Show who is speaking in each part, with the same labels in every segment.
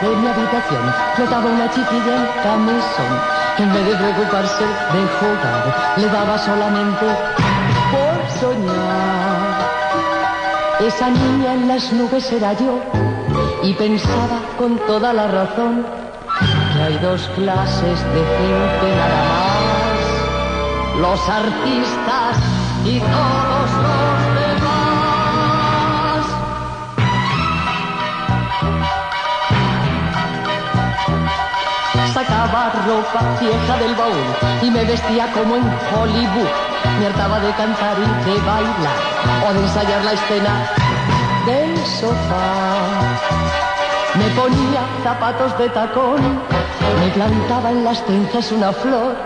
Speaker 1: de mi habitación flotaba una chiquilla en camisón. En vez de preocuparse de jugar, le daba solamente por soñar. Esa niña en las nubes era yo y pensaba con toda la razón que hay dos clases de gente nada más, los artistas y todos los Sacaba ropa vieja del baúl y me vestía como en Hollywood. Me hartaba de cantar y de bailar o de ensayar la escena del sofá. Me ponía zapatos de tacón, me plantaba en las trenzas una flor,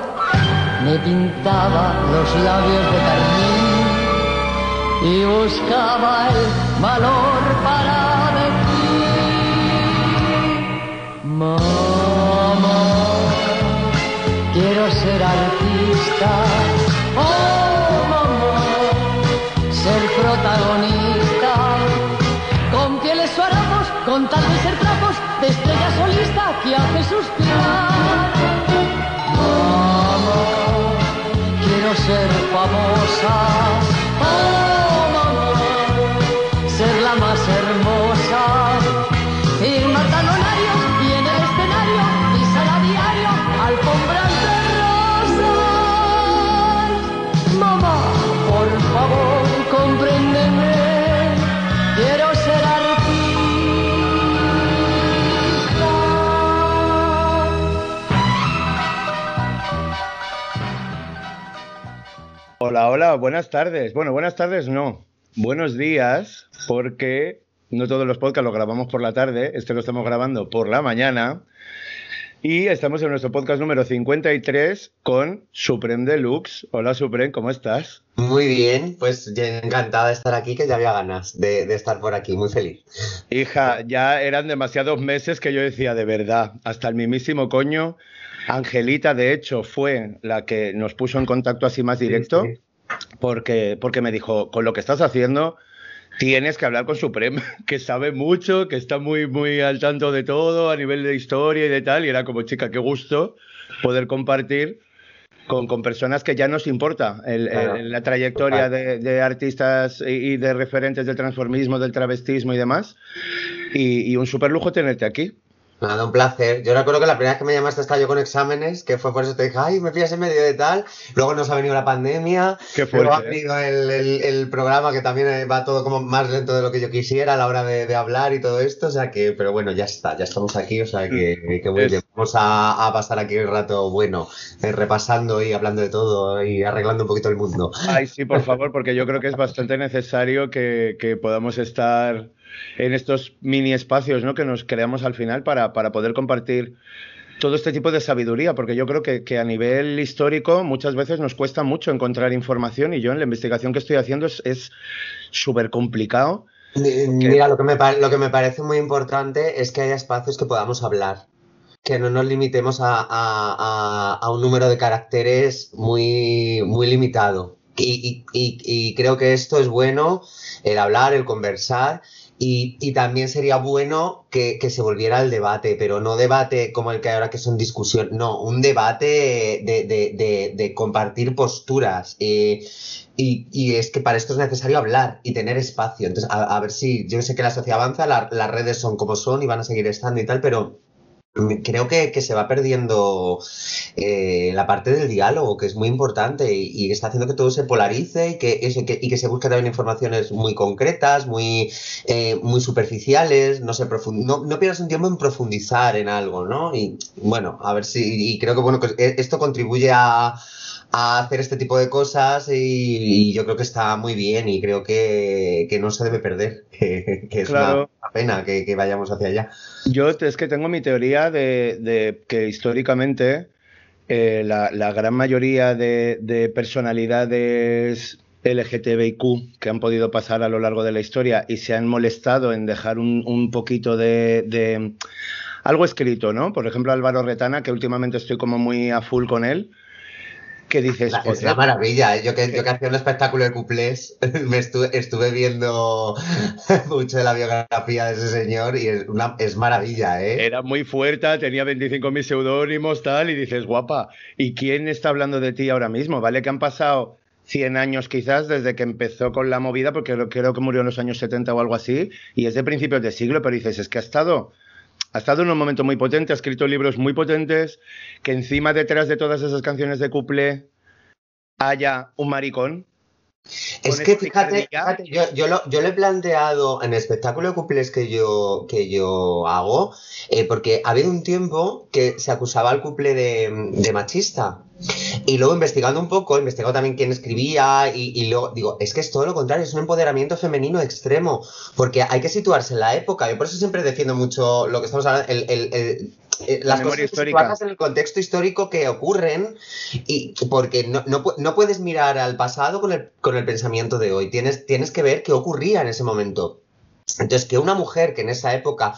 Speaker 1: me pintaba los labios de carmín y buscaba el valor para decir, ser artista, oh mamá, ser protagonista, con pieles suaramos, con tal de ser trapos, de estrella solista que hace suspirar. Mamá, quiero ser famosa, oh
Speaker 2: Hola, buenas tardes. Bueno, buenas tardes no. Buenos días, porque no todos los podcasts los grabamos por la tarde, este lo estamos grabando por la mañana. Y estamos en nuestro podcast número 53 con Supreme Deluxe. Hola Supreme, ¿cómo estás?
Speaker 3: Muy bien, pues ya encantada de estar aquí, que ya había ganas de, de, estar por aquí, muy feliz.
Speaker 2: Hija, ya eran demasiados meses que yo decía, de verdad, hasta el mismísimo coño. Angelita, de hecho, fue la que nos puso en contacto así más directo, sí, sí. Porque, porque me dijo, con lo que estás haciendo, tienes que hablar con Supreme, que sabe mucho, que está muy, muy al tanto de todo a nivel de historia y de tal. Y era como, chica, qué gusto poder compartir con, con personas que ya nos importa el, claro. el, la trayectoria de, de, artistas y de referentes del transformismo, del travestismo y demás. Y, y un súper lujo tenerte aquí.
Speaker 3: Nada, un placer. Yo recuerdo que la primera vez que me llamaste estaba yo con exámenes, que fue por eso te dije, ay, me pillas en medio de tal. Luego nos ha venido la pandemia.
Speaker 2: Qué fuerte,
Speaker 3: Luego ha venido el, el, el, programa que también eh, va todo como más lento de lo que yo quisiera a la hora de, de hablar y todo esto. O sea que, pero bueno, ya está, ya estamos aquí. O sea que, que muy es... bien. Vamos a, a, pasar aquí el rato bueno, eh, repasando y hablando de todo y arreglando un poquito el mundo.
Speaker 2: Ay, sí, por favor, porque yo creo que es bastante necesario que, que podamos estar en estos mini espacios ¿no? que nos creamos al final para, para poder compartir todo este tipo de sabiduría, porque yo creo que, que, a nivel histórico muchas veces nos cuesta mucho encontrar información y yo en la investigación que estoy haciendo es súper complicado.
Speaker 3: Mira, lo que, me, lo que me parece muy importante es que haya espacios que podamos hablar que no nos limitemos a, a, a, un número de caracteres muy, muy limitado. Y, y, y, creo que esto es bueno, el hablar, el conversar, y, y, también sería bueno que, que, se volviera al debate, pero no debate como el que ahora que son discusión, no, un debate de, de, de, compartir posturas. Eh, y, es que para esto es necesario hablar y tener espacio. Entonces, a, a ver si, yo sé que la sociedad avanza, la, las redes son como son y van a seguir estando y tal, pero creo que, que, se va perdiendo eh, la parte del diálogo, que es muy importante y, y, está haciendo que todo se polarice y que, eso, que, y que se busque también informaciones muy concretas, muy, eh, muy superficiales, no, se no, no pierdas un tiempo en profundizar en algo, ¿no? Y bueno, a ver si, y creo que bueno, que esto contribuye a, a hacer este tipo de cosas y, y, yo creo que está muy bien y creo que, que no se debe perder, que, que es claro. una pena que, que, vayamos hacia allá.
Speaker 2: Yo es que tengo mi teoría de, de que históricamente eh, la, la, gran mayoría de, de personalidades LGTBIQ que han podido pasar a lo largo de la historia y se han molestado en dejar un, un poquito de, de, algo escrito, ¿no? Por ejemplo, Álvaro Retana, que últimamente estoy como muy a full con él, que dices...
Speaker 3: es una maravilla, ¿eh? yo que, yo que hacía un espectáculo de cuplés, me estuve, viendo mucho de la biografía de ese señor y es, una, es maravilla, ¿eh?
Speaker 2: Era muy fuerte, tenía 25.000 seudónimos, tal, y dices, guapa, ¿y quién está hablando de ti ahora mismo? ¿Vale? Que han pasado 100 años quizás desde que empezó con la movida, porque creo, que murió en los años 70 o algo así, y es de principios de siglo, pero dices, es que ha estado ha estado en un momento muy potente, ha escrito libros muy potentes, que encima detrás de todas esas canciones de couple haya un maricón.
Speaker 3: Es que fíjate, yo, lo, he planteado en el espectáculo de cuplés que yo, que yo hago, eh, porque ha habido un tiempo que se acusaba al couple de machista. Y luego investigando un poco, investigado también quién escribía y, luego digo, es que es todo lo contrario, es un empoderamiento femenino extremo, porque hay que situarse en la época. Yo por eso siempre defiendo mucho lo que estamos hablando, el, las cosas en el contexto histórico que ocurren y porque no, no, puedes mirar al pasado con el, con el pensamiento de hoy, tienes, tienes que ver qué ocurría en ese momento. Entonces, que una mujer que en esa época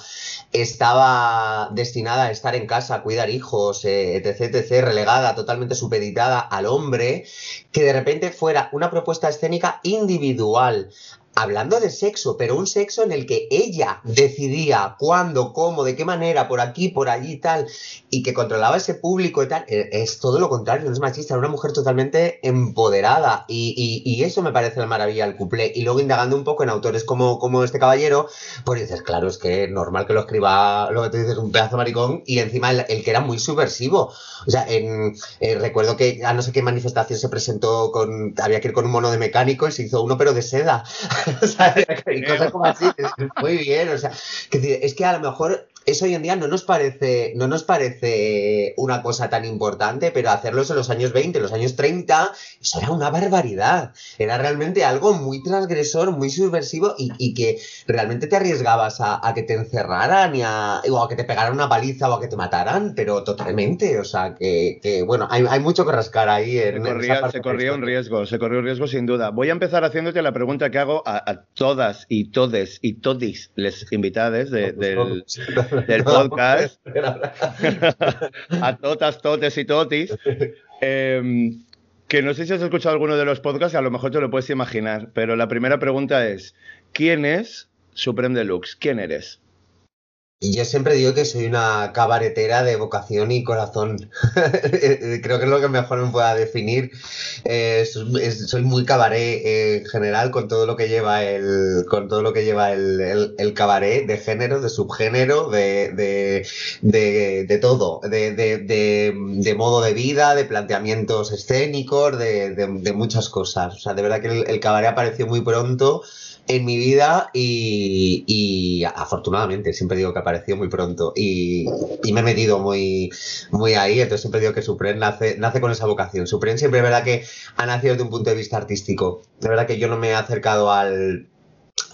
Speaker 3: estaba destinada a estar en casa, a cuidar hijos, eh, etc., etc., relegada, totalmente supeditada al hombre, que de repente fuera una propuesta escénica individual, hablando de sexo, pero un sexo en el que ella decidía cuándo, cómo, de qué manera, por aquí, por allí y tal, y que controlaba ese público y tal, eh, es todo lo contrario, no es machista, era una mujer totalmente empoderada y, eso me parece la maravilla del couple. Y luego indagando un poco en autores como, como este caballero, pues dices, claro, es que normal que lo escriba, lo que te dices, un pedazo maricón y encima el, que era muy subversivo. O sea, en, eh, recuerdo que a no sé qué manifestación se presentó con, había que ir con un mono de mecánico y se hizo uno pero de seda. y cosas como así. Muy bien, o sea, es que a lo mejor eso hoy en día no nos parece, no nos parece una cosa tan importante, pero hacerlo en los años 20, en los años 30, eso era una barbaridad. Era realmente algo muy transgresor, muy subversivo y, que realmente te arriesgabas a, que te encerraran y a, o a que te pegaran una paliza o a que te mataran, pero totalmente. O sea, que, bueno, hay, mucho que rascar ahí. En,
Speaker 2: se corría, se corría un riesgo, se corrió un riesgo sin duda. Voy a empezar haciéndote la pregunta que hago a, todas y todes y todis les invitadas del del podcast, a totas, totes y totis, em, que no sé si has escuchado alguno de los podcasts, a lo mejor te lo puedes imaginar, pero la primera pregunta es, ¿quién es Supreme Deluxe? ¿Quién eres?
Speaker 3: Y yo siempre digo que soy una cabaretera de vocación y corazón. Creo que es lo que mejor me pueda definir. Eh, soy muy cabaret en general con todo lo que lleva el, con todo lo que lleva el, el, cabaret de género, de subgénero, de, de, de, todo, de, de, modo de vida, de planteamientos escénicos, de, muchas cosas. O sea, de verdad que el, el cabaret apareció muy pronto en mi vida y, afortunadamente, siempre digo que apareció muy pronto y, me he metido muy, muy ahí, entonces siempre digo que Supren nace, nace con esa vocación. Supren siempre es verdad que ha nacido desde un punto de vista artístico. De verdad que yo no me he acercado al,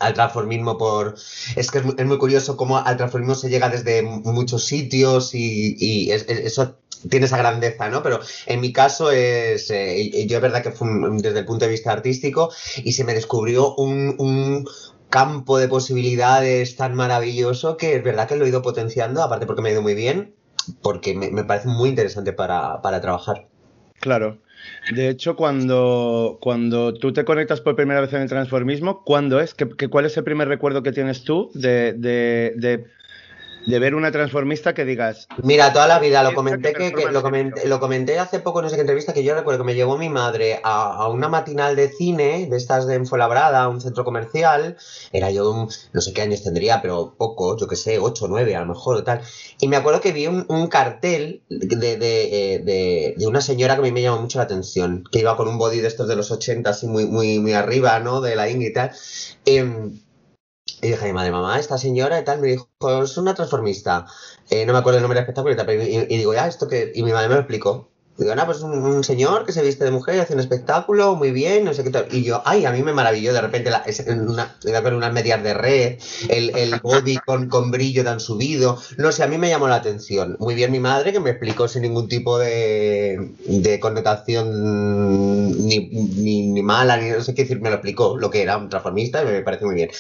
Speaker 3: al transformismo por... Es que es muy, curioso cómo al transformismo se llega desde muchos sitios y, eso tiene esa grandeza, ¿no? Pero en mi caso es, eh, yo es verdad que fue desde el punto de vista artístico y se me descubrió un, campo de posibilidades tan maravilloso que es verdad que lo he ido potenciando, aparte porque me ha ido muy bien, porque me, parece muy interesante para, trabajar.
Speaker 2: Claro. De hecho, cuando, cuando tú te conectas por primera vez en el transformismo, ¿cuándo es? ¿Qué, cuál es el primer recuerdo que tienes tú de de ver una transformista que digas.
Speaker 3: Mira, toda la vida lo comenté que, lo, comenté, lo, comenté, hace poco en esa entrevista que yo recuerdo que me llevó mi madre a, una matinal de cine, de estas de Enfolabrada, a un centro comercial. Era yo, no sé qué años tendría, pero poco, yo qué sé, 8, 9 a lo mejor o tal. Y me acuerdo que vi un, cartel de, de, de, de, una señora que a mí me llamó mucho la atención, que iba con un body de estos de los 80, así muy, muy, muy arriba, ¿no? De la Inge y tal. Em, y dije madre, mamá, esta señora y tal, me dijo, es una transformista. Eh, no me acuerdo el nombre del espectáculo y, y, digo, ya, esto que. Y mi madre me lo explicó. Digo, no, pues un, señor que se viste de mujer y hace un espectáculo, muy bien, no sé qué tal. Y yo, ay, a mí me maravilló de repente la, una, con unas medias de red, el, el body con, con, brillo tan subido. No sé, a mí me llamó la atención. Muy bien mi madre que me explicó sin ningún tipo de, de connotación ni, ni, mala, ni no sé qué decir, me lo explicó lo que era un transformista me parece muy bien.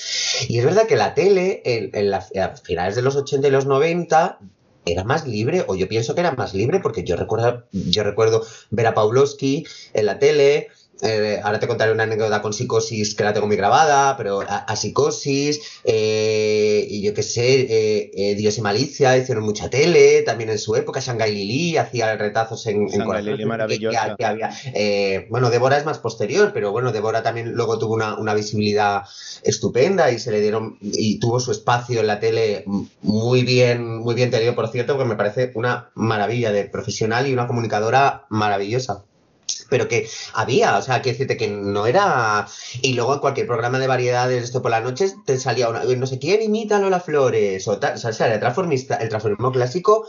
Speaker 3: Y es verdad que la tele, en, en a finales de los 80 y los 90, era más libre, o yo pienso que era más libre, porque yo recuerdo, yo recuerdo ver a Pawlowski en la tele, eh, ahora te contaré una anécdota con psicosis que la tengo muy grabada, pero a, psicosis, eh, y yo qué sé, eh, Dios y Malicia hicieron mucha tele, también en su época, Shanghai Lili hacía retazos en,
Speaker 2: Shanghai Lili maravillosa.
Speaker 3: bueno, Débora es más posterior, pero bueno, Débora también luego tuvo una, una, visibilidad estupenda y se le dieron, y tuvo su espacio en la tele muy bien, muy bien tenido, por cierto, que me parece una maravilla de profesional y una comunicadora maravillosa pero que había, o sea, que decirte que no era. Y luego en cualquier programa de variedades, esto por la noche, te salía una, no sé quién imita a Lola Flores, o, tal, o sea, el transformismo clásico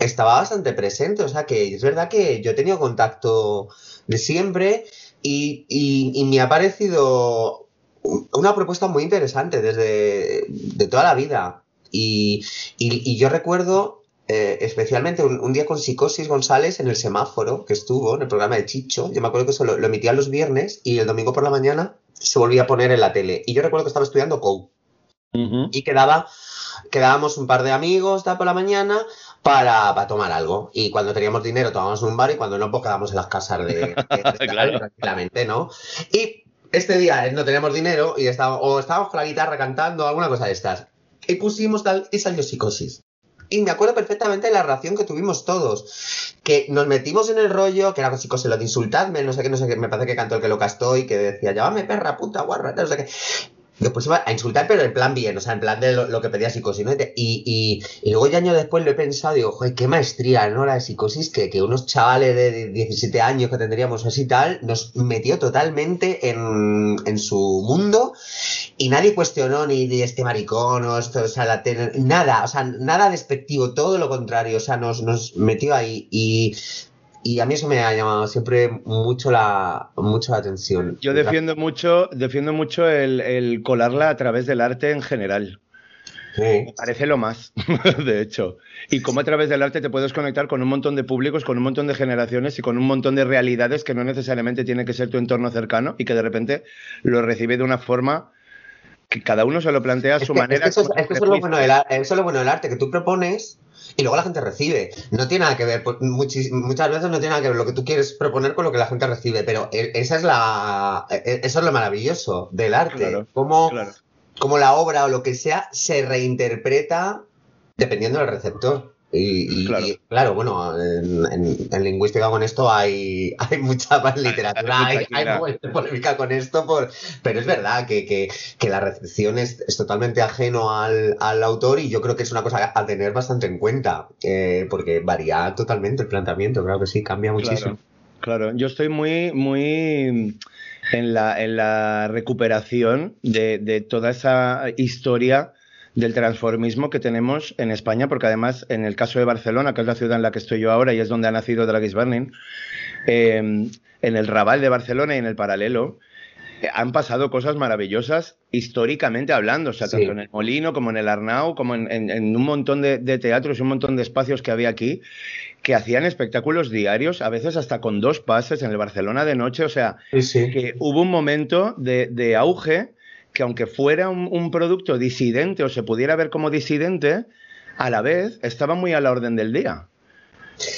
Speaker 3: estaba bastante presente, o sea, que es verdad que yo he tenido contacto de siempre y, y, me ha parecido una propuesta muy interesante desde de toda la vida. Y, y, yo recuerdo eh, especialmente un, día con Psicosis González en el semáforo que estuvo en el programa de Chicho. Yo me acuerdo que eso lo, emitían los viernes y el domingo por la mañana se volvía a poner en la tele. Y yo recuerdo que estaba estudiando COU. Y quedaba, quedábamos un par de amigos por la mañana para, para, tomar algo. Y cuando teníamos dinero tomábamos un bar y cuando no, pues quedábamos en las casas de, tranquilamente, ¿no? Y este día no teníamos dinero y estábamos, o estábamos con la guitarra cantando, alguna cosa de estas. Y pusimos tal y salió psicosis. Y me acuerdo perfectamente de la reacción que tuvimos todos. Que nos metimos en el rollo, que era así, se lo de insultarme, no sé qué, no sé qué, me parece que cantó el que lo castó y que decía, llámame perra, puta, guarra, no sé qué. Después iba a insultar, pero en plan bien, o sea, en plan de lo, que pedía psicosis, ¿no? Y, y, y, luego ya años después lo he pensado, digo, joder, qué maestría, ¿no? La psicosis, que, que unos chavales de 17 años que tendríamos así tal, nos metió totalmente en, en su mundo y nadie cuestionó ni de este maricón o esto, o sea, nada, o sea, nada despectivo, todo lo contrario, o sea, nos, nos metió ahí y y a mí eso me ha llamado siempre mucho la, mucho la atención.
Speaker 2: Yo defiendo mucho, defiendo mucho el, colarla a través del arte en general. Me parece lo más, de hecho. Y cómo a través del arte te puedes conectar con un montón de públicos, con un montón de generaciones y con un montón de realidades que no necesariamente tiene que ser tu entorno cercano y que de repente lo recibe de una forma que cada uno se lo plantea a su manera.
Speaker 3: eso, es, lo bueno del, eso es lo bueno del arte, que tú propones y luego la gente recibe. No tiene nada que ver, pues, muchas veces no tiene nada que ver lo que tú quieres proponer con lo que la gente recibe, pero e, esa es la, e, eso es lo maravilloso del arte, como, como la obra o lo que sea se reinterpreta dependiendo del receptor. Y, claro. bueno, en, lingüística con esto hay, hay mucha más literatura, hay, mucha polémica con esto, por, pero es verdad que, la recepción es, totalmente ajeno al, autor y yo creo que es una cosa a tener bastante en cuenta, eh, porque varía totalmente el planteamiento, claro que sí, cambia muchísimo.
Speaker 2: Claro, yo estoy muy, muy en la, en la recuperación de, de toda esa historia del transformismo que tenemos en España, porque además en el caso de Barcelona, que es la ciudad en la que estoy yo ahora y es donde ha nacido Dragis Burning, em, en el Raval de Barcelona y en el paralelo, eh, han pasado cosas maravillosas históricamente hablando, o sea, tanto en el Molino como en el Arnau, como en, un montón de, teatros y un montón de espacios que había aquí, que hacían espectáculos diarios, a veces hasta con dos pases en el Barcelona de noche, o sea, que hubo un momento de, de auge que aunque fuera un, producto disidente o se pudiera ver como disidente, a la vez estaba muy a la orden del día.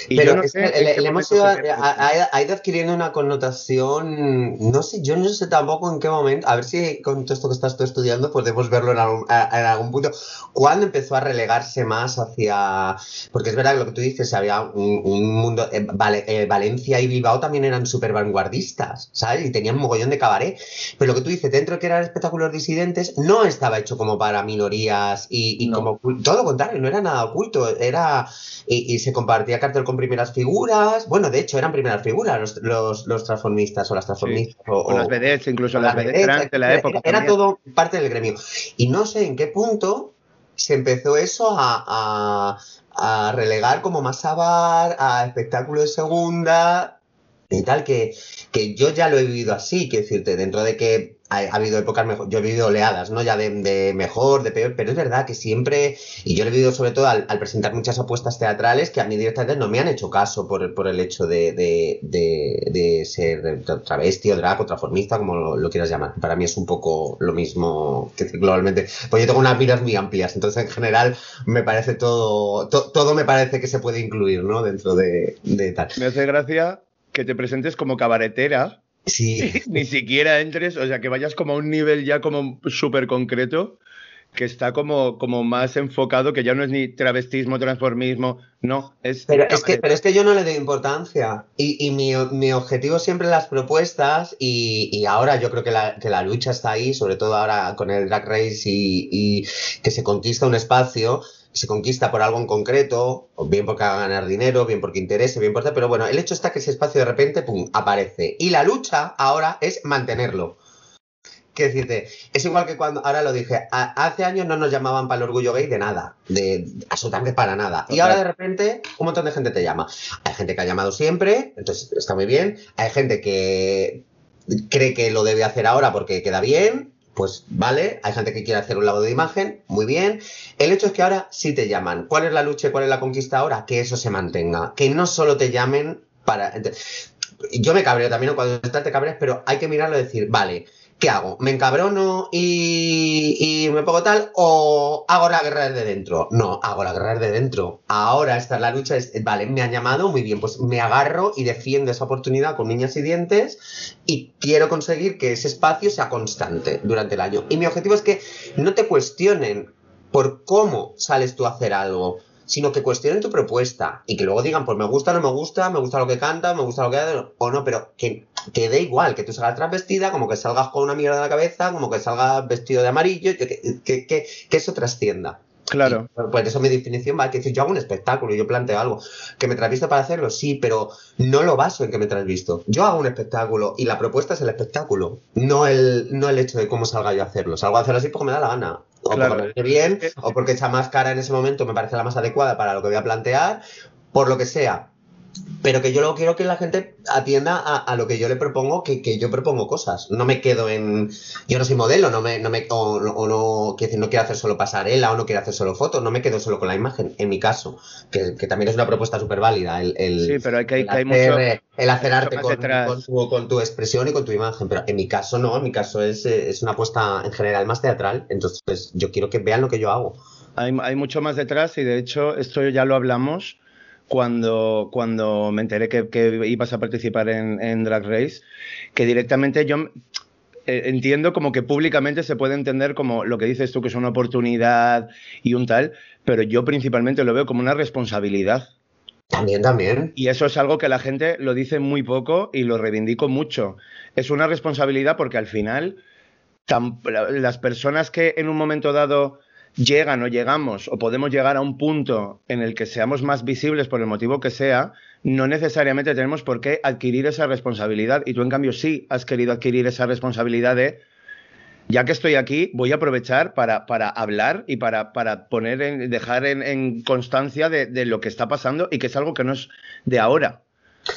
Speaker 3: Pero no hemos ido, ha, ido adquiriendo una connotación, no sé, yo no sé tampoco en qué momento, a ver si con todo esto que estás tú estudiando podemos verlo en algún, punto, cuándo empezó a relegarse más hacia, porque es verdad que lo que tú dices, había un, mundo, eh, eh, Valencia y Bilbao también eran súper vanguardistas, ¿sabes? Y tenían un mogollón de cabaret, pero lo que tú dices, dentro de que eran espectáculos disidentes, no estaba hecho como para minorías y, como, todo lo contrario, no era nada oculto, era, y, y se compartía con primeras figuras. Bueno, de hecho, eran primeras figuras los, los, transformistas o las transformistas.
Speaker 2: O, las vedettes, incluso las, vedettes de la época.
Speaker 3: Era, todo parte del gremio. Y no sé en qué punto se empezó eso a, a, relegar como más a bar, a espectáculo de segunda. y tal, que, que yo ya lo he vivido así, quiero decirte, dentro de que ha, habido épocas mejor, yo he vivido oleadas, ¿no? Ya de, mejor, de peor, pero es verdad que siempre, y yo lo he vivido sobre todo al, presentar muchas apuestas teatrales que a mí directamente no me han hecho caso por, por el hecho de, de, de, ser travesti o drag o transformista, como lo, quieras llamar. Para mí es un poco lo mismo que globalmente. Pues yo tengo unas miras muy amplias, entonces en general me parece todo, todo me parece que se puede incluir, ¿no? Dentro de, de tal.
Speaker 2: Me hace gracia que te presentes como cabaretera.
Speaker 3: Sí.
Speaker 2: Ni siquiera entres, o sea, que vayas como a un nivel ya como súper concreto, que está como, como más enfocado, que ya no es ni travestismo, transformismo, no, es...
Speaker 3: Pero es que, pero es que yo no le doy importancia. Y, mi, mi, objetivo siempre en las propuestas, y, y ahora yo creo que la, que la, lucha está ahí, sobre todo ahora con el Drag Race y, y que se conquista un espacio, se conquista por algo en concreto, o bien porque haga ganar dinero, bien porque interese, bien por pero bueno, el hecho está que ese espacio de repente, pum, aparece. Y la lucha ahora es mantenerlo. ¿Qué decirte? Es igual que cuando, ahora lo dije, hace años no nos llamaban para el orgullo gay de nada, de absolutamente para nada. Y ahora de repente un montón de gente te llama. Hay gente que ha llamado siempre, entonces está muy bien. Hay gente que cree que lo debe hacer ahora porque queda bien, pues vale, hay gente que quiere hacer un lavado de imagen, muy bien. El hecho es que ahora sí te llaman. ¿Cuál es la lucha cuál es la conquista ahora? Que eso se mantenga. Que no solo te llamen para... Yo me cabreo también cuando estás te cabreas, pero hay que mirarlo y decir, vale, ¿qué hago? ¿Me encabrono y, me pongo tal? ¿O hago la guerra desde dentro? No, hago la guerra desde dentro. Ahora esta la lucha, es, vale, me han llamado, muy bien, pues me agarro y defiendo esa oportunidad con niñas y dientes y quiero conseguir que ese espacio sea constante durante el año. Y mi objetivo es que no te cuestionen por cómo sales tú a hacer algo sino que cuestionen tu propuesta y que luego digan, pues me gusta, no me gusta, me gusta lo que canta, me gusta lo que hace, o no, pero que, te dé igual, que tú salgas transvestida, como que salgas con una mierda en la cabeza, como que salgas vestido de amarillo, que, que, que, eso trascienda.
Speaker 2: Claro.
Speaker 3: pues eso mi definición va que decir, yo hago un espectáculo y yo planteo algo. ¿Que me trasvisto para hacerlo? Sí, pero no lo baso en que me trasvisto. Yo hago un espectáculo y la propuesta es el espectáculo, no el, no el hecho de cómo salga yo a hacerlo. Salgo a hacerlo así porque me da la gana o porque me bien, o porque esa máscara en ese momento me parece la más adecuada para lo que voy a plantear, por lo que sea pero que yo lo quiero que la gente atienda a, lo que yo le propongo, que, yo propongo cosas. No me quedo en. Yo no soy modelo, no me, no me, o, no, quiero no quiero hacer solo pasarela o no quiero hacer solo fotos, no me quedo solo con la imagen, en mi caso, que, también es una propuesta súper válida. El,
Speaker 2: sí, pero hay que,
Speaker 3: el, hacer, el hacer arte con, tu, expresión y con tu imagen, pero en mi caso no, en mi caso es, es una apuesta en general más teatral, entonces yo quiero que vean lo que yo hago.
Speaker 2: Hay, hay mucho más detrás y de hecho esto ya lo hablamos cuando, cuando me enteré que, ibas a participar en, Drag Race, que directamente yo eh, entiendo como que públicamente se puede entender como lo que dices tú, que es una oportunidad y un tal, pero yo principalmente lo veo como una responsabilidad.
Speaker 3: También, también.
Speaker 2: Y eso es algo que la gente lo dice muy poco y lo reivindico mucho. Es una responsabilidad porque al final las personas que en un momento dado llegan o llegamos o podemos llegar a un punto en el que seamos más visibles por el motivo que sea, no necesariamente tenemos por qué adquirir esa responsabilidad. Y tú, en cambio, sí has querido adquirir esa responsabilidad de, ya que estoy aquí, voy a aprovechar para, para hablar y para, para poner en, dejar en, constancia de, de, lo que está pasando y que es algo que no es de ahora.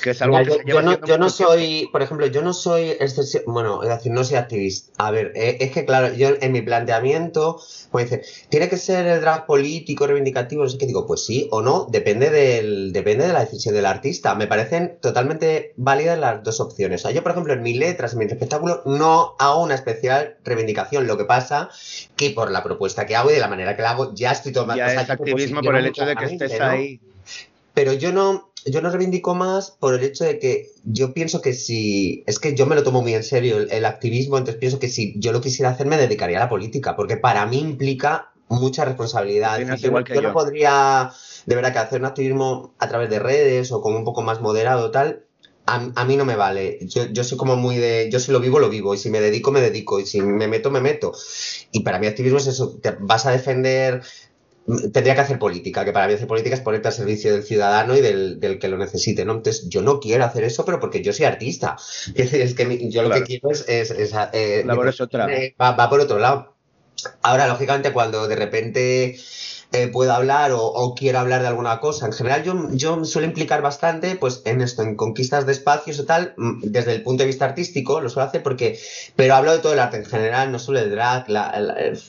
Speaker 2: Que es algo que
Speaker 3: yo, no, yo no soy, por ejemplo, yo no soy, bueno, es decir, no soy activista. A ver, eh, es que claro, yo en mi planteamiento, pues dice, ¿tiene que ser el drag político, reivindicativo? No sé qué digo, pues sí o no, depende del, depende de la decisión del artista. Me parecen totalmente válidas las dos opciones. O sea, yo, por ejemplo, en mis letras, en mi espectáculo, no hago una especial reivindicación. Lo que pasa que por la propuesta que hago y de la manera que la hago, ya estoy tomando.
Speaker 2: Ya es activismo por el hecho de que estés ahí.
Speaker 3: Pero yo no, yo no reivindico más por el hecho de que yo pienso que si, es que yo me lo tomo muy en serio el, activismo, entonces pienso que si yo lo quisiera hacer me dedicaría a la política, porque para mí implica mucha responsabilidad. yo, no podría, de verdad, que hacer un activismo a través de redes o como un poco más moderado tal, a, mí no me vale. Yo, yo soy como muy de, yo si lo vivo, lo vivo, y si me dedico, me dedico, y si me meto, me meto. Y para mí activismo es eso, te vas a defender tendría que hacer política, que para mí hacer política es ponerte al servicio del ciudadano y del, que lo necesite, ¿no? Entonces, yo no quiero hacer eso, pero porque yo soy artista. Es que yo lo que quiero es... es,
Speaker 2: eh, otra.
Speaker 3: Va, va, por otro lado. Ahora, lógicamente, cuando de repente eh, puedo hablar o, quiero hablar de alguna cosa. En general, yo, yo me suelo implicar bastante pues, en esto, en conquistas de espacios o tal, mm, desde el punto de vista artístico, lo suelo hacer porque, pero hablo de todo el arte en general, no solo el drag,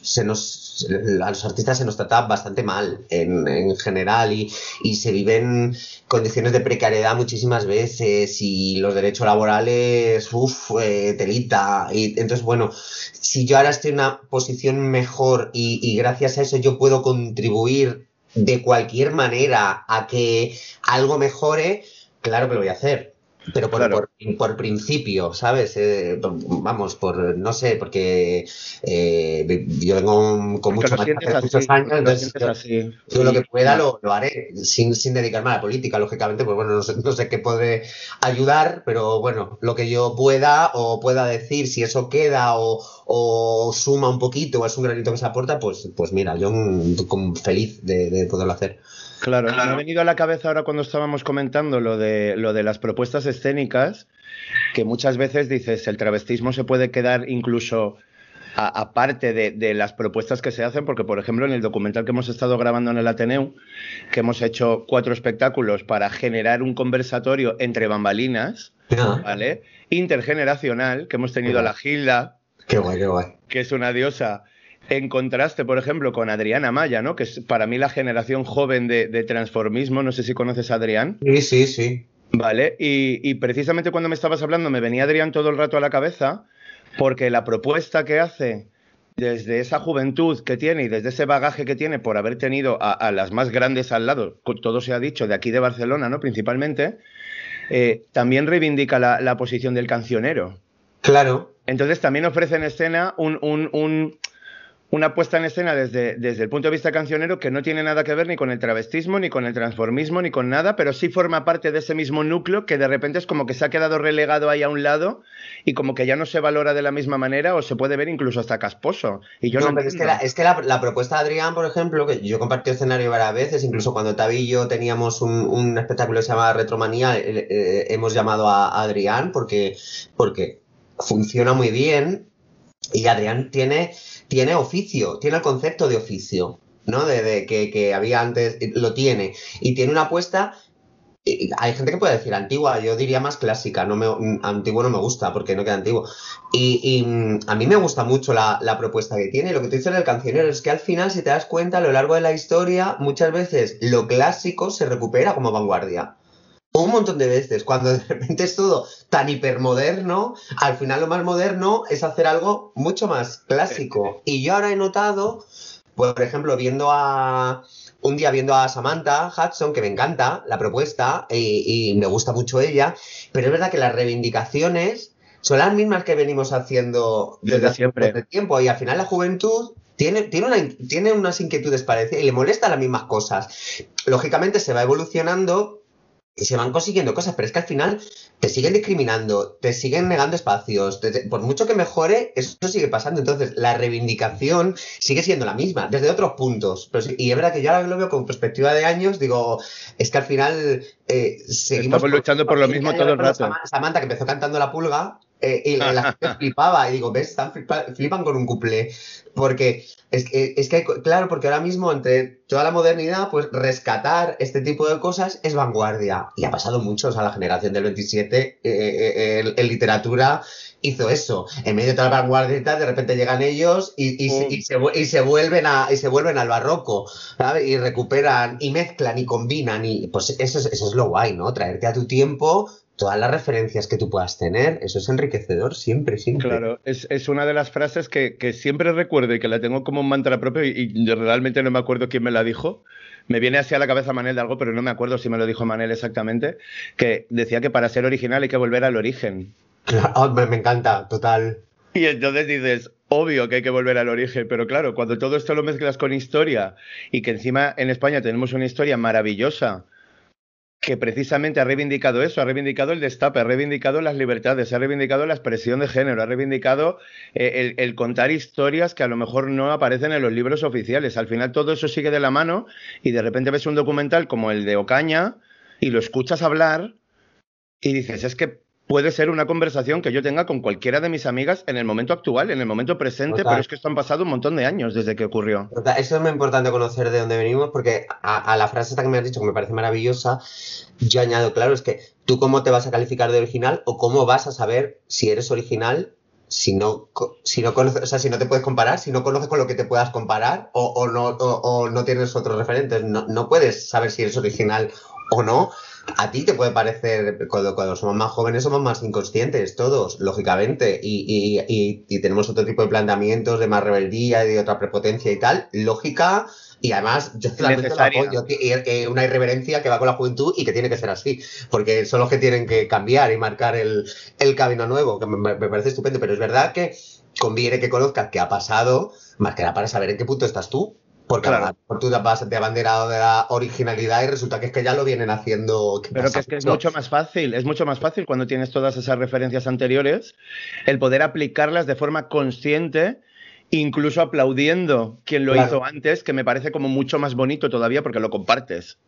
Speaker 3: se nos, a los artistas se nos trata bastante mal en, en general y, y se viven condiciones de precariedad muchísimas veces y los derechos laborales, uff, eh, telita. Y entonces, bueno, si yo ahora estoy en una posición mejor y, gracias a eso yo puedo contribuir de cualquier manera a que algo mejore, claro que lo voy a hacer. Pero por, por, principio, ¿sabes? Eh, vamos, por, no sé, porque eh, yo vengo con mucho más muchos años, entonces yo, lo que pueda lo, haré, sin, sin, dedicarme a la política, lógicamente, pues bueno, no sé, no sé qué puede ayudar, pero bueno, lo que yo pueda o pueda decir, si eso queda o, o suma un poquito o es un granito que se aporta, pues, pues mira, yo feliz de, de poderlo hacer.
Speaker 2: Claro, me ha venido a la cabeza ahora cuando estábamos comentando lo de, lo de las propuestas escénicas, que muchas veces dices, el travestismo se puede quedar incluso aparte de, las propuestas que se hacen, porque por ejemplo en el documental que hemos estado grabando en el Ateneu, que hemos hecho cuatro espectáculos para generar un conversatorio entre bambalinas, ¿vale? Intergeneracional, que hemos tenido a la Gilda,
Speaker 3: qué guay, qué guay.
Speaker 2: que es una diosa en contraste, por ejemplo, con Adriana Maya, ¿no? Que es para mí la generación joven de, transformismo. No sé si conoces a Adrián.
Speaker 3: Sí, sí, sí.
Speaker 2: Vale, y, precisamente cuando me estabas hablando me venía Adrián todo el rato a la cabeza, porque la propuesta que hace desde esa juventud que tiene y desde ese bagaje que tiene por haber tenido a, las más grandes al lado, todo se ha dicho, de aquí de Barcelona, ¿no? Principalmente, eh, también reivindica la, posición del cancionero.
Speaker 3: Claro.
Speaker 2: Entonces también ofrece en escena un una puesta en escena desde, desde el punto de vista cancionero que no tiene nada que ver ni con el travestismo, ni con el transformismo, ni con nada, pero sí forma parte de ese mismo núcleo que de repente es como que se ha quedado relegado ahí a un lado y como que ya no se valora de la misma manera o se puede ver incluso hasta casposo. Y yo no,
Speaker 3: es que, la, es que la, propuesta de Adrián, por ejemplo, que yo compartí escenario varias veces, incluso cuando Tavi y yo teníamos un, espectáculo que se llama Retromanía, eh, eh, hemos llamado a Adrián porque, porque funciona muy bien y Adrián tiene tiene oficio, tiene el concepto de oficio, ¿no? De, que, había antes, lo tiene. Y tiene una apuesta hay gente que puede decir antigua, yo diría más clásica, no me, antiguo no me gusta porque no queda antiguo. Y, mm, a mí me gusta mucho la, la, propuesta que tiene. Lo que tú dices en el cancionero es que al final, si te das cuenta, a lo largo de la historia, muchas veces lo clásico se recupera como vanguardia un montón de veces, cuando de repente es todo tan hipermoderno, al final lo más moderno es hacer algo mucho más clásico. Y yo ahora he notado, por ejemplo, viendo a. Un día viendo a Samantha Hudson, que me encanta la propuesta y, me gusta mucho ella, pero es verdad que las reivindicaciones son las mismas que venimos haciendo desde, siempre. Hace tiempo. Y al final la juventud tiene, tiene, una, tiene unas inquietudes parecidas y le molesta las mismas cosas. Lógicamente se va evolucionando y se van consiguiendo cosas, pero es que al final te siguen discriminando, te siguen negando espacios, por mucho que mejore, eso sigue pasando. Entonces, la reivindicación sigue siendo la misma, desde otros puntos. y es verdad que yo ahora lo veo con perspectiva de años, digo, es que al final eh, seguimos...
Speaker 2: Estamos luchando por lo mismo todo el rato.
Speaker 3: Samantha, que empezó cantando la pulga, eh, y la, gente flipaba, y digo, ¿ves? Están flipan con un couple. Porque es, es que, claro, porque ahora mismo entre toda la modernidad, pues rescatar este tipo de cosas es vanguardia. Y ha pasado mucho, o sea, la generación del 27 eh, eh, en literatura hizo eso. En medio de toda la vanguardia de repente llegan ellos y, y, se, y, se, vuelven a, y se vuelven al barroco, ¿sabes? Y recuperan y mezclan y combinan. Y pues eso es, eso es lo guay, ¿no? Traerte a tu tiempo todas las referencias que tú puedas tener, eso es enriquecedor siempre, siempre.
Speaker 2: Claro, es, es una de las frases que, que, siempre recuerdo y que la tengo como un mantra propio y, realmente no me acuerdo quién me la dijo. Me viene así a la cabeza Manel de algo, pero no me acuerdo si me lo dijo Manel exactamente, que decía que para ser original hay que volver al origen.
Speaker 3: Claro, oh, me, me encanta, total.
Speaker 2: Y entonces dices, obvio que hay que volver al origen, pero claro, cuando todo esto lo mezclas con historia y que encima en España tenemos una historia maravillosa que precisamente ha reivindicado eso, ha reivindicado el destape, ha reivindicado las libertades, ha reivindicado la expresión de género, ha reivindicado eh, el, contar historias que a lo mejor no aparecen en los libros oficiales. Al final todo eso sigue de la mano y de repente ves un documental como el de Ocaña y lo escuchas hablar y dices, es que puede ser una conversación que yo tenga con cualquiera de mis amigas en el momento actual, en el momento presente, pero es que esto han pasado un montón de años desde que ocurrió.
Speaker 3: Eso es muy importante conocer de dónde venimos, porque a, la frase esta que me has dicho, que me parece maravillosa, yo añado, claro, es que tú cómo te vas a calificar de original o cómo vas a saber si eres original si no, si no conoces, o sea, si no te puedes comparar, si no conoces con lo que te puedas comparar o, no, o, no tienes otros referentes, no, no, puedes saber si eres original o no. A ti te puede parecer, cuando, cuando somos más jóvenes somos más inconscientes todos, lógicamente, y, y, y, tenemos otro tipo de planteamientos de más rebeldía y de otra prepotencia y tal. Lógica, y además, yo totalmente lo apoyo. Una irreverencia que va con la juventud y que tiene que ser así. Porque son los que tienen que cambiar y marcar el, camino nuevo, que me, parece estupendo. Pero es verdad que conviene que conozcas qué ha pasado, más que nada para saber en qué punto estás tú. Porque claro. tú te has abanderado de la originalidad y resulta que es que ya lo vienen haciendo.
Speaker 2: Pero que es que es mucho más fácil, es mucho más fácil cuando tienes todas esas referencias anteriores, el poder aplicarlas de forma consciente incluso aplaudiendo quien lo hizo antes, que me parece como mucho más bonito todavía porque lo compartes.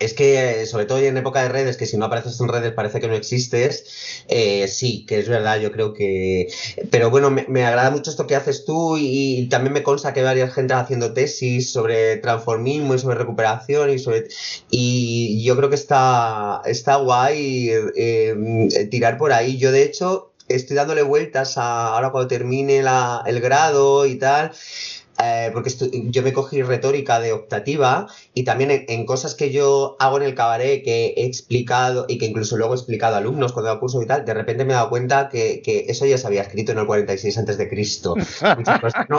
Speaker 3: Es que, sobre todo en época de redes, que si no apareces en redes parece que no existes, eh, sí, que es verdad, yo creo que... Pero bueno, me, agrada mucho esto que haces tú y, también me consta que varias gente haciendo tesis sobre transformismo y sobre recuperación y sobre... Y yo creo que está, está guay eh, tirar por ahí. Yo, de hecho, estoy dándole vueltas a ahora cuando termine la, el grado y tal. Eh, porque yo me cogí retórica de optativa y también en, cosas que yo hago en el cabaret que he explicado y que incluso luego he explicado a alumnos cuando hago curso y tal, de repente me he dado cuenta que, eso ya se había escrito en el 46 antes de Cristo.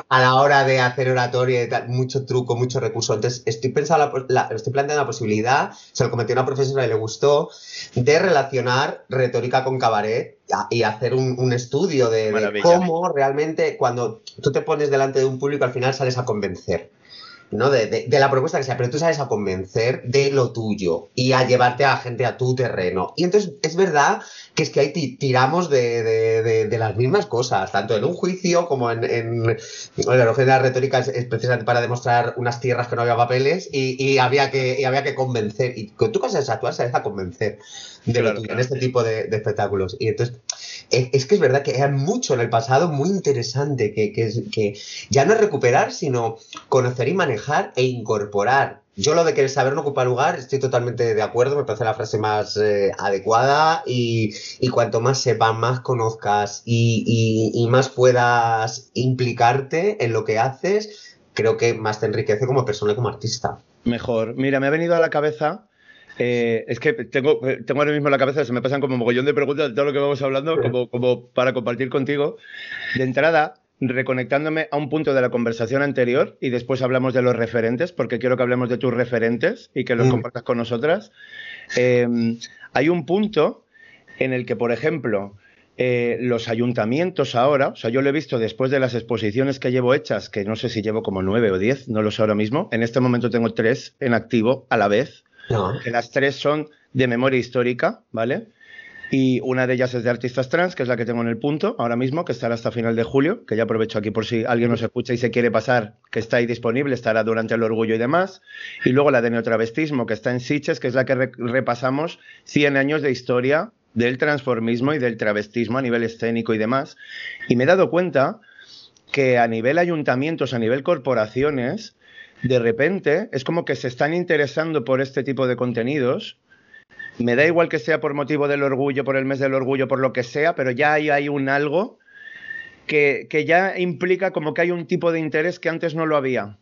Speaker 3: A la hora de hacer oratoria y tal, mucho truco, mucho recurso. Entonces estoy pensando, estoy planteando la posibilidad, se lo comenté a una profesora y le gustó, de relacionar retórica con cabaret y hacer un, estudio de, cómo realmente cuando tú te pones delante de un público al final sales a convencer. ¿no? De, la propuesta que sea, pero tú sales a convencer de lo tuyo y a llevarte a la gente a tu terreno. Y entonces es verdad que es que ahí tiramos de, las mismas cosas, tanto en un juicio como en, en, en la retórica es, precisamente para demostrar unas tierras que no había papeles y, había, que, había que convencer. Y con tu casa actual sales a convencer de lo tuyo en este tipo de, espectáculos. Y entonces es, que es verdad que hay mucho en el pasado muy interesante que, que, que ya no es recuperar, sino conocer y manejar e incorporar. Yo lo de que el saber no ocupa lugar, estoy totalmente de acuerdo, me parece la frase más eh, adecuada y, cuanto más sepas, más conozcas y, y, más puedas implicarte en lo que haces, creo que más te enriquece como persona y como artista.
Speaker 2: Mejor. Mira, me ha venido a la cabeza eh, es que tengo, tengo ahora mismo en la cabeza, se me pasan como un mogollón de preguntas de todo lo que vamos hablando, como, como para compartir contigo. De entrada, reconectándome a un punto de la conversación anterior y después hablamos de los referentes, porque quiero que hablemos de tus referentes y que los mm. compartas con nosotras. Em, hay un punto en el que, por ejemplo, eh, los ayuntamientos ahora, o sea, yo lo he visto después de las exposiciones que llevo hechas, que no sé si llevo como nueve o diez, no lo sé ahora mismo, en este momento tengo tres en activo a la vez, las tres son de memoria histórica, ¿vale? Y una de ellas es de artistas trans, que es la que tengo en el punto ahora mismo, que estará hasta final de julio, que ya aprovecho aquí por si alguien nos escucha y se quiere pasar, que está ahí disponible, estará durante el orgullo y demás. Y luego la de neotravestismo, que está en Siches, que es la que repasamos 100 años de historia del transformismo y del travestismo a nivel escénico y demás. Y me he dado cuenta que a nivel ayuntamientos, a nivel corporaciones, de repente es como que se están interesando por este tipo de contenidos me da igual que sea por motivo del orgullo, por el mes del orgullo, por lo que sea, pero ya hay, hay un algo que, ya implica como que hay un tipo de interés que antes no lo había.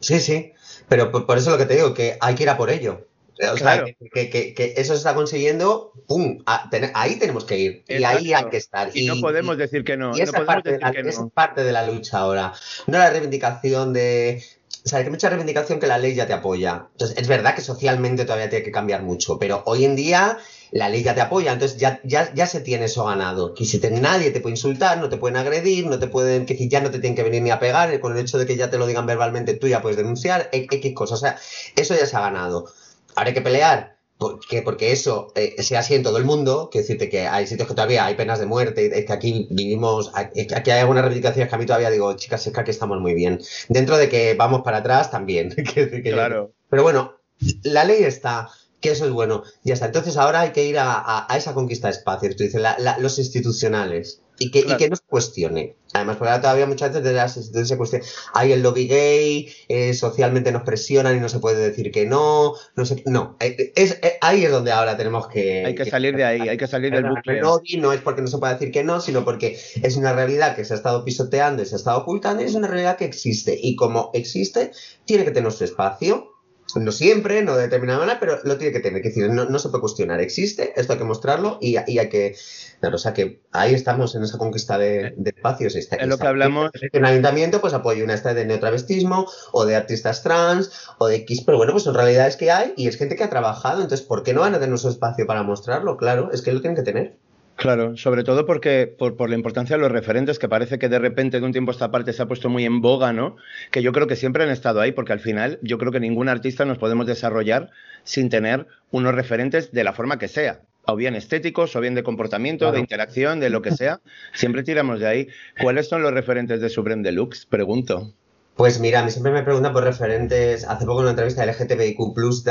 Speaker 3: Sí, sí, pero por, eso lo que te digo, que hay que ir a por ello. O sea, que, eso se está consiguiendo, ¡pum! ahí tenemos que ir. Y ahí hay que estar.
Speaker 2: Y, no podemos decir que no.
Speaker 3: Y esa, parte, es parte de la lucha ahora. No la reivindicación de o sea, hay mucha reivindicación que la ley ya te apoya. Entonces, es verdad que socialmente todavía tiene que cambiar mucho, pero hoy en día la ley ya te apoya, entonces ya, ya, ya se tiene eso ganado. Que si nadie te puede insultar, no te pueden agredir, no te pueden, que ya no te tienen que venir ni a pegar, con el hecho de que ya te lo digan verbalmente, tú ya puedes denunciar, X cosas. O sea, eso ya se ha ganado. Ahora hay que pelear porque, porque eso eh, sea así en todo el mundo, que decirte que hay sitios que todavía hay penas de muerte, es que aquí vivimos, aquí hay algunas reivindicaciones que a mí todavía digo, chicas, es que aquí estamos muy bien. Dentro de que vamos para atrás también.
Speaker 2: claro.
Speaker 3: pero bueno, la ley está. que eso es bueno. Ya está. Entonces ahora hay que ir a, esa conquista de espacios, tú dices, los institucionales. Y que, y que no se cuestione. Además, porque ahora todavía muchas veces de las instituciones se cuestiona. Hay el lobby gay, eh, socialmente nos presionan y no se puede decir que no. No, sé, no eh, es, eh, ahí es donde ahora tenemos que.
Speaker 2: Hay que salir de ahí, hay que salir del bucle.
Speaker 3: Lobby no es porque no se puede decir que no, sino porque es una realidad que se ha estado pisoteando y se ha estado ocultando y es una realidad que existe. Y como existe, tiene que tener su espacio no siempre, no de determinada manera, pero lo tiene que tener. Que decir, no, se puede cuestionar. Existe, esto hay que mostrarlo y, hay que. o sea que ahí estamos en esa conquista de, espacios.
Speaker 2: Está, en lo que hablamos.
Speaker 3: En ayuntamiento, pues apoyo una esta de neotravestismo o de artistas trans o de X, pero bueno, pues son realidades que hay y es gente que ha trabajado. Entonces, ¿por qué no van a tener su espacio para mostrarlo? Claro, es que lo tienen que tener.
Speaker 2: Claro, sobre todo porque por, la importancia de los referentes, que parece que de repente de un tiempo a esta parte se ha puesto muy en boga, ¿no? Que yo creo que siempre han estado ahí, porque al final yo creo que ningún artista nos podemos desarrollar sin tener unos referentes de la forma que sea, o bien estéticos, o bien de comportamiento, de interacción, de lo que sea. Siempre tiramos de ahí. ¿Cuáles son los referentes de Supreme Deluxe? Pregunto.
Speaker 3: Pues mira, a mí siempre me preguntan por referentes. Hace poco en una entrevista de LGTBIQ,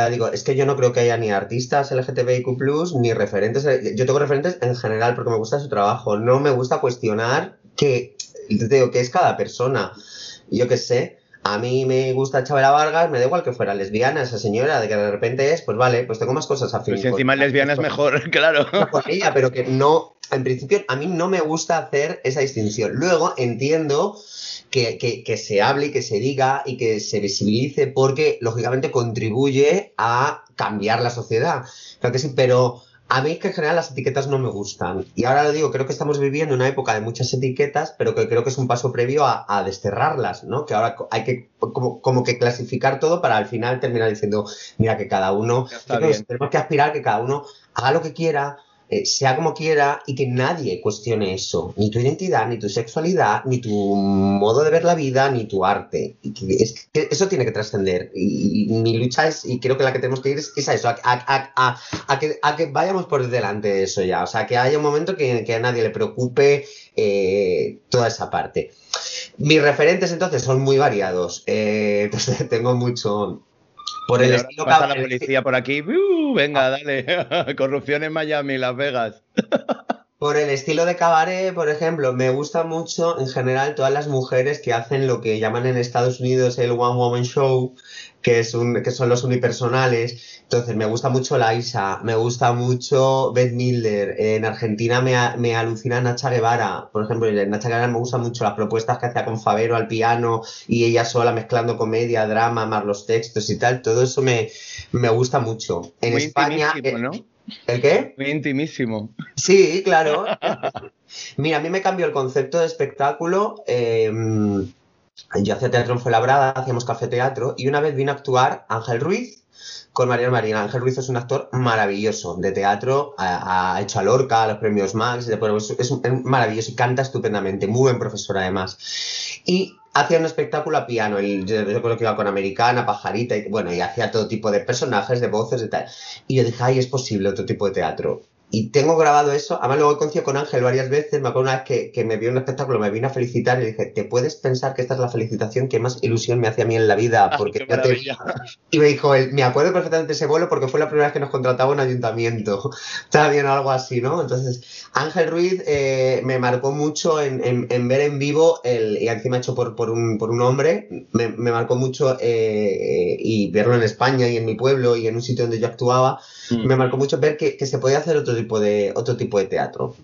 Speaker 3: digo, es que yo no creo que haya ni artistas LGTBIQ, ni referentes. Yo tengo referentes en general porque me gusta su trabajo. No me gusta cuestionar que, digo, que es cada persona. Yo qué sé. A mí me gusta Chabela Vargas, me da igual que fuera lesbiana esa señora, de que de repente es, pues vale, pues tengo más cosas a
Speaker 2: Pues si encima lesbiana es mejor, claro.
Speaker 3: Ella, pero que no, en principio a mí no me gusta hacer esa distinción. Luego entiendo que, se hable y que se diga y que se visibilice porque lógicamente contribuye a cambiar la sociedad. Creo que sí, pero a mí que en general las etiquetas no me gustan. Y ahora lo digo, creo que estamos viviendo una época de muchas etiquetas, pero que creo que es un paso previo a, desterrarlas, ¿no? Que ahora hay que como, que clasificar todo para al final terminar diciendo, mira que cada uno, tenemos que aspirar que cada uno haga lo que quiera, eh, sea como quiera y que nadie cuestione eso, ni tu identidad, ni tu sexualidad, ni tu modo de ver la vida, ni tu arte. es que eso tiene que trascender. Y, mi lucha es, y creo que la que tenemos que ir es, a eso, a, que, vayamos por delante de eso ya. O sea, que haya un momento que, a nadie le preocupe eh, toda esa parte. Mis referentes entonces son muy variados. Eh, entonces tengo mucho,
Speaker 2: por el estilo pasa la policía por aquí. Uh, venga, dale. Corrupción en Miami, Las Vegas.
Speaker 3: Por el estilo de cabaret, por ejemplo, me gusta mucho en general todas las mujeres que hacen lo que llaman en Estados Unidos el One Woman Show, que, es un, que son los unipersonales. Entonces, me gusta mucho Laisa, me gusta mucho Beth Milder. En Argentina me, me alucina Nacha Guevara. Por ejemplo, en Nacha Guevara me gustan mucho las propuestas que hacía con Favero al piano y ella sola mezclando comedia, drama, más los textos y tal. Todo eso me, me gusta mucho. En España. Eh, ¿no? ¿El qué?
Speaker 2: Muy intimísimo.
Speaker 3: Sí, claro. Mira, a mí me cambió el concepto de espectáculo. Em, yo hacía teatro en Fuenlabrada, hacíamos café teatro, y una vez vino a actuar Ángel Ruiz con María Marina. Ángel Ruiz es un actor maravilloso de teatro, ha, hecho a Lorca, a los premios Max, es, maravilloso y canta estupendamente, muy buen profesor además. Y hacía un espectáculo a piano, yo, creo que iba con Americana, Pajarita, y bueno, y hacía todo tipo de personajes, de voces y tal. Y yo dije, ay, es posible otro tipo de teatro. Y tengo grabado eso. Además, luego he coincidido con Ángel varias veces. Me acuerdo una vez que, me vio un espectáculo, me vino a felicitar y dije, ¿te puedes pensar que esta es la felicitación que más ilusión me hace a mí en la vida? Ah, porque Y me dijo, él, me acuerdo perfectamente de ese vuelo porque fue la primera vez que nos contrataba un ayuntamiento. Estaba bien algo así, ¿no? Entonces, Ángel Ruiz eh, me marcó mucho en, ver en vivo, el, y encima hecho por, por, un, por un hombre, me, marcó mucho eh, y verlo en España y en mi pueblo y en un sitio donde yo actuaba, mm. me marcó mucho ver que, que se podía hacer otro tipo de, otro tipo de teatro.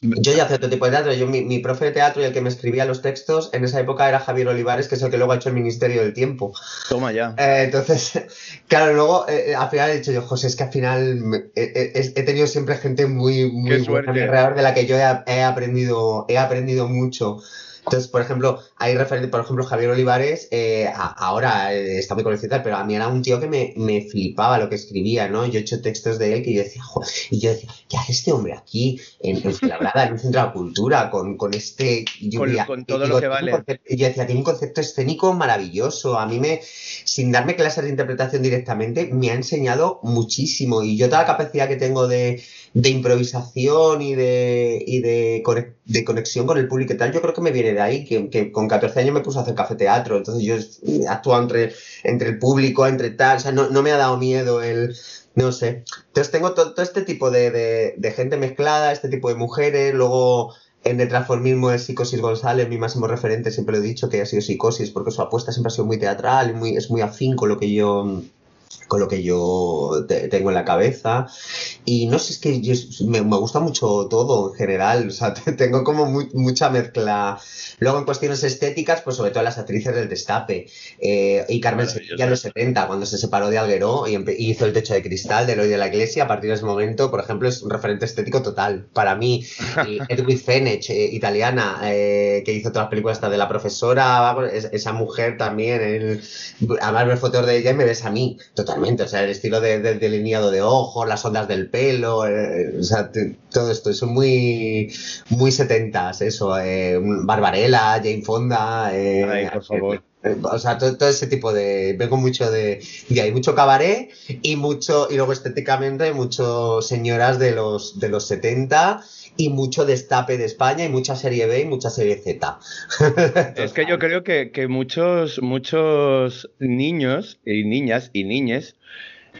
Speaker 3: Yo ya hacía otro tipo de teatro. Yo, mi, profe de teatro y el que me escribía los textos en esa época era Javier Olivares, que es el que luego ha hecho el Ministerio del Tiempo.
Speaker 2: Toma ya.
Speaker 3: Eh, entonces, claro, luego eh, al final he dicho yo, José, es que al final he, tenido siempre gente muy, muy buena alrededor de la que yo he, aprendido, he aprendido mucho. Entonces, por ejemplo, hay referente, por ejemplo, Javier Olivares, eh, ahora eh, está muy conocido, pero a mí era un tío que me, me, flipaba lo que escribía, ¿no? Yo he hecho textos de él que yo decía, Joder", y yo decía, ¿qué hace este hombre aquí en, en en un centro de la cultura, con, con este...
Speaker 2: con, todo lo que vale.
Speaker 3: Y yo decía, tiene un concepto escénico maravilloso. A mí me, sin darme clases de interpretación directamente, me ha enseñado muchísimo. Y yo toda la capacidad que tengo de, de improvisación y de, y de, de conexión con el público y tal, yo creo que me viene de de ahí, que, con 14 años me puse a hacer café teatro, entonces yo he actuado entre, entre el público, entre tal, o sea, no, no me ha dado miedo el, no sé. Entonces tengo todo, este tipo de, de, gente mezclada, este tipo de mujeres, luego en el transformismo de Psicosis González, mi máximo referente, siempre lo he dicho que ha sido Psicosis, porque su apuesta siempre ha sido muy teatral, muy, es muy afín con lo que yo con lo que yo tengo en la cabeza. Y no sé, es que me, gusta mucho todo en general, o sea, tengo como mucha mezcla. Luego en cuestiones estéticas, pues sobre todo las actrices del Destape. Eh, y Carmen Sevilla en los 70, cuando se separó de Alguero y, hizo el techo de cristal del hoy de la iglesia, a partir de ese momento, por ejemplo, es un referente estético total. Para mí, Edwin Fenech, eh, italiana, eh, que hizo todas las películas hasta de la profesora, esa mujer también, el, además ver fotos de ella y me ves a mí, totalmente. O sea, el estilo de, delineado de ojos, las ondas del pelo, eh, o sea, todo esto, eso muy, muy setentas, eso, eh, Barbarella, Jane Fonda, eh, por favor. O sea, todo, ese tipo de. Vengo mucho de, de ahí, mucho cabaret y mucho, y luego estéticamente, mucho señoras de los, de los 70 y mucho destape de España y mucha serie B y mucha serie Z.
Speaker 2: es que yo creo que, que, muchos, muchos niños y niñas y niñes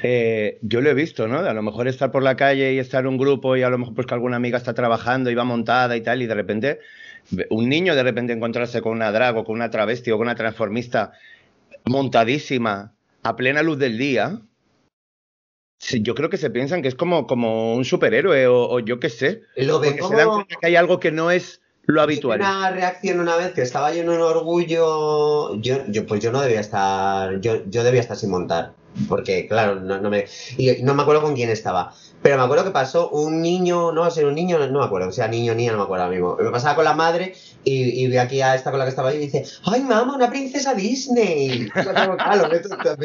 Speaker 2: eh, yo lo he visto, ¿no? A lo mejor estar por la calle y estar un grupo y a lo mejor pues que alguna amiga está trabajando y va montada y tal y de repente un niño de repente encontrarse con una drag o con una travesti o con una transformista montadísima a plena luz del día, yo creo que se piensan que es como, como un superhéroe o, yo qué sé.
Speaker 3: Lo porque
Speaker 2: se dan cuenta que hay algo que no es lo habitual.
Speaker 3: Una reacción una vez que estaba yo en un orgullo, yo, yo pues yo no debía estar, yo, yo debía estar sin montar porque claro, no, no me... Y no me acuerdo con quién estaba. Pero me acuerdo que pasó un niño, no ser un niño, no me acuerdo, o sea, niño, niña, no me acuerdo ahora mismo. Me pasaba con la madre y, y vi aquí a esta con la que estaba ahí y dice, ¡ay, mamá, una princesa Disney!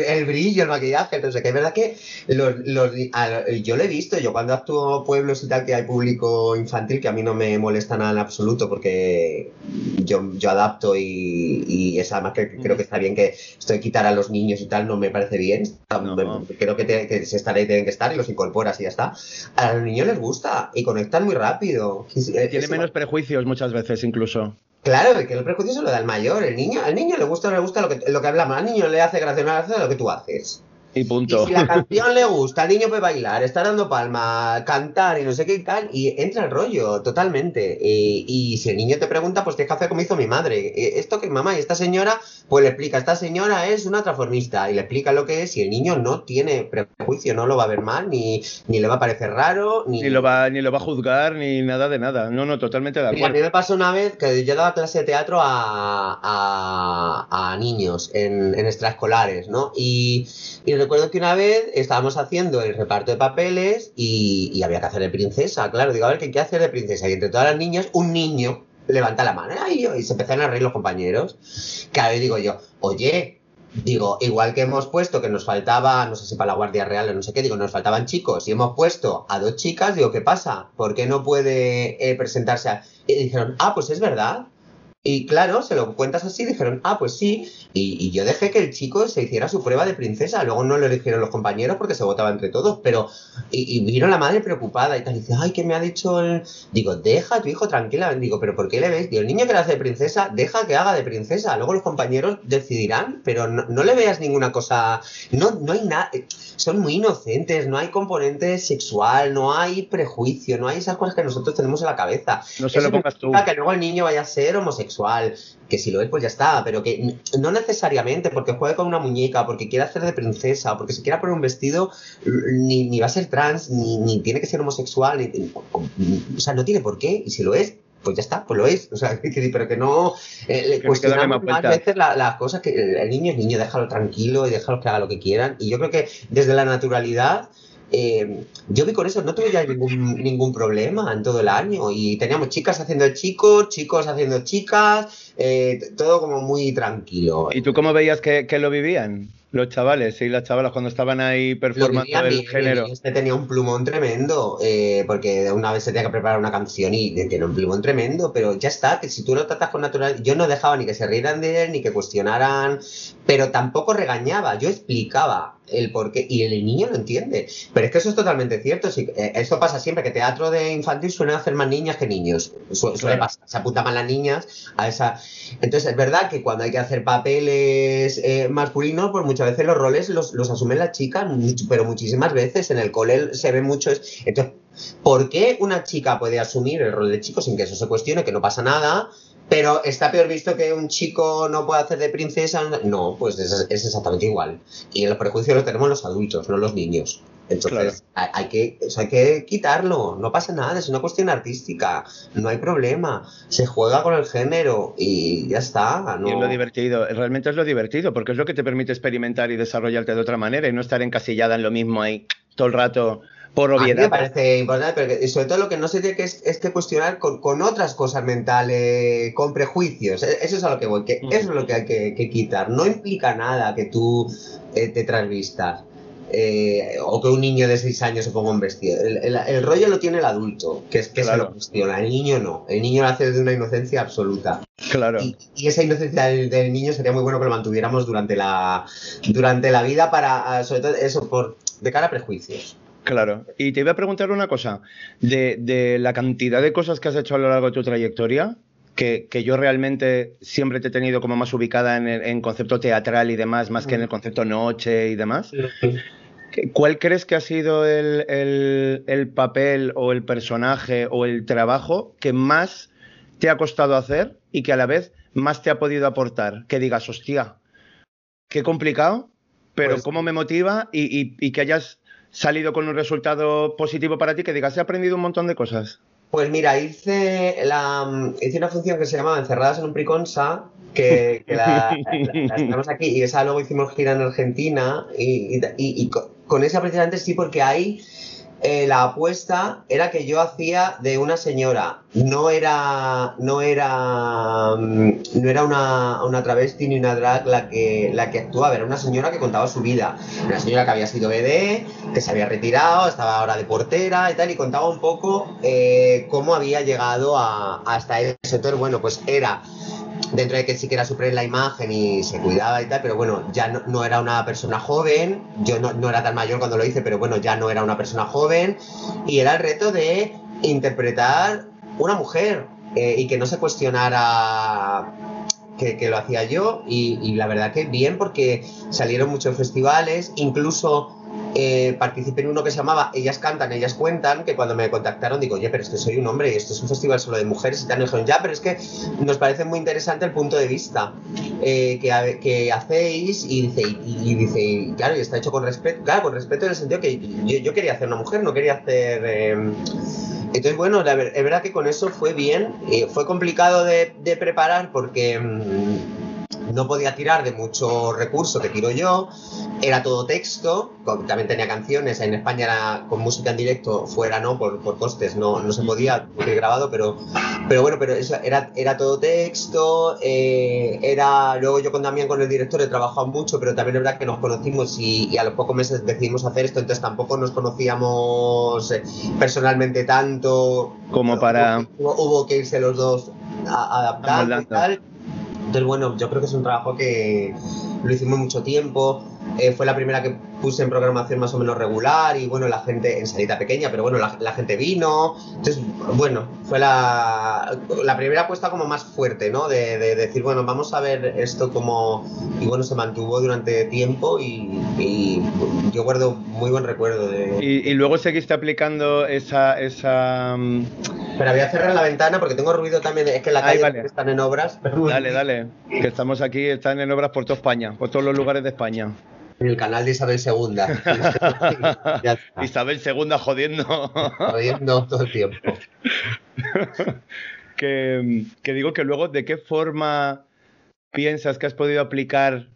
Speaker 3: el brillo, el maquillaje, entonces, que es verdad que los, los, yo lo he visto, yo cuando actúo pueblos y tal, que hay público infantil, que a mí no me molesta nada en absoluto porque yo, yo adapto y, y es además que creo que está bien que esto de quitar a los niños y tal no me parece bien. Creo que, que se estará y tienen que estar y los incorporas y ya está a los niños les gusta y conectan muy rápido.
Speaker 2: Tiene menos prejuicios muchas veces incluso.
Speaker 3: Claro, que el prejuicio se lo da el mayor. El niño, al niño le gusta o no le gusta lo que, lo que hablamos. Al niño le hace gracia o no le hace lo que tú haces.
Speaker 2: Y punto.
Speaker 3: Y si la canción le gusta, el niño puede bailar, estar dando palma, cantar y no sé qué y tal, y entra el rollo totalmente. Y, si el niño te pregunta, pues tienes que hacer como hizo mi madre. Esto que mamá y esta señora, pues le explica, esta señora es una transformista y le explica lo que es y el niño no tiene prejuicio, no lo va a ver mal, ni, ni le va a parecer raro, ni...
Speaker 2: Ni lo, va, ni lo va a juzgar, ni nada de nada. No, no, totalmente de acuerdo.
Speaker 3: a mí me pasó una vez que yo daba clase de teatro a, a, niños en, en extraescolares, ¿no? Y, y recuerdo que una vez estábamos haciendo el reparto de papeles y, había que hacer de princesa. Claro, digo, a ver, ¿qué, qué hacer de princesa? Y entre todas las niñas, un niño levanta la mano y, y se empezaron a reír los compañeros. Claro, y digo yo, oye, Digo, igual que hemos puesto que nos faltaba, no sé si para la Guardia Real o no sé qué, digo, nos faltaban chicos y hemos puesto a dos chicas, digo, ¿qué pasa? ¿Por qué no puede eh, presentarse a... Y dijeron, ah, pues es verdad. Y claro, se lo cuentas así, dijeron, ah, pues sí. Y, yo dejé que el chico se hiciera su prueba de princesa. Luego no lo eligieron los compañeros porque se votaba entre todos. Pero, y, y vino la madre preocupada y tal. Y dice, ay, ¿qué me ha dicho el. Digo, deja a tu hijo tranquila. Digo, ¿pero por qué le ves? Digo, el niño que le hace de princesa, deja que haga de princesa. Luego los compañeros decidirán, pero no, le veas ninguna cosa. No, no hay nada. Son muy inocentes, no hay componente sexual, no hay prejuicio, no hay esas cosas que nosotros tenemos en la cabeza.
Speaker 2: No se lo pongas tú.
Speaker 3: Que luego el niño vaya a ser homosexual que si lo es, pues ya está, pero que no necesariamente porque juegue con una muñeca, porque quiera hacer de princesa, porque se quiera poner un vestido, ni, ni va a ser trans, ni, ni tiene que ser homosexual, o sea, no tiene por qué, y si lo es, pues ya está, pues lo es. O sea, pero que no eh, cuestionamos más veces las cosas que el niño es niño, déjalo tranquilo y déjalo que haga lo que quieran. Y yo creo que desde la naturalidad eh, yo vi con eso, no tuve ya ningún, ningún problema en todo el año y teníamos chicas haciendo chicos, chicos haciendo chicas, eh, todo como muy tranquilo.
Speaker 2: ¿Y tú cómo veías que, lo vivían? Los chavales y las chavalas cuando estaban ahí performando el género.
Speaker 3: Este tenía un plumón tremendo, eh, porque una vez se tenía que preparar una canción y tenía un plumón tremendo, pero ya está, que si tú lo tratas con naturalidad, yo no dejaba ni que se rieran de él, ni que cuestionaran, pero tampoco regañaba, yo explicaba el por qué, y el niño lo entiende. Pero es que eso es totalmente cierto. Si, eh, esto pasa siempre, que teatro de infantil suelen hacer más niñas que niños. suele pasar, se apuntan más las niñas a esa. Entonces, es verdad que cuando hay que hacer papeles eh, masculinos, pues muchas veces los roles los, los asumen las chicas, pero muchísimas veces en el cole se ve mucho. Entonces, ¿por qué una chica puede asumir el rol de chico sin que eso se cuestione, que no pasa nada? Pero está peor visto que un chico no pueda hacer de princesa. No, pues es, exactamente igual. Y los prejuicios los tenemos los adultos, no los niños. Entonces hay, que, hay que quitarlo, no pasa nada, es una cuestión artística, no hay problema, se juega con el género y ya está.
Speaker 2: Y es lo divertido, realmente es lo divertido, porque es lo que te permite experimentar y desarrollarte de otra manera y no estar encasillada en lo mismo ahí todo el rato por obviedad.
Speaker 3: A mí me parece importante, pero sobre todo lo que no se tiene que es, que cuestionar con, otras cosas mentales, con prejuicios. E, eso es a lo que voy, que mm. eso es lo que hay que, quitar. No implica nada que tú eh, te transvistas. Eh, o que un niño de 6 años se ponga un vestido. El, rollo lo tiene el adulto, que es que se lo cuestiona. El niño no. El niño lo hace desde una inocencia absoluta.
Speaker 2: Claro.
Speaker 3: Y, esa inocencia del, niño sería muy bueno que lo mantuviéramos durante la, durante la vida para, sobre todo eso, por, de cara a prejuicios.
Speaker 2: Claro. Y te iba a preguntar una cosa. De, la cantidad de cosas que has hecho a lo largo de tu trayectoria, que, yo realmente siempre te he tenido como más ubicada en, el, concepto teatral y demás, más que en el concepto noche y demás. ¿Cuál crees que ha sido el, papel o el personaje o el trabajo que más te ha costado hacer y que a la vez más te ha podido aportar? Que digas, hostia, qué complicado, pero pues cómo me motiva y que hayas salido con un resultado positivo para ti que digas, he aprendido un montón de cosas?
Speaker 3: Pues mira, hice, la, hice una función que se llamaba Encerradas en un Priconsa, que, la, tenemos aquí, y esa luego hicimos gira en Argentina, y, y con esa precisamente sí, porque hay eh, la apuesta era que yo hacía de una señora. No era, no era, mm, no era una, una, travesti ni una drag la que, la que actuaba, era una señora que contaba su vida. Una señora que había sido BD, que se había retirado, estaba ahora de portera y tal, y contaba un poco eh, cómo había llegado a, hasta eso. Entonces, bueno, pues era dentro de que sí que era súper en la imagen y se cuidaba y tal, pero bueno, ya no, era una persona joven, yo no, era tan mayor cuando lo hice, pero bueno, ya no era una persona joven, y era el reto de interpretar una mujer eh, y que no se cuestionara que, lo hacía yo, y, y la verdad que bien, porque salieron muchos festivales, incluso eh, participé en uno que se llamaba Ellas cantan, ellas cuentan, que cuando me contactaron digo, oye, pero es que soy un hombre esto es un festival solo de mujeres y tal, y dijeron, ya, pero es que nos parece muy interesante el punto de vista eh, que, que, hacéis y dice, y, dice, claro, y está hecho con respeto, claro, con respeto en el sentido que yo, quería hacer una mujer, no quería hacer... Em, entonces, bueno, es verdad que con eso fue bien, eh, fue complicado de, de preparar porque... Em, no podía tirar de mucho recurso que tiro yo, era todo texto, también tenía canciones, en España era con música en directo, fuera no, por, costes, no, no se podía, porque grabado, pero, pero bueno, pero eso era, era todo texto, eh, era, luego yo con Damián, con el director, he trabajado mucho, pero también es verdad que nos conocimos y, a los pocos meses decidimos hacer esto, entonces tampoco nos conocíamos eh, personalmente tanto.
Speaker 2: Como para...
Speaker 3: Hubo, que irse los dos a, adaptar y tal. Entonces, bueno, yo creo que es un trabajo que lo hicimos mucho tiempo. Eh, fue la primera que puse en programación más o menos regular y bueno, la gente en salita pequeña, pero bueno, la, gente vino. Entonces, bueno, fue la, primera apuesta como más fuerte, ¿no? De, decir, bueno, vamos a ver esto como... Y bueno, se mantuvo durante tiempo y, yo guardo muy buen recuerdo de...
Speaker 2: Y, luego seguiste aplicando esa... esa...
Speaker 3: Pero voy a cerrar la ventana porque tengo ruido también, es que la calle están en obras.
Speaker 2: Dale, dale, que estamos aquí, están en obras por toda España, por todos los lugares de España.
Speaker 3: En el canal de Isabel II.
Speaker 2: Isabel II jodiendo.
Speaker 3: Jodiendo todo el tiempo.
Speaker 2: que, digo que luego, ¿de qué forma piensas que has podido aplicar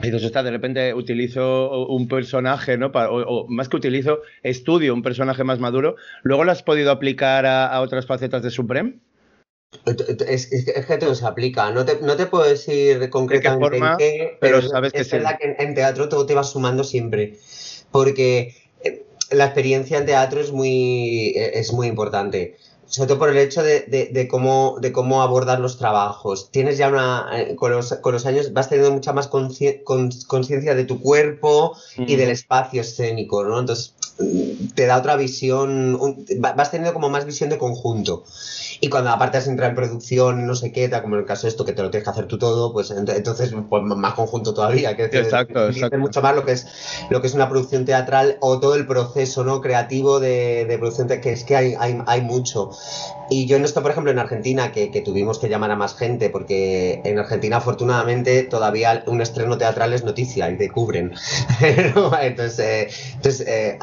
Speaker 2: y entonces está, de repente utilizo un personaje, ¿no? o, más que utilizo, estudio un personaje más maduro. ¿Luego lo has podido aplicar a, otras facetas de Supreme?
Speaker 3: Es, que todo se aplica. No te, no te puedo decir concretamente en qué, pero, sabes que es verdad que en, teatro todo te va sumando siempre. Porque eh, la experiencia en teatro es muy, es muy importante. Sobre todo por el hecho de, cómo, de cómo abordar los trabajos. Tienes ya una, eh, con los, con los años vas teniendo mucha más conciencia de tu cuerpo y del espacio escénico, ¿no? Entonces te da otra visión, vas teniendo como más visión de conjunto. Y cuando aparte has entrado en producción, no sé qué, como en el caso de esto, que te lo tienes que hacer tú todo, pues entonces pues, más conjunto todavía. Que
Speaker 2: exacto, exacto.
Speaker 3: mucho más lo que es lo que es una producción teatral o todo el proceso no creativo de, de producción, que es que hay, hay, hay mucho. Y yo en esto, por ejemplo, en Argentina, que, tuvimos que llamar a más gente, porque en Argentina, afortunadamente, todavía un estreno teatral es noticia y te cubren. entonces, eh, entonces eh,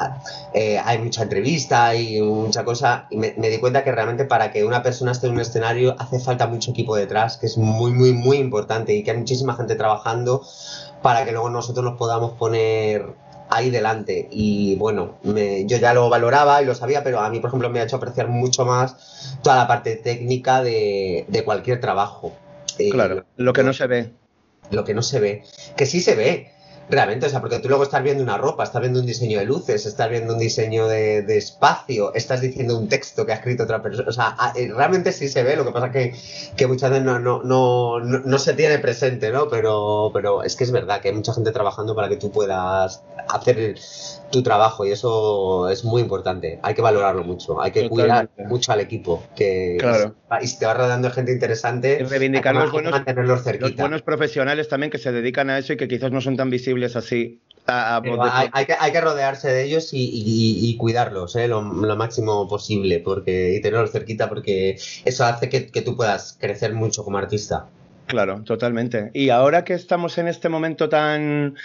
Speaker 3: eh, hay mucha entrevista y mucha cosa. Y me, di cuenta que realmente para que una persona esté en un escenario hace falta mucho equipo detrás, que es muy, muy, muy importante y que hay muchísima gente trabajando para que luego nosotros nos podamos poner ahí delante. Y bueno, yo ya lo valoraba y lo sabía, pero a mí, por ejemplo, me ha hecho apreciar mucho más toda la parte técnica de, cualquier trabajo.
Speaker 2: Claro, lo que no se ve.
Speaker 3: Lo que no se ve. Que sí se ve, Realmente, o sea, porque tú luego estás viendo una ropa, estás viendo un diseño de luces, estás viendo un diseño de, espacio, estás diciendo un texto que ha escrito otra persona. O sea, eh, realmente sí se ve, lo que pasa que, que muchas veces no, no, no, no, se tiene presente, ¿no? Pero, pero es que es verdad que hay mucha gente trabajando para que tú puedas hacer tu trabajo y eso es muy importante. Hay que valorarlo mucho, hay que cuidar mucho al equipo. Que
Speaker 2: claro.
Speaker 3: y si te vas rodeando de gente interesante,
Speaker 2: y reivindicar los buenos, los buenos profesionales también que se dedican a eso y que quizás no son tan visibles así.
Speaker 3: hay, que, hay, que, rodearse de ellos y, cuidarlos ¿eh? lo, máximo posible porque, y tenerlos cerquita porque eso hace que, que tú puedas crecer mucho como artista.
Speaker 2: Claro, totalmente. Y ahora que estamos en este momento tan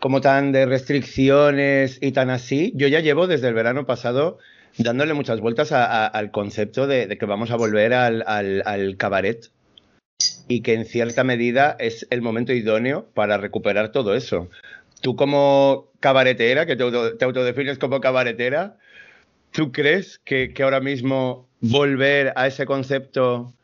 Speaker 2: como tan de restricciones y tan así, yo ya llevo desde el verano pasado dándole muchas vueltas al concepto de, que vamos a volver al, cabaret y que en cierta medida es el momento idóneo para recuperar todo eso. Tú como cabaretera, que te, autodefines como cabaretera, ¿tú crees que ahora mismo volver a ese concepto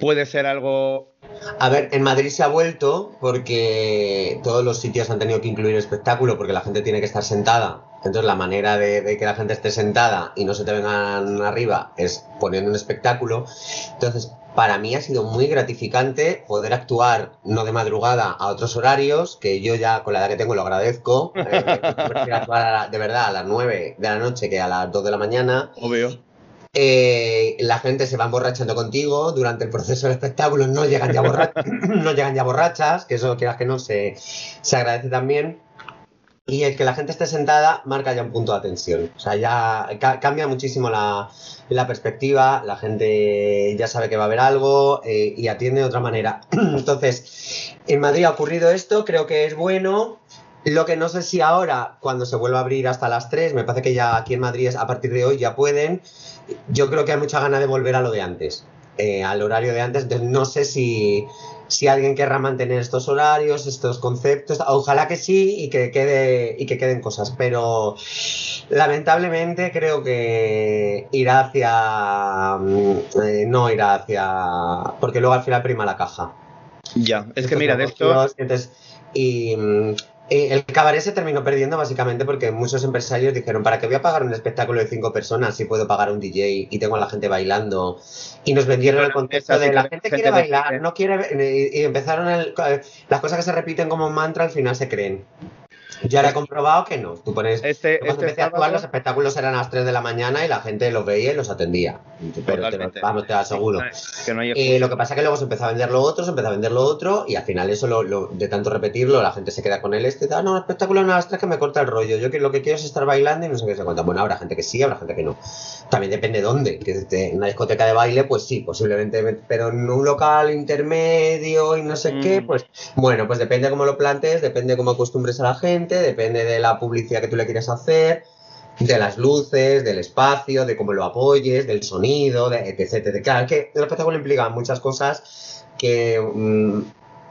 Speaker 2: puede ser algo...
Speaker 3: A ver, en Madrid se ha vuelto porque todos los sitios han tenido que incluir espectáculo porque la gente tiene que estar sentada. Entonces la manera de, que la gente esté sentada y no se te vengan arriba es poniendo un espectáculo. Entonces, para mí ha sido muy gratificante poder actuar no de madrugada a otros horarios, que yo ya con la edad que tengo lo agradezco. Eh, actuar de verdad a las 9 de la noche que a las 2 de la mañana.
Speaker 2: Obvio.
Speaker 3: Eh, la gente se va emborrachando contigo durante el proceso del espectáculo, no llegan ya, no llegan ya borrachas, que eso quieras que no se, se agradece también. Y el que la gente esté sentada marca ya un punto de atención. O sea, ya cambia muchísimo la, la, perspectiva, la gente ya sabe que va a haber algo eh, y atiende de otra manera. Entonces, en Madrid ha ocurrido esto, creo que es bueno. Lo que no sé si ahora, cuando se vuelva a abrir hasta las 3, me parece que ya aquí en Madrid a partir de hoy ya pueden, yo creo que hay mucha gana de volver a lo de antes, eh, al horario de antes. Entonces, no sé si, si alguien querrá mantener estos horarios, estos conceptos. Ojalá que sí y que, quede, y que queden cosas, pero lamentablemente creo que irá hacia. Mm, eh, no irá hacia. Porque luego al final prima la caja.
Speaker 2: Ya, es que mira, de esto.
Speaker 3: y mm, el cabaret se terminó perdiendo básicamente porque muchos empresarios dijeron, ¿para qué voy a pagar un espectáculo de cinco personas si puedo pagar un DJ y tengo a la gente bailando? Y nos vendieron el concepto de la gente quiere bailar, no quiere... Y empezaron las cosas que se repiten como mantra al final se creen. Yo ahora he comprobado que no. Tú pones.
Speaker 2: Este, cuando este
Speaker 3: actuar, los espectáculos eran a las 3 de la mañana y la gente los veía y los atendía. Pero te, vamos, te aseguro. y lo que pasa es que luego se empezó a vender lo otro, se empezó a vender lo otro y al final eso, lo, de tanto repetirlo, la gente se queda con él. Este, ah, no, espectáculo no a las 3 que me corta el rollo. Yo lo que quiero es estar bailando y no sé qué se cuenta. Bueno, habrá gente que sí, habrá gente que no. También depende dónde. Que en una discoteca de baile, pues sí, posiblemente. Pero en un local intermedio y no sé qué, mm. pues bueno, pues depende cómo lo plantes, depende cómo acostumbres a la gente, depende de la publicidad que tú le quieres hacer, de las luces, del espacio, de cómo lo apoyes, del sonido, de, etc, Claro, que el espectáculo implica muchas cosas que mm,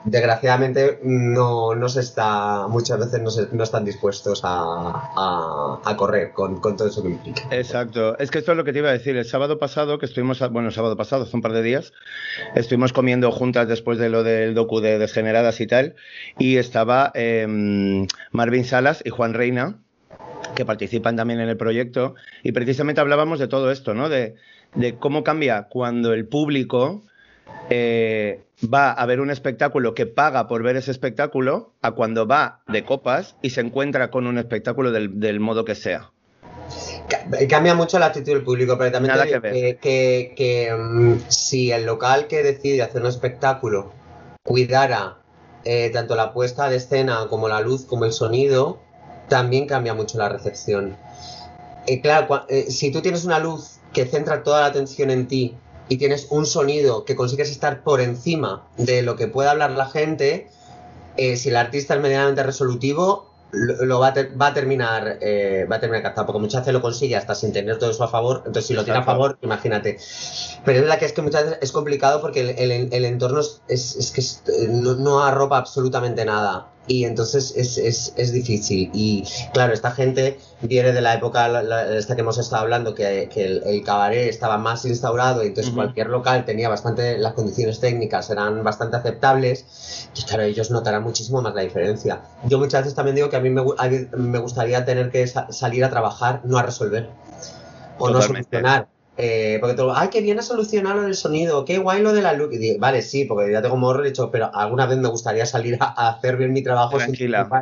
Speaker 3: desgraciadamente no, se está, muchas veces no, están dispuestos a, correr con, todo eso que implica.
Speaker 2: Exacto, es que esto es lo que te iba a decir. El sábado pasado, que estuvimos, bueno, el sábado pasado, hace un par de días, estuvimos comiendo juntas después de lo del docu de Desgeneradas y tal, y estaba em, Marvin Salas y Juan Reina que participan también en el proyecto, y precisamente hablábamos de todo esto, ¿no? De, cómo cambia cuando el público eh, va a ver un espectáculo que paga por ver ese espectáculo a cuando va de copas y se encuentra con un espectáculo del, modo que sea.
Speaker 3: Cambia mucho la actitud del público, pero también que, mm, si el local que decide hacer un espectáculo cuidara eh, tanto la puesta de escena como la luz como el sonido, también cambia mucho la recepción. Eh, claro, eh, si tú tienes una luz que centra toda la atención en ti y tienes un sonido que consigues estar por encima de lo que puede hablar la gente, eh, si el artista es medianamente resolutivo, lo, va, a va, a terminar eh, va a terminar captado, porque muchas veces lo consigue hasta sin tener todo eso a favor, entonces si lo tiene a favor, imagínate. Pero es verdad que es que muchas veces es complicado porque el, entorno es, que no, arropa absolutamente nada y entonces es, difícil. Y claro, esta gente viene de la época esta que hemos estado hablando, que, el, cabaret estaba más instaurado y entonces cualquier local tenía bastante, las condiciones técnicas eran bastante aceptables, y claro, ellos notarán muchísimo más la diferencia. Yo muchas veces también digo que a mí me, me gustaría tener que salir a trabajar, no a resolver o no solucionar eh, porque todo, ay, que viene a solucionar lo del sonido, qué guay lo de la luz. vale, sí, porque ya tengo morro dicho, pero alguna vez me gustaría salir a, hacer bien mi trabajo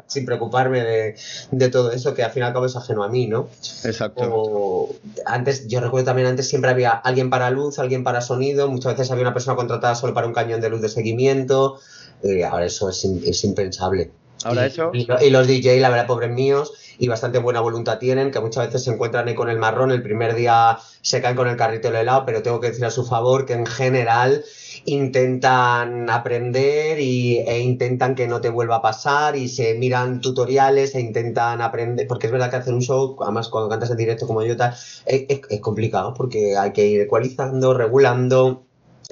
Speaker 3: sin, preocuparme de, todo eso, que al fin y al cabo es ajeno a mí, ¿no?
Speaker 2: Exacto.
Speaker 3: antes, yo recuerdo también antes siempre había alguien para luz, alguien para sonido, muchas veces había una persona contratada solo para un cañón de luz de seguimiento. Y ahora eso es, es impensable.
Speaker 2: Ahora eso.
Speaker 3: Y, los DJ, la verdad, pobres míos, y bastante buena voluntad tienen, que muchas veces se encuentran ahí con el marrón, el primer día se caen con el carrito del helado, pero tengo que decir a su favor que en general intentan aprender y, e intentan que no te vuelva a pasar y se miran tutoriales e intentan aprender, porque es verdad que hacer un show, además cuando cantas en directo como yo tal, es, es complicado porque hay que ir ecualizando, regulando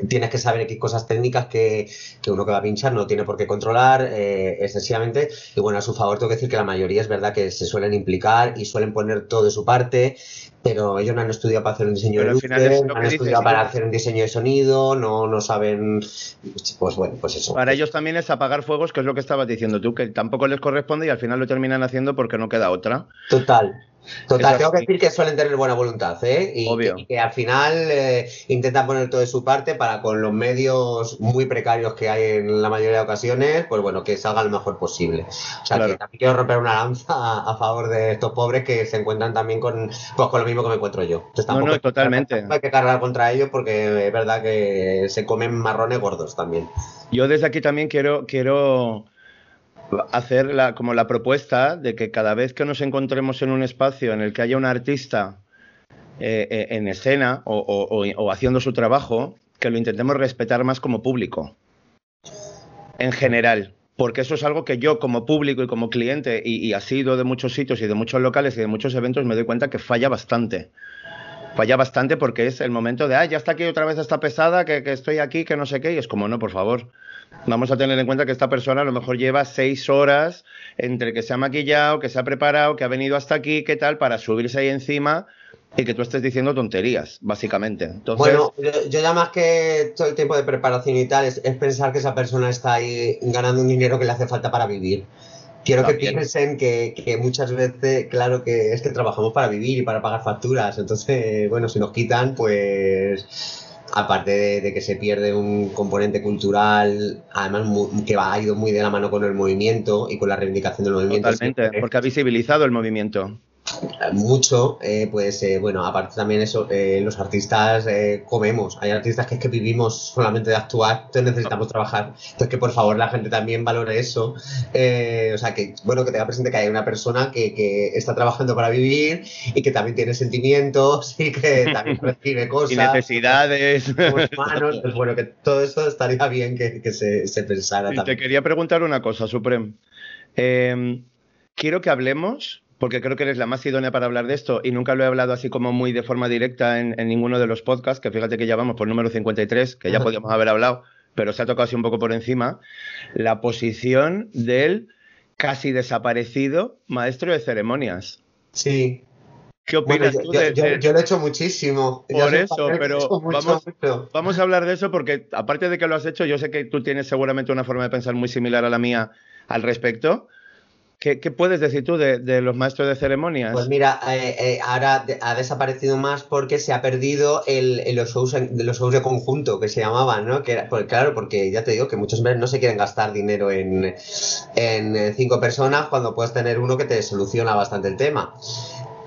Speaker 3: tienes que saber qué cosas técnicas que, uno que va a pinchar no tiene por qué controlar eh, excesivamente. Y bueno, a su favor tengo que decir que la mayoría es verdad que se suelen implicar y suelen poner todo de su parte, pero ellos no han estudiado para hacer un diseño de luces, no han estudiado para hacer un diseño de sonido, no, no saben, pues bueno, pues eso.
Speaker 2: Para ellos también es apagar fuegos, que es lo que estabas diciendo tú, que tampoco les corresponde y al final lo terminan haciendo porque no queda otra.
Speaker 3: Total. Total, tengo que decir que suelen tener buena voluntad, ¿eh? Y, Que, al final eh, intentan poner todo de su parte para con los medios muy precarios que hay en la mayoría de ocasiones, pues bueno, que salga lo mejor posible. O sea, que también quiero romper una lanza a, favor de estos pobres que se encuentran también con, pues, con lo mismo que me encuentro yo.
Speaker 2: no, no, totalmente.
Speaker 3: Hay que cargar contra ellos porque es verdad que se comen marrones gordos también.
Speaker 2: Yo desde aquí también quiero, quiero hacer la, como la propuesta de que cada vez que nos encontremos en un espacio en el que haya un artista eh, eh, en escena o, haciendo su trabajo, que lo intentemos respetar más como público, en general. Porque eso es algo que yo como público y como cliente, y, ha sido de muchos sitios y de muchos locales y de muchos eventos, me doy cuenta que falla bastante. Falla bastante porque es el momento de, ah, ya está aquí otra vez esta pesada, que, que, estoy aquí, que no sé qué, y es como, no, por favor, Vamos a tener en cuenta que esta persona a lo mejor lleva seis horas entre que se ha maquillado, que se ha preparado, que ha venido hasta aquí, qué tal, para subirse ahí encima y que tú estés diciendo tonterías, básicamente.
Speaker 3: Bueno, yo, ya más que todo el tiempo de preparación y tal, es, pensar que esa persona está ahí ganando un dinero que le hace falta para vivir. Quiero que piensen que, que, muchas veces, claro que es que trabajamos para vivir y para pagar facturas. Entonces, bueno, si nos quitan, pues aparte de, que se pierde un componente cultural, además que va, ha ido muy de la mano con el movimiento y con la reivindicación del movimiento.
Speaker 2: Totalmente, porque ha visibilizado el movimiento
Speaker 3: mucho, eh, pues eh, bueno, aparte también eso, eh, los artistas comemos, hay artistas que es que vivimos solamente de actuar, entonces necesitamos trabajar, entonces que por favor la gente también valore eso, o sea que bueno, que tenga presente que hay una persona que, está trabajando para vivir y que también tiene sentimientos y que también recibe cosas.
Speaker 2: Y necesidades.
Speaker 3: Humanos, pues bueno, que todo eso estaría bien que, se, se, pensara.
Speaker 2: Y te quería preguntar una cosa, Suprem. quiero que hablemos porque creo que eres la más idónea para hablar de esto y nunca lo he hablado así como muy de forma directa en, ninguno de los podcasts, que fíjate que ya vamos por número 53, que ya podíamos haber hablado, pero se ha tocado así un poco por encima, la posición del casi desaparecido maestro de ceremonias.
Speaker 3: Sí.
Speaker 2: ¿Qué opinas yo, tú
Speaker 3: yo, lo he hecho muchísimo.
Speaker 2: Por eso, pero vamos, vamos a hablar de eso porque aparte de que lo has hecho, yo sé que tú tienes seguramente una forma de pensar muy similar a la mía al respecto ¿Qué, puedes decir tú de, los maestros de ceremonias?
Speaker 3: Pues mira, eh, eh, ahora ha desaparecido más porque se ha perdido el, los, shows los shows de conjunto que se llamaban, ¿no? Que pues, claro, porque ya te digo que muchos hombres no se quieren gastar dinero en, en cinco personas cuando puedes tener uno que te soluciona bastante el tema.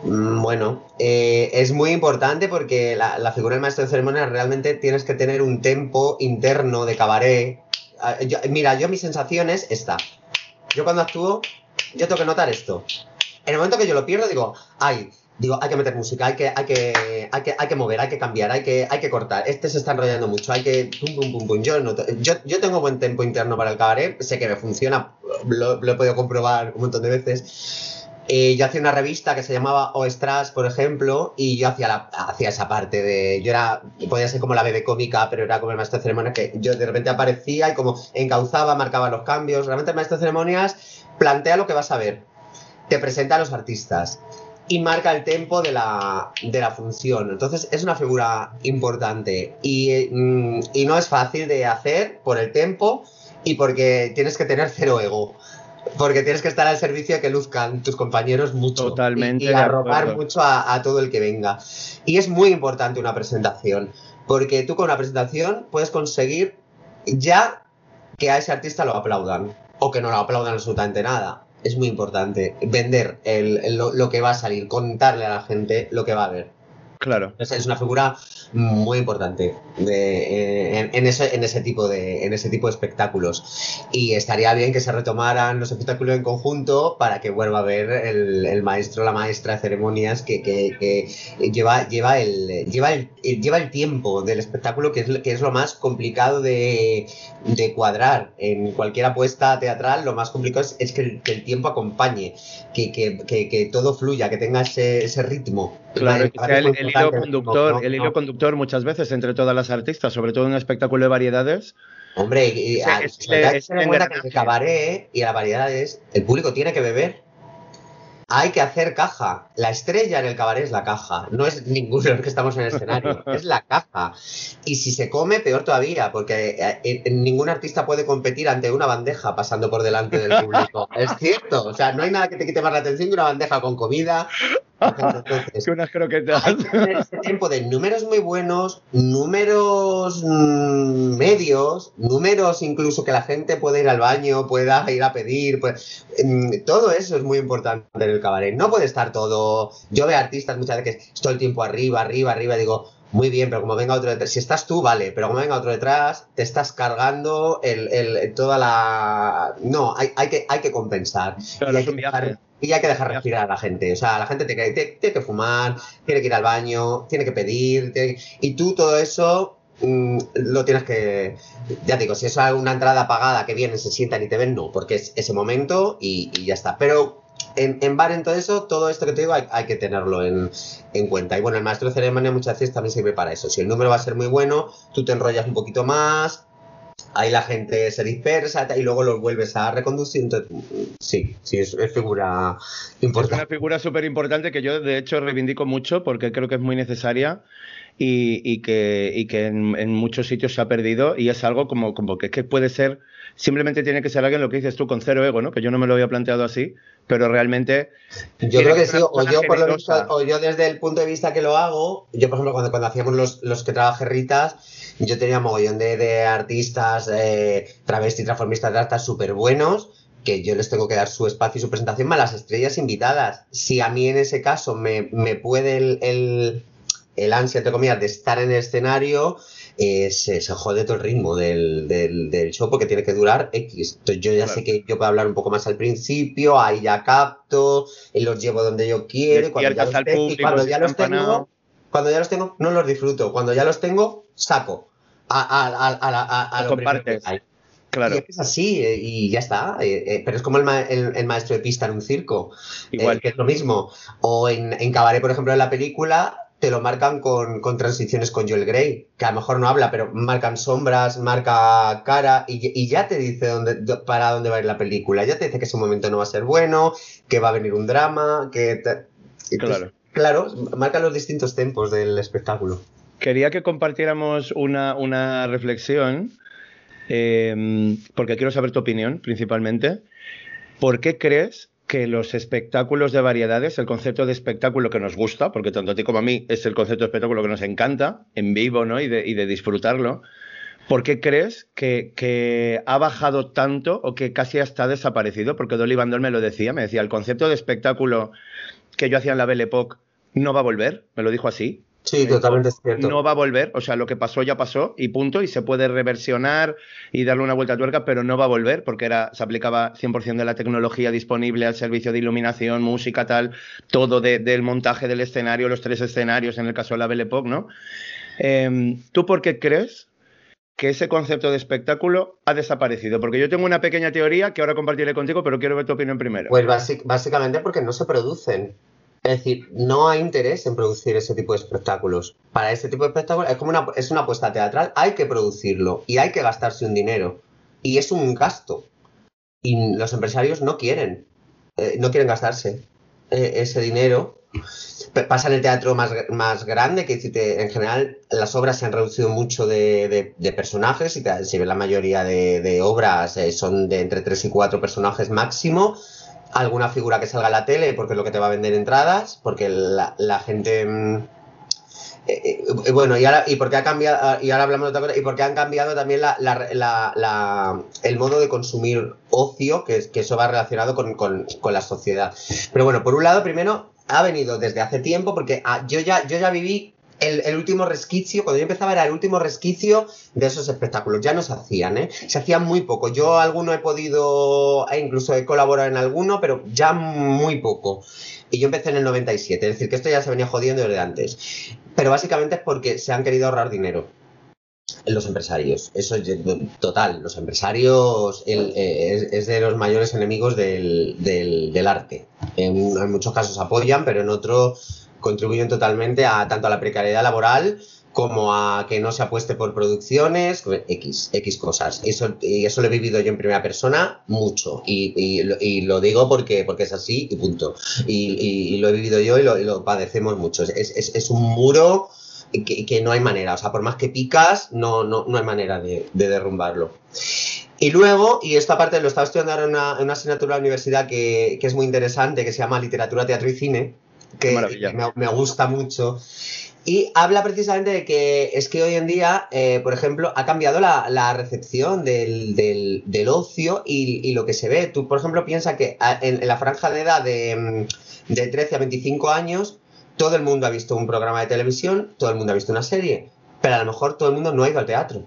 Speaker 3: Mm, bueno, eh, es muy importante porque la, figura del maestro de ceremonias realmente tienes que tener un tempo interno de cabaret. Ah, mira, yo mi sensación es esta. Yo cuando actúo, yo tengo que notar esto. En el momento que yo lo pierdo, digo, ay, digo, hay que meter música, hay que, hay que, hay que, hay que mover, hay que cambiar, hay que, hay que cortar. Este se está enrollando mucho, hay que pum pum pum pum. Yo, yo, yo tengo buen tempo interno para el cabaret, sé que me funciona, lo, lo he podido comprobar un montón de veces. Eh, yo hacía una revista que se llamaba Oestras, por ejemplo, y yo hacía, la, hacía esa parte de. Yo era. Podía ser como la bebé cómica, pero era como el maestro de ceremonias que yo de repente aparecía y como encauzaba, marcaba los cambios. Realmente el maestro de ceremonias plantea lo que vas a ver, te presenta a los artistas y marca el tempo de la, de la función. Entonces es una figura importante y, mm, y no es fácil de hacer por el tempo y porque tienes que tener cero ego. Porque tienes que estar al servicio de que luzcan tus compañeros mucho.
Speaker 2: Totalmente.
Speaker 3: Y, arrojar mucho a, todo el que venga. Y es muy importante una presentación. Porque tú con una presentación puedes conseguir ya que a ese artista lo aplaudan. O que no lo aplaudan absolutamente nada. Es muy importante vender lo que va a salir, contarle a la gente lo que va a ver.
Speaker 2: Claro.
Speaker 3: es una figura muy importante eh, en, ese, en, ese tipo de, en ese tipo de espectáculos. Y estaría bien que se retomaran los espectáculos en conjunto para que vuelva a ver el, maestro, la maestra de ceremonias que, lleva, lleva, el, lleva, el, lleva el tiempo del espectáculo, que es, que es lo más complicado de, cuadrar. En cualquier apuesta teatral, lo más complicado es, que, el, tiempo acompañe, que, todo fluya, que tenga ese, ese ritmo.
Speaker 2: Claro, que sea el, hilo conductor, el hilo conductor muchas veces entre todas las artistas, sobre todo en un espectáculo de variedades.
Speaker 3: Hombre, y, a, es, es, cuenta que el cabaret y la variedades, el público tiene que beber hay que hacer caja. La estrella en el cabaret es la caja, no es ninguno de los que estamos en el escenario, es la caja. Y si se come, peor todavía, porque eh, eh, ningún artista puede competir ante una bandeja pasando por delante del público. es cierto, o sea, no hay nada que te quite más la atención que una bandeja con comida.
Speaker 2: Entonces, que unas croquetas.
Speaker 3: Hay que tener ese tiempo de números muy buenos, números mm, medios, números incluso que la gente pueda ir al baño, pueda ir a pedir. Pues, mm, todo eso es muy importante en el cabaret. No puede estar todo. Yo veo artistas muchas veces que todo el tiempo arriba, arriba, arriba, digo, muy bien, pero como venga otro detrás, si estás tú, vale, pero como venga otro detrás, te estás cargando el, el toda la... No, hay, hay, que, hay que compensar. y, hay y, hay que dejar, respirar a la gente. O sea, la gente tiene que, que fumar, tiene que ir al baño, tiene que pedir, y tú todo eso mm, lo tienes que... Ya digo, si es una entrada pagada que vienen, se sientan y te ven, no, porque es ese momento y, y ya está. Pero en, bar, en todo eso, todo esto que te digo hay, que tenerlo en, cuenta. Y bueno, el maestro de ceremonia muchas veces también sirve para eso. Si el número va a ser muy bueno, tú te enrollas un poquito más, ahí la gente se dispersa y luego los vuelves a reconducir. Entonces, sí, sí, es, figura importante.
Speaker 2: Es una figura súper importante que yo, de hecho, reivindico mucho porque creo que es muy necesaria. Y, que, en, muchos sitios se ha perdido y es algo como, como que, que puede ser simplemente tiene que ser alguien lo que dices tú con cero ego, ¿no? Que yo no me lo había planteado así, pero realmente.
Speaker 3: Yo creo que, sí, o yo, por lo o yo desde el punto de vista que lo hago, yo por ejemplo, cuando, cuando hacíamos los, los que trabajé Ritas, yo tenía mogollón de, de artistas, eh, travestis, transformistas, artistas súper buenos que yo les tengo que dar su espacio y su presentación más las estrellas invitadas. Si a mí en ese caso me, me puede el, el, el ansia, entre comillas, de estar en el escenario, eh, se, jode todo el ritmo del, del, show porque tiene que durar X. Entonces yo ya sé que yo puedo hablar un poco más al principio, ahí ya capto, y los llevo donde yo quiero, y cuando, ya los, cuando ya los tengo, cuando ya los tengo, no los disfruto. Cuando ya los tengo, saco a, a, a, a, lo
Speaker 2: compartes. Claro.
Speaker 3: Y es así, eh, y ya está. Eh, pero es como el, el, maestro de pista en un circo.
Speaker 2: Igual.
Speaker 3: que es lo mismo. O en, en Cabaret, por ejemplo, en la película, te lo marcan con, transiciones con Joel Grey, que a lo mejor no habla, pero marcan sombras, marca cara y, ya te dice dónde, para dónde va a ir la película. Ya te dice que ese momento no va a ser bueno, que va a venir un drama, que...
Speaker 2: claro.
Speaker 3: Claro, marca los distintos tempos del espectáculo.
Speaker 2: Quería que compartiéramos una, reflexión, em, porque quiero saber tu opinión principalmente. ¿Por qué crees que los espectáculos de variedades, el concepto de espectáculo que nos gusta, porque tanto a ti como a mí es el concepto de espectáculo que nos encanta, en vivo, ¿no? Y de, y de disfrutarlo. ¿Por qué crees que, ha bajado tanto o que casi está desaparecido? Porque Dolly Bandol me lo decía, me decía, el concepto de espectáculo que yo hacía en la Belle Époque no va a volver, me lo dijo así.
Speaker 3: Sí, totalmente cierto.
Speaker 2: No va a volver, o sea, lo que pasó ya pasó y punto, y se puede reversionar y darle una vuelta a tuerca, pero no va a volver porque era, se aplicaba 100% de la tecnología disponible al servicio de iluminación, música, tal, todo de, del montaje del escenario, los tres escenarios en el caso de la Belle Époque, ¿no? Eh, ¿Tú por qué crees que ese concepto de espectáculo ha desaparecido? Porque yo tengo una pequeña teoría que ahora compartiré contigo, pero quiero ver tu opinión primero.
Speaker 3: Pues básicamente porque no se producen. Es decir, no hay interés en producir ese tipo de espectáculos. Para ese tipo de espectáculos es como una, es una apuesta teatral, hay que producirlo y hay que gastarse un dinero. Y es un gasto. Y los empresarios no quieren, eh, no quieren gastarse eh, ese dinero. Pasa en el teatro más, más grande, que en general las obras se han reducido mucho de, de, personajes, y si la mayoría de, obras eh, son de entre 3 y 4 personajes máximo alguna figura que salga a la tele porque es lo que te va a vender entradas, porque la, la gente... Eh, eh, bueno, y ahora, y porque ha cambiado, y ahora hablamos de otra cosa, y porque han cambiado también la, la, el modo de consumir ocio, que, que eso va relacionado con, con, con, la sociedad. Pero bueno, por un lado, primero, ha venido desde hace tiempo, porque ah, yo, ya, yo ya viví el, último resquicio, cuando yo empezaba era el último resquicio de esos espectáculos. Ya no se hacían, ¿eh? Se hacían muy poco. Yo alguno he podido, e incluso he colaborado en alguno, pero ya muy poco. Y yo empecé en el 97, es decir, que esto ya se venía jodiendo desde antes. Pero básicamente es porque se han querido ahorrar dinero los empresarios. Eso es total. Los empresarios eh, es, de los mayores enemigos del, del, arte. En, muchos casos apoyan, pero en otros contribuyen totalmente a tanto a la precariedad laboral como a que no se apueste por producciones, X, X cosas. Eso, y eso lo he vivido yo en primera persona mucho. Y, y, lo digo porque, porque es así y punto. Y, lo he vivido yo y lo, padecemos mucho. Es, es un muro que, que, no hay manera. O sea, por más que picas, no, no, no hay manera de, de derrumbarlo. Y luego, y esta parte lo estaba estudiando ahora en una, en una asignatura de la universidad que, que es muy interesante, que se llama Literatura, Teatro y Cine que me, me, gusta mucho. Y habla precisamente de que es que hoy en día, eh, por ejemplo, ha cambiado la, la recepción del, del, del ocio y, y, lo que se ve. Tú, por ejemplo, piensas que en, en, la franja de edad de, de 13 a 25 años, todo el mundo ha visto un programa de televisión, todo el mundo ha visto una serie, pero a lo mejor todo el mundo no ha ido al teatro.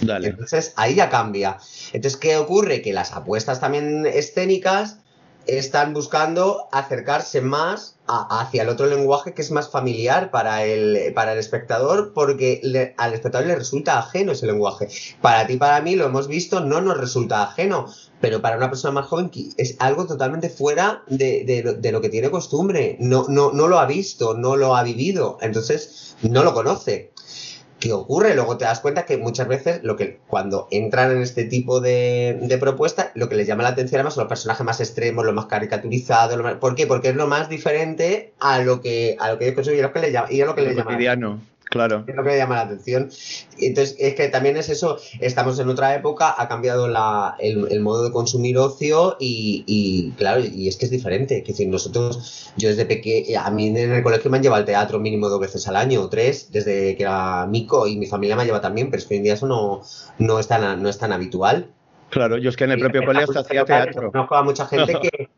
Speaker 2: Dale.
Speaker 3: Entonces ahí ya cambia. Entonces, ¿qué ocurre? Que las apuestas también escénicas están buscando acercarse más a, hacia el otro lenguaje que es más familiar para el, para el espectador, porque le, al espectador le resulta ajeno ese lenguaje. Para ti, para mí, lo hemos visto, no nos resulta ajeno, pero para una persona más joven es algo totalmente fuera de, de, de lo que tiene costumbre. No, no, no lo ha visto, no lo ha vivido, entonces no lo conoce. ¿Qué ocurre? Luego te das cuenta que muchas veces lo que cuando entran en este tipo de, de propuestas, lo que les llama la atención además son los personajes más extremos, los más caricaturizados. Lo más, ¿Por qué? Porque es lo más diferente a lo que a lo que ellos consumen y a lo que les llama. Y a lo que les
Speaker 2: llama Claro.
Speaker 3: Es lo que llama la atención. Entonces, es que también es eso, estamos en otra época, ha cambiado la, el, el, modo de consumir ocio y, y, claro, y es que es diferente. Es decir, nosotros, yo desde pequeño, a mí en el colegio me han llevado al teatro mínimo dos veces al año, o tres, desde que era mico, y mi familia me lleva también, pero es que hoy en día eso no, no, es, tan, no es tan habitual.
Speaker 2: Claro, yo es que en el propio colegio hacía teatro.
Speaker 3: Conozco a mucha gente que,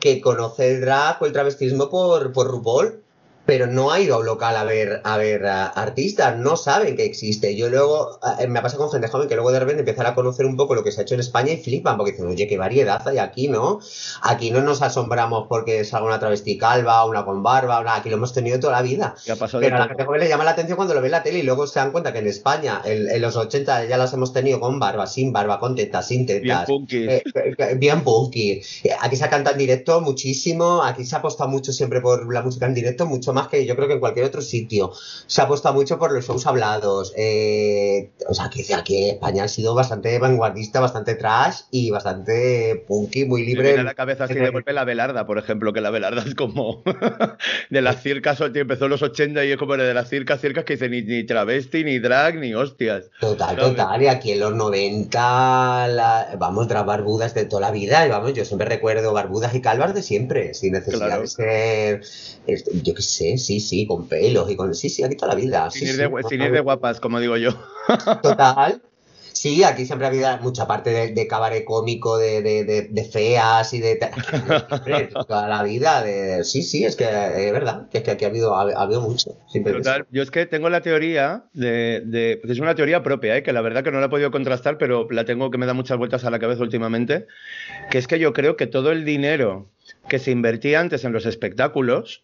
Speaker 3: que conoce el drag o el travestismo por, por RuPaul pero no ha ido a un local a ver, a ver a artistas, no saben que existe. Yo luego, eh, me pasa con gente joven que luego de repente empiezan a conocer un poco lo que se ha hecho en España y flipan, porque dicen, oye, qué variedad hay aquí, ¿no? Aquí no nos asombramos porque salga una travesti calva, una con barba, una, aquí lo hemos tenido toda la vida. Pero a la gente joven le llama la atención cuando lo ve en la tele y luego se dan cuenta que en España, en, en los 80 ya las hemos tenido con barba, sin barba, con tetas, sin tetas.
Speaker 2: Bien punky.
Speaker 3: Eh, bien punky. Aquí se canta en directo muchísimo, aquí se ha apostado mucho siempre por la música en directo, mucho más más que yo creo que en cualquier otro sitio. Se apuesta mucho por los shows hablados. Eh, o sea, que aquí España ha sido bastante vanguardista, bastante trash y bastante punky, muy libre.
Speaker 2: Me la cabeza así de golpe la velarda, por ejemplo, que la velarda es como de las circas, empezó en los 80 y es como de las circas, circas que dice ni, ni travesti, ni drag, ni hostias.
Speaker 3: Total, total. Y aquí en los 90, vamos, tras barbudas de toda la vida. Y vamos, yo siempre recuerdo barbudas y calvas de siempre, sin necesidad de ser, yo qué sé, sí, sí, con pelos y con, sí, sí, aquí toda la vida.
Speaker 2: Sin, ir, de, de guapas, como digo yo.
Speaker 3: Total. Sí, aquí siempre ha habido mucha parte de, cabaret cómico, de, feas y de, toda la vida. De, sí, sí, es que es verdad, que es que aquí ha habido, ha, habido mucho.
Speaker 2: Total, yo es que tengo la teoría de, es una teoría propia, ¿eh? que la verdad que no la he podido contrastar, pero la tengo que me da muchas vueltas a la cabeza últimamente, que es que yo creo que todo el dinero que se invertía antes en los espectáculos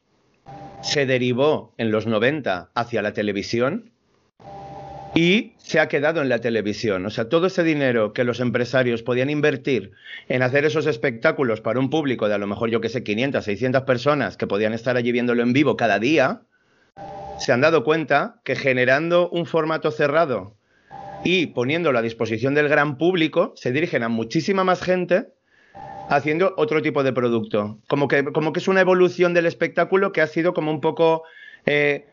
Speaker 2: se derivó en los 90 hacia la televisión y se ha quedado en la televisión. O sea, todo ese dinero que los empresarios podían invertir en hacer esos espectáculos para un público de a lo mejor, yo que sé, 500, 600 personas que podían estar allí viéndolo en vivo cada día, se han dado cuenta que generando un formato cerrado y poniéndolo a disposición del gran público, se dirigen a muchísima más gente haciendo otro tipo de producto. Como que, como que es una evolución del espectáculo que ha sido como un poco... Eh,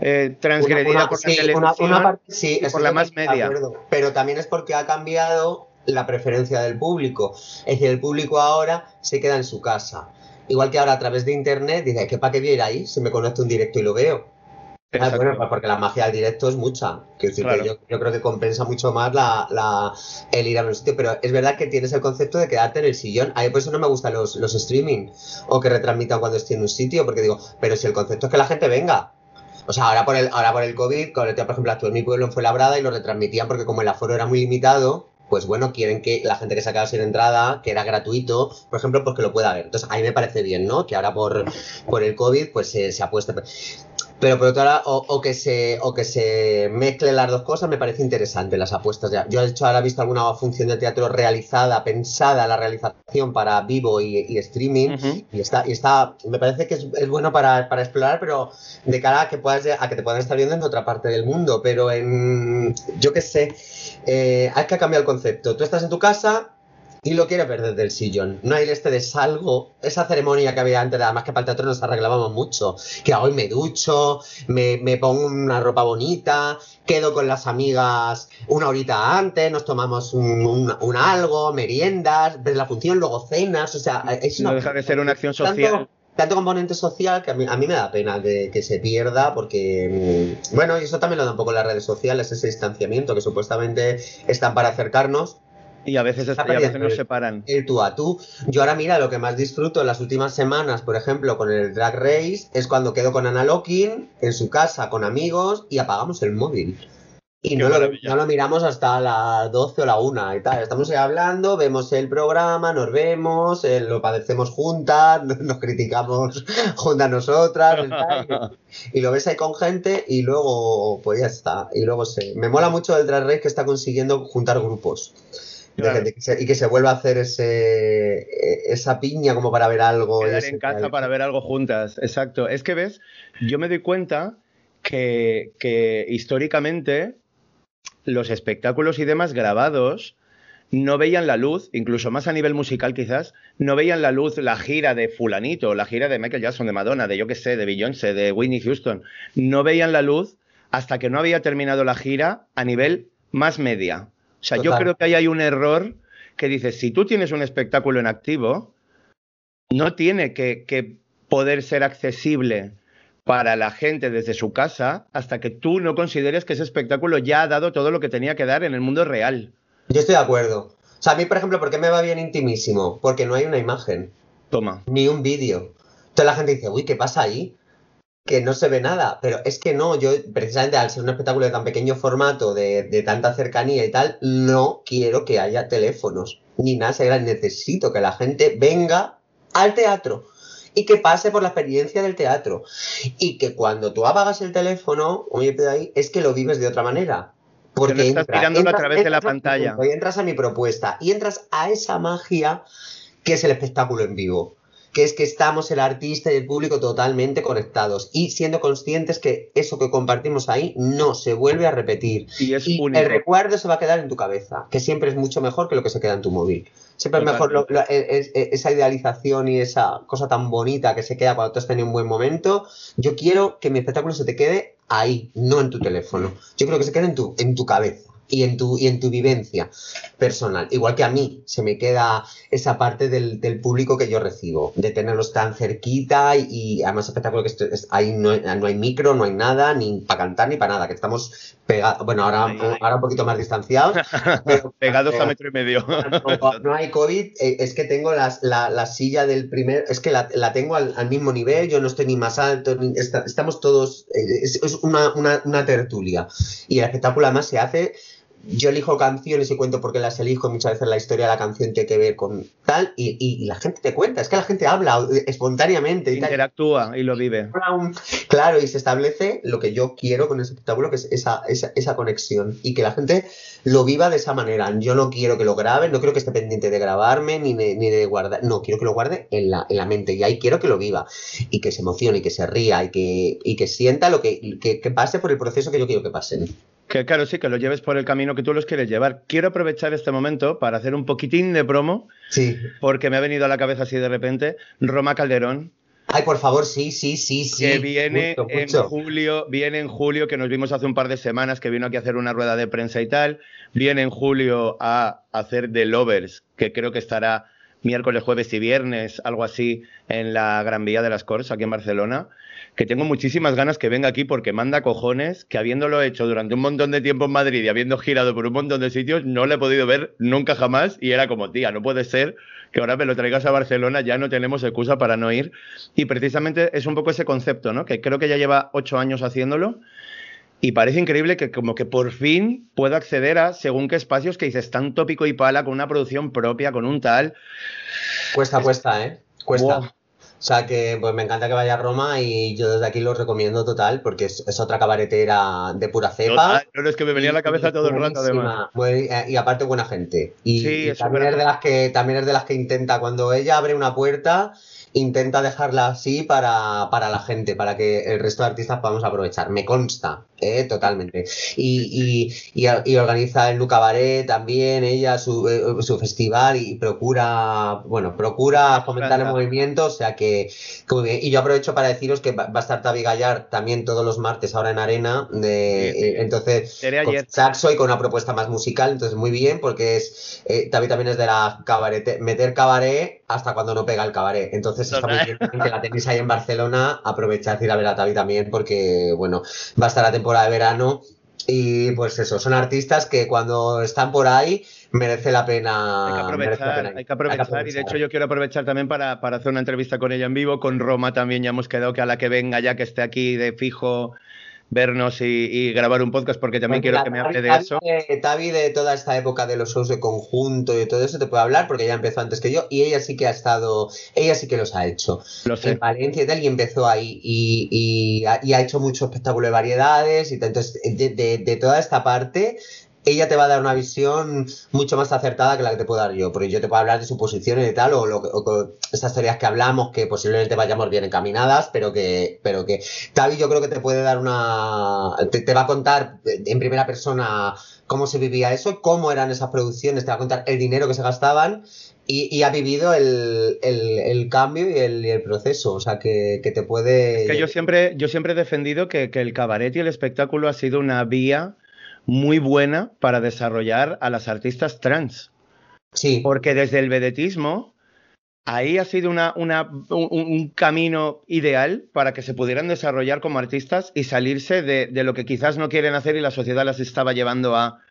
Speaker 2: eh, transgredida por la televisión
Speaker 3: sí, por la más media. pero también es porque ha cambiado la preferencia del público. Es decir, el público ahora se queda en su casa. Igual que ahora a través de internet dice, ¿qué para qué viera ahí? Se me conecta un directo y lo veo. Ah, bueno, porque la magia del directo es mucha. yo, creo que compensa mucho más la, el ir a un sitio. Pero es verdad que tienes el concepto de quedarte en el sillón. A mí por eso no me gustan los, los streaming o que retransmitan cuando estoy en un sitio. Porque digo, pero si el concepto es que la gente venga. O sea, ahora por el, ahora por el COVID, por ejemplo, actué en mi pueblo en Fuenlabrada y lo retransmitían porque como el aforo era muy limitado, pues bueno, quieren que la gente que se ha quedado sin entrada, que era gratuito, por ejemplo, pues que lo pueda ver. Entonces, a mí me parece bien, ¿no? Que ahora por, por el COVID, pues se, se apueste. Pero por otro lado, o, que se, o que se mezclen las dos cosas, me parece interesante las apuestas. Ya. Yo, de hecho, ahora he visto alguna función de teatro realizada, pensada la realización para vivo y, streaming, y está, y está, me parece que es, bueno para, explorar, pero de cara a que puedas, a que te puedan estar viendo en otra parte del mundo. Pero en, yo qué sé, eh, hay que cambiar el concepto. Tú estás en tu casa, y lo quiere perder del sillón. No hay este de salgo, esa ceremonia que había antes, además que para el teatro nos arreglábamos mucho, que hoy me ducho, me, pongo una ropa bonita, quedo con las amigas una horita antes, nos tomamos un, algo, meriendas, ves la función, luego cenas, o sea, es
Speaker 2: No deja de ser una acción social.
Speaker 3: Tanto, componente social que a mí, a mí me da pena de que se pierda porque, mm, bueno, y eso también lo da un poco las redes sociales, ese distanciamiento que supuestamente están para acercarnos,
Speaker 2: y a veces, a veces nos separan.
Speaker 3: El tú a tú. Yo ahora mira, lo que más disfruto en las últimas semanas, por ejemplo, con el Drag Race, es cuando quedo con Ana Locking en su casa con amigos y apagamos el móvil. Y no lo, no lo, miramos hasta las 12 o la 1 y tal. Estamos ahí hablando, vemos el programa, nos vemos, eh, lo padecemos juntas, nos criticamos juntas nosotras y, lo ves ahí con gente y luego, pues ya está. Y luego se. Me mola mucho el Drag Race que está consiguiendo juntar grupos y que se vuelva a hacer ese, e, esa piña como para ver algo.
Speaker 2: Quedar en casa para ver algo juntas, exacto. Es que ves, yo me doy cuenta que, que históricamente los espectáculos y demás grabados no veían la luz, incluso más a nivel musical quizás, no veían la luz la gira de fulanito, la gira de Michael Jackson, de Madonna, de yo qué sé, de Beyoncé, de Whitney Houston, no veían la luz hasta que no había terminado la gira a nivel más media. O sea, yo creo que ahí hay un error que dice, si tú tienes un espectáculo en activo, no tiene que, poder ser accesible para la gente desde su casa hasta que tú no consideres que ese espectáculo ya ha dado todo lo que tenía que dar en el mundo real.
Speaker 3: Yo estoy de acuerdo. O sea, a mí, por ejemplo, ¿por qué me va bien intimísimo? Porque no hay una imagen.
Speaker 2: Toma.
Speaker 3: Ni un vídeo. Entonces la gente dice, uy, ¿qué pasa ahí? Que no se ve nada, pero es que no, yo precisamente al ser un espectáculo de tan pequeño formato, de, tanta cercanía y tal, no quiero que haya teléfonos, ni nada, necesito que la gente venga al teatro y que pase por la experiencia del teatro y que cuando tú apagas el teléfono, oye, ahí, es que lo vives de otra manera.
Speaker 2: Porque estás mirándolo a través de la pantalla.
Speaker 3: Y entras a mi propuesta y entras a esa magia que es el espectáculo en vivo que es que estamos el artista y el público totalmente conectados y siendo conscientes que eso que compartimos ahí no se vuelve a repetir.
Speaker 2: Y, es
Speaker 3: el recuerdo se va a quedar en tu cabeza, que siempre es mucho mejor que lo que se queda en tu móvil. Siempre es mejor esa idealización y esa cosa tan bonita que se queda cuando tú has tenido un buen momento. Yo quiero que mi espectáculo se te quede ahí, no en tu teléfono. Yo creo que se quede en tu, en tu cabeza y en tu, y en tu vivencia personal. Igual que a mí, se me queda esa parte del, público que yo recibo, de tenerlos tan cerquita y, además espectáculo que ahí no, no, hay micro, no hay nada, ni para cantar ni para nada, que estamos pegados, bueno, ahora, ahora un poquito más distanciados.
Speaker 2: pegados a metro y medio.
Speaker 3: no, hay COVID, eh, es que tengo la, la, silla del primer, es que la, la tengo al, al, mismo nivel, yo no estoy ni más alto, estamos todos, eh, es, es una, una, una tertulia. Y el espectáculo además se hace yo elijo canciones y cuento por qué las elijo. Muchas veces la historia de la canción tiene que ver con tal y, la gente te cuenta. Es que la gente habla espontáneamente. Y
Speaker 2: Interactúa y lo vive.
Speaker 3: Claro, y se establece lo que yo quiero con ese espectáculo, que es esa, esa, conexión y que la gente lo viva de esa manera. Yo no quiero que lo graben, no quiero que esté pendiente de grabarme ni de, ni de guardar. No, quiero que lo guarde en la, en la, mente y ahí quiero que lo viva y que se emocione y que se ría y que, y que sienta lo que, que, que pase por el proceso que yo quiero que pasen.
Speaker 2: Que claro, sí, que lo lleves por el camino que tú los quieres llevar. Quiero aprovechar este momento para hacer un poquitín de promo.
Speaker 3: Sí.
Speaker 2: Porque me ha venido a la cabeza así de repente. Roma Calderón.
Speaker 3: Ay, por favor, sí, sí, sí, sí.
Speaker 2: Que viene en julio, viene en julio, que nos vimos hace un par de semanas, que vino aquí a hacer una rueda de prensa y tal. Viene en julio a hacer The Lovers, que creo que estará miércoles, jueves y viernes, algo así, en la Gran Vía de las Corts, aquí en Barcelona que tengo muchísimas ganas que venga aquí porque manda cojones, que habiéndolo hecho durante un montón de tiempo en Madrid y habiendo girado por un montón de sitios, no le he podido ver nunca jamás y era como, tía, no puede ser que ahora me lo traigas a Barcelona, ya no tenemos excusa para no ir. Y precisamente es un poco ese concepto, ¿no? Que creo que ya lleva ocho años haciéndolo. Y parece increíble que como que por fin pueda acceder a según qué espacios que dices tan tópico y pala, con una producción propia, con un tal.
Speaker 3: Cuesta, cuesta, ¿eh? Cuesta. O sea que pues me encanta que vaya a Roma y yo desde aquí lo recomiendo total porque es, otra cabaretera de pura cepa.
Speaker 2: No, es que me venía a la cabeza todo el rato además.
Speaker 3: Eh, y aparte buena gente. Y, también, es de las que, también es de las que intenta cuando ella abre una puerta intenta dejarla así para, para, la gente, para que el resto de artistas podamos aprovechar. Me consta, ¿eh? totalmente. Y, y, y, organiza el Luca Baré también, ella, su, eh, su, festival y procura, bueno, procura fomentar el movimiento, o sea que, muy bien. Y yo aprovecho para deciros que va, a estar Tavi Gallar también todos los martes ahora en Arena, de, eh, entonces, con saxo y con una propuesta más musical, entonces muy bien, porque es, eh, Tavi también es de la cabaret, meter cabaret hasta cuando no pega el cabaret. Entonces está muy bien que la tenéis ahí en Barcelona. Aprovechad ir a ver a Tavi también porque, bueno, va a estar la temporada de verano. Y pues eso, son artistas que cuando están por ahí merece la pena.
Speaker 2: Hay que aprovechar, hay que aprovechar, y de hecho yo quiero aprovechar también para, para, hacer una entrevista con ella en vivo. Con Roma también ya hemos quedado que a la que venga ya que esté aquí de fijo vernos y, grabar un podcast porque también quiero que me hable de eso.
Speaker 3: Tavi de toda esta época de los shows de conjunto y todo eso te puede hablar porque ella empezó antes que yo y ella sí que ha estado, ella sí que los ha hecho.
Speaker 2: Lo sé.
Speaker 3: En Valencia y tal y empezó ahí y, y, ha, hecho mucho espectáculo de variedades y entonces de, de toda esta parte ella te va a dar una visión mucho más acertada que la que te puedo dar yo, porque yo te puedo hablar de su posición y tal, o, lo, estas teorías que hablamos que posiblemente vayamos bien encaminadas, pero que, pero que Tavi yo creo que te puede dar una, te, va a contar en primera persona cómo se vivía eso, cómo eran esas producciones, te va a contar el dinero que se gastaban y, ha vivido el, el, cambio y el, proceso, o sea, que, que, te puede...
Speaker 2: Es que yo siempre, yo siempre he defendido que, que el cabaret y el espectáculo ha sido una vía muy buena para desarrollar a las artistas trans.
Speaker 3: Sí.
Speaker 2: Porque desde el vedetismo, ahí ha sido una, una, un, camino ideal para que se pudieran desarrollar como artistas y salirse de, de, lo que quizás no quieren hacer y la sociedad las estaba llevando a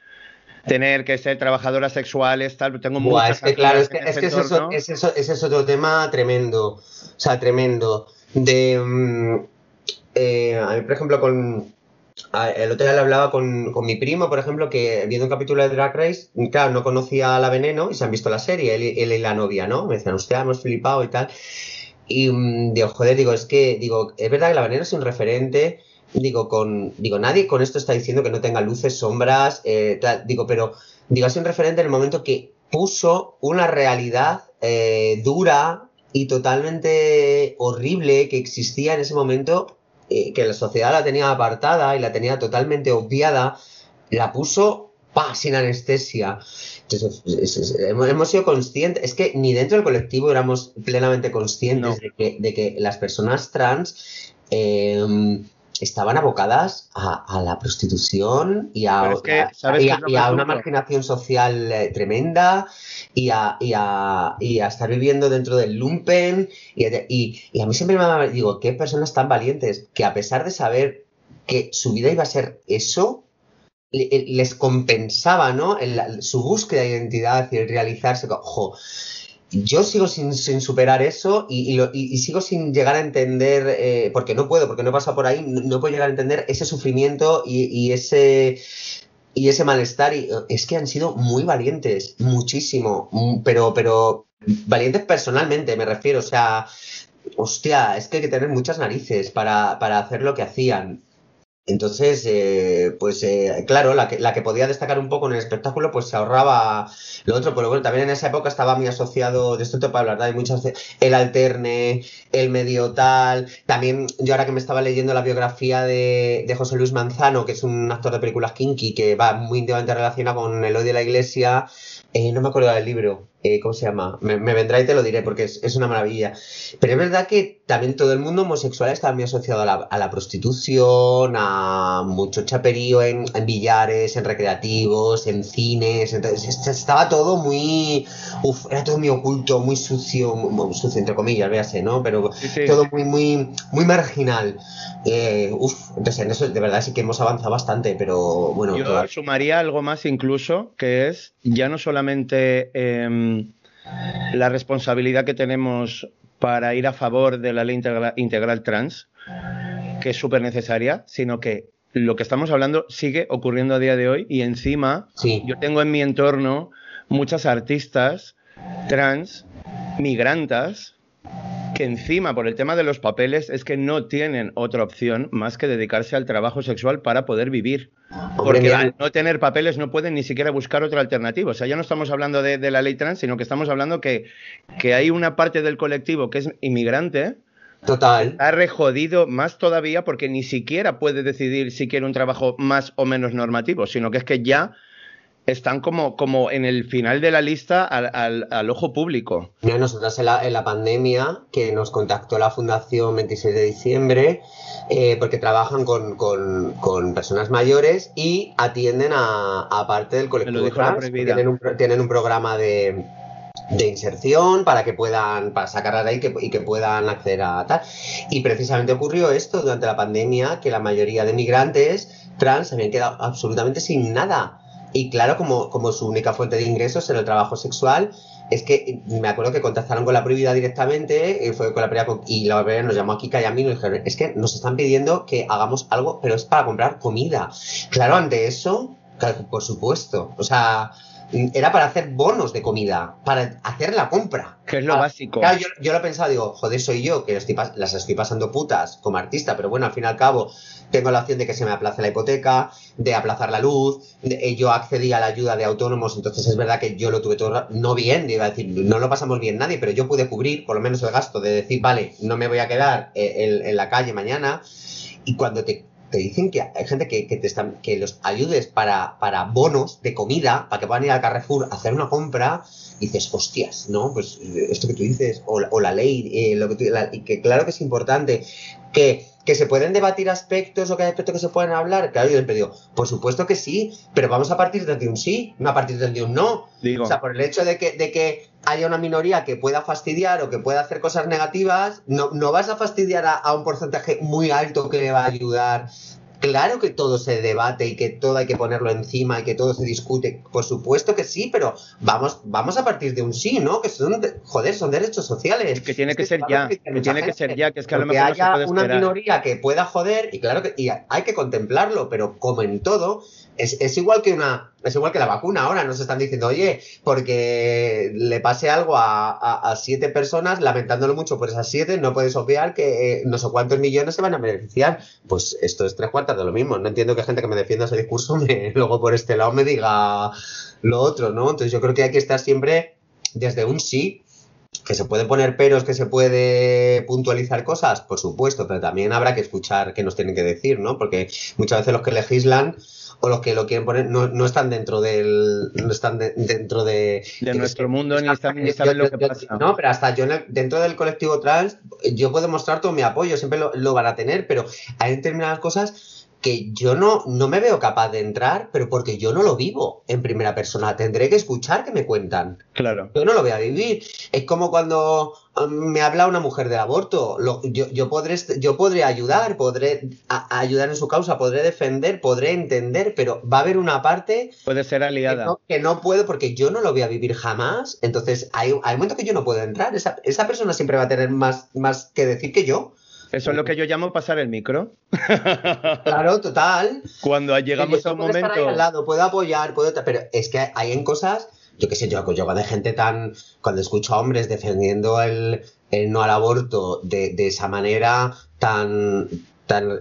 Speaker 2: tener que ser trabajadoras sexuales, tal. Tengo muchas
Speaker 3: es que claro, es que, es que ese es otro tema tremendo. O sea, tremendo. De. Mm, eh, a mí, por ejemplo, con el otro día le hablaba con, mi primo, por ejemplo, que viendo un capítulo de Drag Race, claro, no conocía a la Veneno y se han visto la serie, él, y la novia, ¿no? Me decían, usted hemos flipado y tal. Y mm, digo, joder, digo, es que, digo, es verdad que la Veneno es un referente, digo, con, digo, nadie con esto está diciendo que no tenga luces, sombras, eh, digo, pero, digo, es un referente en el momento que puso una realidad eh, dura, y totalmente horrible que existía en ese momento, eh, que la sociedad la tenía apartada y la tenía totalmente obviada, la puso pa, sin anestesia. Entonces, hemos, sido conscientes, es que ni dentro del colectivo éramos plenamente conscientes de, que, de, que, las personas trans eh, estaban abocadas a, la prostitución y a, una marginación social eh, tremenda y a, estar viviendo dentro del lumpen. Y, a mí siempre me digo, qué personas tan valientes que a pesar de saber que su vida iba a ser eso, les compensaba, ¿no? su búsqueda de identidad y el realizarse. Ojo, yo sigo sin, superar eso y, sigo sin llegar a entender, eh, porque no puedo, porque no he pasado por ahí, no, puedo llegar a entender ese sufrimiento y, ese y malestar. Y es que han sido muy valientes, muchísimo, mm, pero, valientes personalmente, me refiero. O sea, hostia, es que hay que tener muchas narices para hacer lo que hacían. Entonces, eh, pues eh, claro, la que, la que podía destacar un poco en el espectáculo, pues se ahorraba lo otro, pero bueno, también en esa época estaba muy asociado, de esto te puedo hablar, hay muchas, el alterne, el medio tal, también yo ahora que me estaba leyendo la biografía de, de José Luis Manzano, que es un actor de películas kinky, que va muy íntimamente relacionado con el odio de la iglesia, eh, no me acuerdo del libro, eh, ¿cómo se llama? Me, vendrá y te lo diré porque es, una maravilla. Pero es verdad que también todo el mundo homosexual está muy asociado a la, prostitución, a mucho chaperío en, billares, en recreativos, en cines. Entonces estaba todo muy. Uf, era todo muy oculto, muy sucio, muy, sucio entre comillas, véase, ¿no? Pero todo muy, muy, muy marginal. Eh, uf, entonces en eso de verdad sí que hemos avanzado bastante, pero bueno.
Speaker 2: Yo sumaría algo más incluso, que es ya no solamente. Em, la responsabilidad que tenemos para ir a favor de la ley integral, trans, que es súper necesaria, sino que lo que estamos hablando sigue ocurriendo a día de hoy y encima yo tengo en mi entorno muchas artistas trans, migrantas, que encima por el tema de los papeles es que no tienen otra opción más que dedicarse al trabajo sexual para poder vivir. Porque al no tener papeles no pueden ni siquiera buscar otra alternativa. O sea, ya no estamos hablando de, la ley trans, sino que estamos hablando que, que hay una parte del colectivo que es inmigrante.
Speaker 3: Total.
Speaker 2: Ha rejodido más todavía porque ni siquiera puede decidir si quiere un trabajo más o menos normativo, sino que es que ya están como, como en el final de la lista al, ojo público.
Speaker 3: Mira, nosotros en la, en la, pandemia, que nos contactó la Fundación 26 de diciembre, eh, porque trabajan con, personas mayores y atienden a, parte del colectivo trans, tienen un, tienen un programa de, inserción para que puedan para sacar a ahí y que puedan acceder a tal. Y precisamente ocurrió esto durante la pandemia, que la mayoría de migrantes trans habían quedado absolutamente sin nada y claro, como, como su única fuente de ingresos era el trabajo sexual, es que me acuerdo que contactaron con la prohibida directamente, eh, fue con la prohibida y la prohibida nos llamó aquí y a mí nos dijeron, es que nos están pidiendo que hagamos algo, pero es para comprar comida. Claro, ante eso, por supuesto, o sea, era para hacer bonos de comida, para hacer la compra.
Speaker 2: Que es lo
Speaker 3: ah,
Speaker 2: básico.
Speaker 3: Claro, yo, yo, lo he pensado, digo, joder, soy yo que las estoy pasando putas como artista, pero bueno, al fin y al cabo tengo la opción de que se me aplace la hipoteca, de aplazar la luz, eh, yo accedí a la ayuda de autónomos, entonces es verdad que yo lo tuve todo, no bien, iba a decir, no lo pasamos bien nadie, pero yo pude cubrir por lo menos el gasto de decir, vale, no me voy a quedar eh, en la calle mañana, y cuando te te dicen que hay gente que, te que los ayudes para, para bonos de comida, para que puedan ir al Carrefour a hacer una compra, y dices, hostias, ¿no? Pues eh, esto que tú dices, o, o la ley, eh, lo que tú, y que claro que es importante, que ¿Que se pueden debatir aspectos o que hay aspectos que se pueden hablar? Claro, yo siempre digo, por supuesto que sí, pero vamos a partir de un sí, no a partir de un no. O sea, por el hecho de que, de que haya una minoría que pueda fastidiar o que pueda hacer cosas negativas, no, no vas a fastidiar a, a un porcentaje muy alto que le va a ayudar Claro que todo se debate y que todo hay que ponerlo encima y que todo se discute. Por supuesto que sí, pero vamos, vamos a partir de un sí, ¿no? Que son, joder, son derechos sociales.
Speaker 2: Que tiene que, ser ya, que, tiene que ser ya, que es que a lo
Speaker 3: mejor haya una minoría que pueda joder y claro que y hay que contemplarlo, pero como en todo, es, igual que una. Es igual que la vacuna ahora, nos están diciendo, oye, porque le pase algo a, siete personas, lamentándolo mucho por esas siete, no puedes obviar que eh, no sé cuántos millones se van a beneficiar. Pues esto es tres cuartas de lo mismo. No entiendo que gente que me defienda ese discurso me, luego por este lado me diga lo otro, ¿no? Entonces yo creo que hay que estar siempre desde un sí que se puede poner peros, que se puede puntualizar cosas, por supuesto, pero también habrá que escuchar qué nos tienen que decir, ¿no? Porque muchas veces los que legislan o los que lo quieren poner no, están dentro del no están dentro de,
Speaker 2: de nuestro mundo ni, saben lo que pasa.
Speaker 3: no pero hasta yo dentro del colectivo trans yo puedo mostrar todo mi apoyo siempre lo, lo van a tener pero hay determinadas cosas que yo no, no me veo capaz de entrar, pero porque yo no lo vivo en primera persona. Tendré que escuchar que me cuentan.
Speaker 2: Claro.
Speaker 3: Yo no lo voy a vivir. Es como cuando um, me habla una mujer del aborto. yo, yo, podré, yo podré ayudar, podré ayudar en su causa, podré defender, podré entender, pero va a haber una parte.
Speaker 2: Puede ser aliada.
Speaker 3: Que no, puedo porque yo no lo voy a vivir jamás. Entonces, hay, hay momentos que yo no puedo entrar. Esa, esa persona siempre va a tener más, más que decir que yo.
Speaker 2: Eso es lo que yo llamo pasar el micro.
Speaker 3: Claro, total.
Speaker 2: Cuando llegamos a un momento.
Speaker 3: Estar ahí al lado, puedo apoyar, puedo. Pero es que hay en cosas. Yo qué sé, yo, yo de gente tan. Cuando escucho a hombres defendiendo el, no al aborto de, de esa manera tan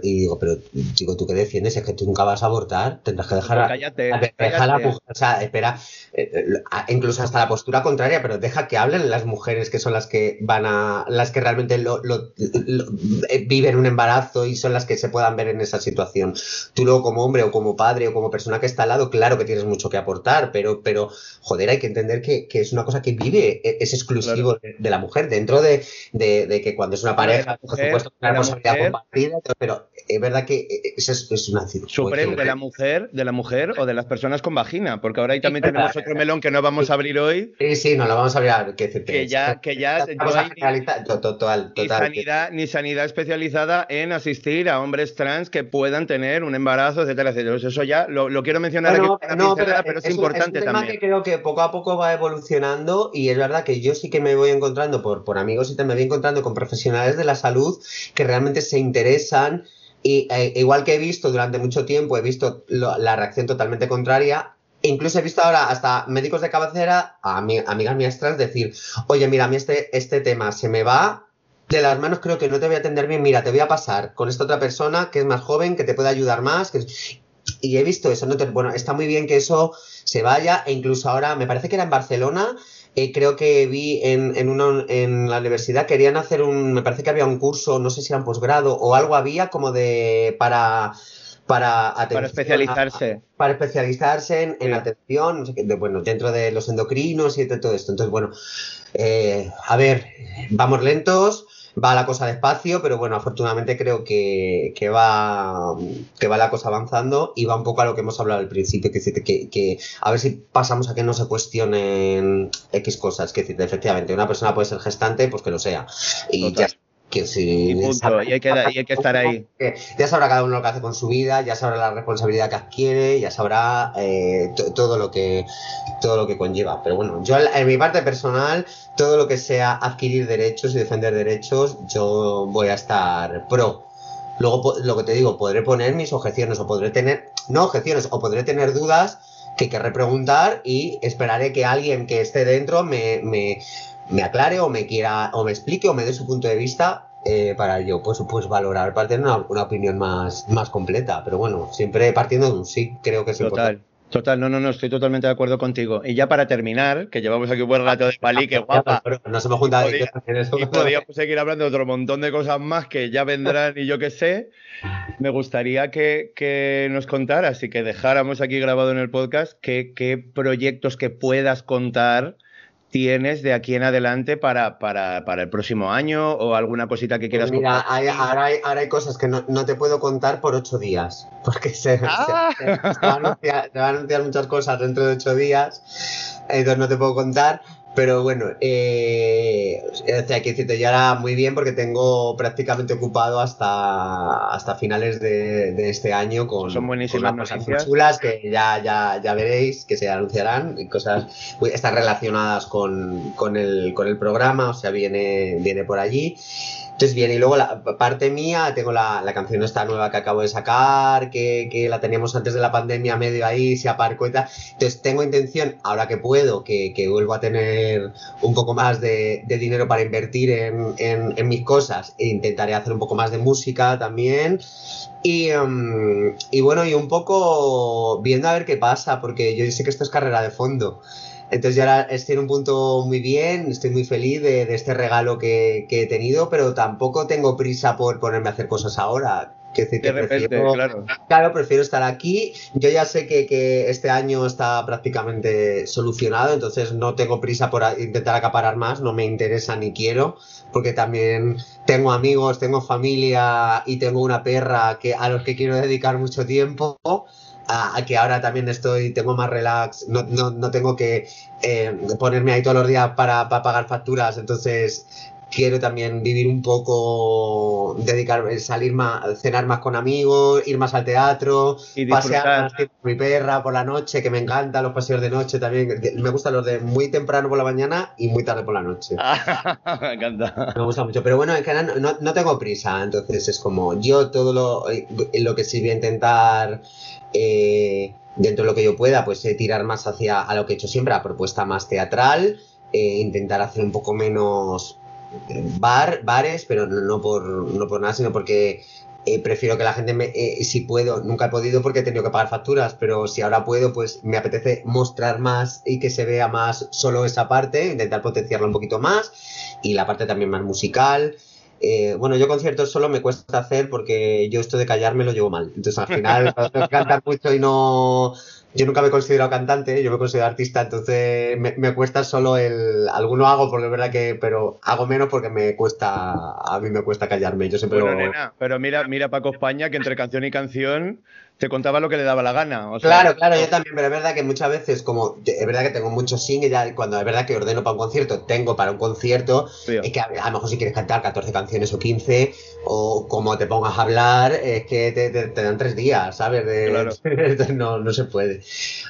Speaker 3: y digo, pero digo, ¿tú qué defiendes? Es que tú nunca vas a abortar, tendrás que dejar,
Speaker 2: cállate,
Speaker 3: a, la mujer, o sea, espera, eh, eh, incluso hasta la postura contraria, pero deja que hablen las mujeres que son las que van a, las que realmente lo, eh, viven un embarazo y son las que se puedan ver en esa situación. Tú luego como hombre o como padre o como persona que está al lado, claro que tienes mucho que aportar, pero, pero joder, hay que entender que, es una cosa que vive, e, es exclusivo de, la mujer, dentro de, que cuando es una pareja, por supuesto, una responsabilidad compartida, pero es verdad que eso es, una
Speaker 2: Supremo de la mujer, de la mujer o de las personas con vagina, porque ahora ahí también tenemos otro melón que no vamos a abrir hoy.
Speaker 3: Sí, sí, no lo vamos a abrir.
Speaker 2: Que, ya, que ya
Speaker 3: total,
Speaker 2: ni, sanidad, ni sanidad especializada en asistir a hombres trans que puedan tener un embarazo, etcétera, etcétera. Eso ya lo, quiero mencionar aquí, pero, es, importante
Speaker 3: es
Speaker 2: un tema
Speaker 3: que creo que poco a poco va evolucionando y es verdad que yo sí que me voy encontrando por, por amigos y te me voy encontrando con profesionales de la salud que realmente se interesan y e, igual que he visto durante mucho tiempo, he visto la reacción totalmente contraria. Incluso he visto ahora hasta médicos de cabecera, a amigas mías trans, decir, oye, mira, a mí este, este tema se me va de las manos, creo que no te voy a atender bien, mira, te voy a pasar con esta otra persona que es más joven, que te puede ayudar más. Y he visto eso, ¿no? bueno, está muy bien que eso se vaya, e incluso ahora, me parece que era en Barcelona, eh, creo que vi en, en, una, en la universidad, querían hacer un, me parece que había un curso, no sé si era un posgrado o algo había como de, para, para,
Speaker 2: para especializarse.
Speaker 3: para especializarse en, atención, bueno, dentro de los endocrinos y de todo esto. Entonces, bueno, eh, a ver, vamos lentos, va la cosa despacio, pero bueno, afortunadamente creo que, va, que va la cosa avanzando y va un poco a lo que hemos hablado al principio, que, que, que a ver si pasamos a que no se cuestionen X cosas, que efectivamente una persona puede ser gestante, pues que lo sea. Y ya que si
Speaker 2: y, hay que, hay que, estar ahí.
Speaker 3: Ya sabrá cada uno lo que hace con su vida, ya sabrá la responsabilidad que adquiere, ya sabrá eh, todo lo que todo lo que conlleva. Pero bueno, yo en mi parte personal, todo lo que sea adquirir derechos y defender derechos, yo voy a estar pro. Luego, lo que te digo, podré poner mis objeciones o podré tener, no objeciones, o podré tener dudas que querré preguntar y esperaré que alguien que esté dentro me, me me aclare o me quiera o me explique o me dé su punto de vista eh, para yo pues, pues valorar para tener una, opinión más, más completa. Pero bueno, siempre partiendo de un sí, creo que es
Speaker 2: Total. Total, no, no, no, estoy totalmente de acuerdo contigo. Y ya para terminar, que llevamos aquí un buen rato de palí, que guapa.
Speaker 3: Nos hemos juntado
Speaker 2: y podríamos seguir hablando de otro montón de cosas más que ya vendrán y yo qué sé. Me gustaría que, que, nos contaras y que dejáramos aquí grabado en el podcast qué proyectos que puedas contar tienes de aquí en adelante para, para, para, el próximo año o alguna cosita que quieras
Speaker 3: pues mira, ahora, hay, ahora, hay, cosas que no, no, te puedo contar por ocho días, porque se, ah. se, van a anunciar, muchas cosas dentro de ocho días, entonces no te puedo contar, pero bueno, eh, o sea, que decirte, ya era muy bien porque tengo prácticamente ocupado hasta, hasta finales de, este año con,
Speaker 2: Son buenísimas cosas
Speaker 3: chulas que ya, ya, ya veréis que se anunciarán y cosas están relacionadas con, con, el, con el programa, o sea, viene, viene por allí. Entonces bien, y luego la parte mía, tengo la, canción esta nueva que acabo de sacar, que, la teníamos antes de la pandemia medio ahí, se aparcó y tal. Entonces tengo intención, ahora que puedo, que, que vuelvo a tener un poco más de, dinero para invertir en, mis cosas, e intentaré hacer un poco más de música también. Y, em, y bueno, y un poco viendo a ver qué pasa, porque yo sé que esto es carrera de fondo. Entonces yo ahora estoy en un punto muy bien, estoy muy feliz de, este regalo que, he tenido, pero tampoco tengo prisa por ponerme a hacer cosas ahora. Que, de repente, prefiero, claro. claro. prefiero estar aquí. Yo ya sé que, que, este año está prácticamente solucionado, entonces no tengo prisa por intentar acaparar más, no me interesa ni quiero, porque también tengo amigos, tengo familia y tengo una perra que, a los que quiero dedicar mucho tiempo a, que ahora también estoy, tengo más relax, no, no, no tengo que eh, ponerme ahí todos los días para, para, pagar facturas, entonces quiero también vivir un poco, dedicar, salir más, cenar más con amigos, ir más al teatro, pasear más con mi perra por la noche, que me encantan los paseos de noche también. Me gustan los de muy temprano por la mañana y muy tarde por la noche.
Speaker 2: me encanta.
Speaker 3: Me gusta mucho. Pero bueno, en general no, no tengo prisa, entonces es como yo todo lo, lo que sí voy a intentar eh, dentro de lo que yo pueda, pues eh, tirar más hacia a lo que he hecho siempre, a propuesta más teatral, eh, intentar hacer un poco menos bar, bares, pero no por, no por nada, sino porque prefiero que la gente me, si puedo, nunca he podido porque he tenido que pagar facturas, pero si ahora puedo, pues me apetece mostrar más y que se vea más solo esa parte, intentar potenciarla un poquito más y la parte también más musical. Eh, bueno, yo conciertos solo me cuesta hacer porque yo esto de callarme lo llevo mal. Entonces al final cantar mucho y no... Yo nunca me he considerado cantante, yo me considero artista, entonces me, cuesta solo el... Alguno hago porque es verdad que... Pero hago menos porque me cuesta... A mí me cuesta callarme. Yo siempre
Speaker 2: bueno, pero mira, mira Paco España que entre canción y canción te contaba lo que le daba la gana.
Speaker 3: claro, claro, yo también, pero es verdad que muchas veces, como es verdad que tengo muchos singles, ya cuando es verdad que ordeno para un concierto, tengo para un concierto, es que a, lo mejor si quieres cantar 14 canciones o 15, o como te pongas a hablar, es que te, dan tres días, ¿sabes? no, no se puede.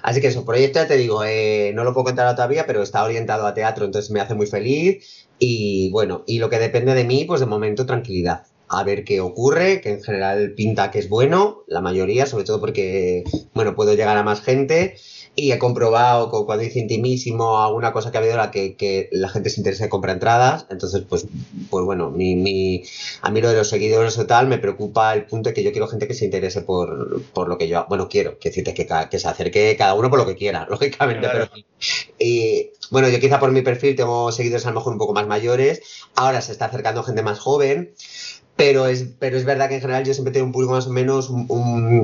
Speaker 3: Así que eso, proyecto ya te digo, eh, no lo puedo contar todavía, pero está orientado a teatro, entonces me hace muy feliz. Y bueno, y lo que depende de mí, pues de momento tranquilidad a ver qué ocurre, que en general pinta que es bueno, la mayoría, sobre todo porque, bueno, puedo llegar a más gente y he comprobado cuando dice intimísimo alguna cosa que ha habido la que, la gente se interesa y compra entradas, entonces pues, pues bueno, mi, mi, a mí lo de los seguidores o tal me preocupa el punto de que yo quiero gente que se interese por, por lo que yo, bueno, quiero, que que, que se acerque cada uno por lo que quiera, lógicamente, pero y, bueno, yo quizá por mi perfil tengo seguidores a lo mejor un poco más mayores, ahora se está acercando gente más joven, pero es, pero es verdad que en general yo siempre tengo un público más o menos un,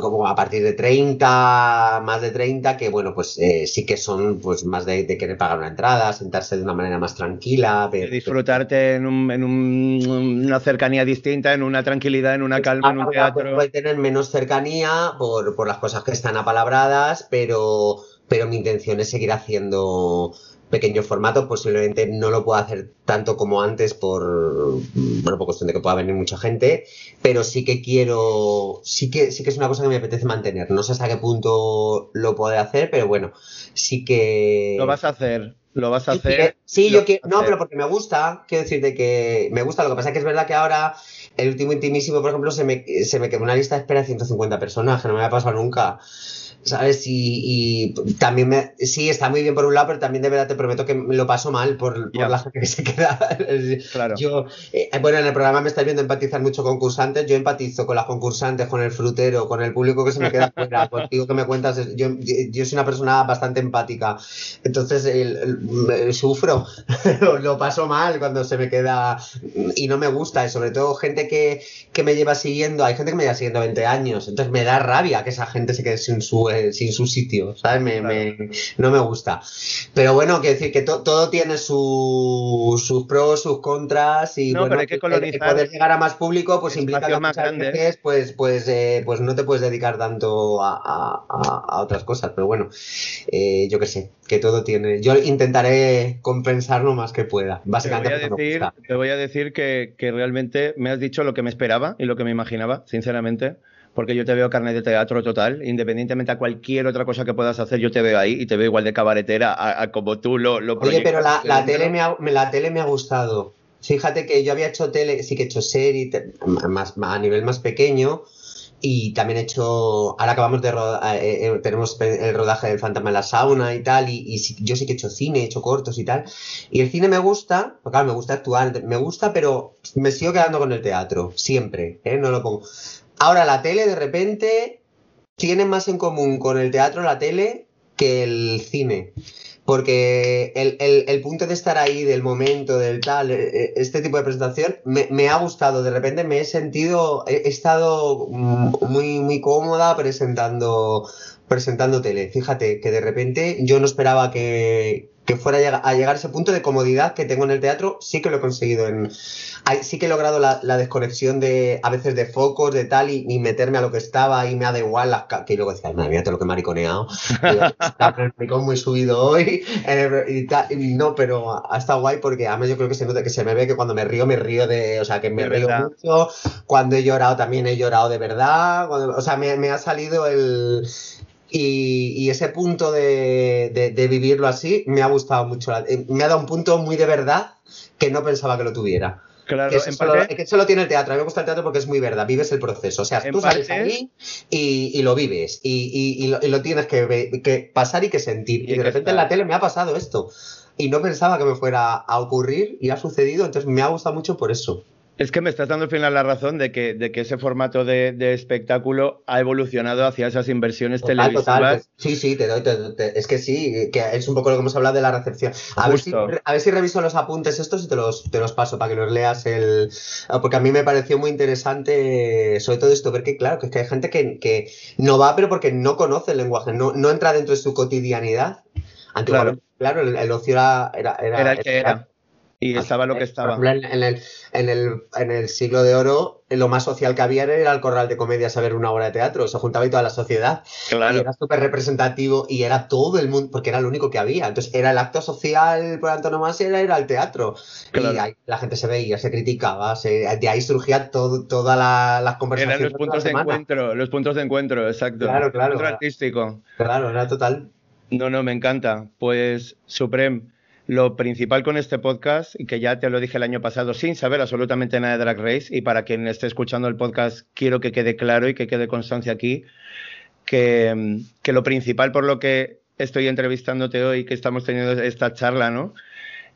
Speaker 3: como a partir de 30, más de 30, que bueno, pues eh, sí que son pues más de, querer pagar una entrada, sentarse de una manera más tranquila.
Speaker 2: Ver, disfrutarte en, un, en una cercanía distinta, en una tranquilidad, en una calma, en un teatro.
Speaker 3: Puede tener menos cercanía por, por las cosas que están apalabradas, pero, pero mi intención es seguir haciendo pequeño formato, posiblemente no lo pueda hacer tanto como antes por, bueno, por cuestión de que pueda venir mucha gente, pero sí que quiero, sí que, sí que es una cosa que me apetece mantener. No sé hasta qué punto lo podré hacer, pero bueno, sí que...
Speaker 2: Lo vas a hacer. Lo vas a hacer.
Speaker 3: Sí, yo quiero. No, pero porque me gusta. Quiero decirte que me gusta. Lo que pasa es que es verdad que ahora, el último intimísimo, por ejemplo, se me, se me quedó una lista de espera de 150 personajes. No me ha pasado nunca. ¿Sabes? Y, también me, sí, está muy bien por un lado, pero también de verdad te prometo que me lo paso mal por, por la gente que se queda. claro. Yo, eh, bueno, en el programa me estáis viendo empatizar mucho con concursantes, yo empatizo con las concursantes, con el frutero, con el público que se me queda fuera, contigo que me cuentas, yo, yo soy una persona bastante empática, entonces sufro, lo, paso mal cuando se me queda y no me gusta, y sobre todo gente que, que me lleva siguiendo, hay gente que me lleva siguiendo 20 años, entonces me da rabia que esa gente se quede sin su eh, sin su sitio, ¿sabes? no me gusta. Pero bueno, quiero decir que todo tiene sus pros, sus contras y bueno,
Speaker 2: hay que poder
Speaker 3: llegar a más público pues implica que más veces, pues, pues, eh, pues no te puedes dedicar tanto a, otras cosas, pero bueno, eh, yo qué sé, que todo tiene... Yo intentaré compensar lo más que pueda, básicamente.
Speaker 2: Te voy a decir, voy a decir que, que realmente me has dicho lo que me esperaba y lo que me imaginaba, sinceramente porque yo te veo carnet de teatro total, independientemente a cualquier otra cosa que puedas hacer, yo te veo ahí y te veo igual de cabaretera a, como tú lo, lo
Speaker 3: Oye, pero la, la tele me ha, la tele me ha gustado. Fíjate que yo había hecho tele, sí que he hecho serie, más, a nivel más pequeño, y también he hecho, ahora acabamos de rodar, eh, eh, tenemos el rodaje del Fantasma en la sauna y tal, y, yo sí que he hecho cine, he hecho cortos y tal. Y el cine me gusta, porque claro, me gusta actuar, me gusta, pero me sigo quedando con el teatro, siempre, ¿eh? no lo pongo. Ahora la tele de repente tiene más en común con el teatro, la tele, que el cine porque el, punto de estar ahí, del momento, del tal, eh, eh, este tipo de presentación, me, ha gustado. De repente me he sentido, he, estado muy, muy cómoda presentando, presentando tele. Fíjate que de repente yo no esperaba que, que fuera a llegar a ese punto de comodidad que tengo en el teatro, sí que lo he conseguido. En, sí que he logrado la, desconexión de a veces de focos, de tal, y, meterme a lo que estaba y me ha da igual las que luego decía, madre mía, todo lo que he mariconeado. Está el muy subido hoy. Eh, y, no, pero ha estado guay porque además yo creo que se nota que se me ve que cuando me río, me río de, o sea, que me río mucho. Cuando he llorado también he llorado de verdad. o sea, me, me ha salido el y, ese punto de, vivirlo así me ha gustado mucho. Eh, me ha dado un punto muy de verdad que no pensaba que lo tuviera.
Speaker 2: Claro,
Speaker 3: que eso, solo, tiene el teatro. A mí me gusta el teatro porque es muy verdad. Vives el proceso. O sea, tú sales ahí y, lo vives. Y, lo, tienes que, pasar y que sentir. Y, de repente en la tele me ha pasado esto. Y no pensaba que me fuera a ocurrir y ha sucedido. Entonces me ha gustado mucho por eso.
Speaker 2: Es que me estás dando al final la razón de que, de que ese formato de, espectáculo ha evolucionado hacia esas inversiones televisivas.
Speaker 3: Sí, sí, te doy, es que sí, que es un poco lo que hemos hablado de la recepción. A ver, si, a ver si reviso los apuntes estos y te los, te los paso para que los leas. el Porque a mí me pareció muy interesante, sobre todo esto, ver que, claro, que, es que hay gente que, que, no va, pero porque no conoce el lenguaje, no, no entra dentro de su cotidianidad. claro. claro, el, ocio era, era,
Speaker 2: era, el que era y estaba lo que estaba.
Speaker 3: En el, en, el, en el siglo de oro, lo más social que había era el corral de comedia a ver una obra de teatro. Se juntaba y toda la sociedad.
Speaker 2: Claro.
Speaker 3: Y era súper representativo y era todo el mundo, porque era lo único que había. Entonces era el acto social por antonomasia, era, era el teatro. Y ahí la gente se veía, se criticaba, de ahí surgía todo, todas las conversaciones.
Speaker 2: Eran los puntos de, encuentro, los puntos de encuentro, exacto.
Speaker 3: Claro, claro.
Speaker 2: El artístico.
Speaker 3: Claro, era total.
Speaker 2: No, no, me encanta. Pues, Supreme. Lo principal con este podcast, y que ya te lo dije el año pasado sin saber absolutamente nada de Drag Race, y para quien esté escuchando el podcast, quiero que quede claro y que quede constancia aquí, que, que lo principal por lo que estoy entrevistándote hoy, que estamos teniendo esta charla, ¿no?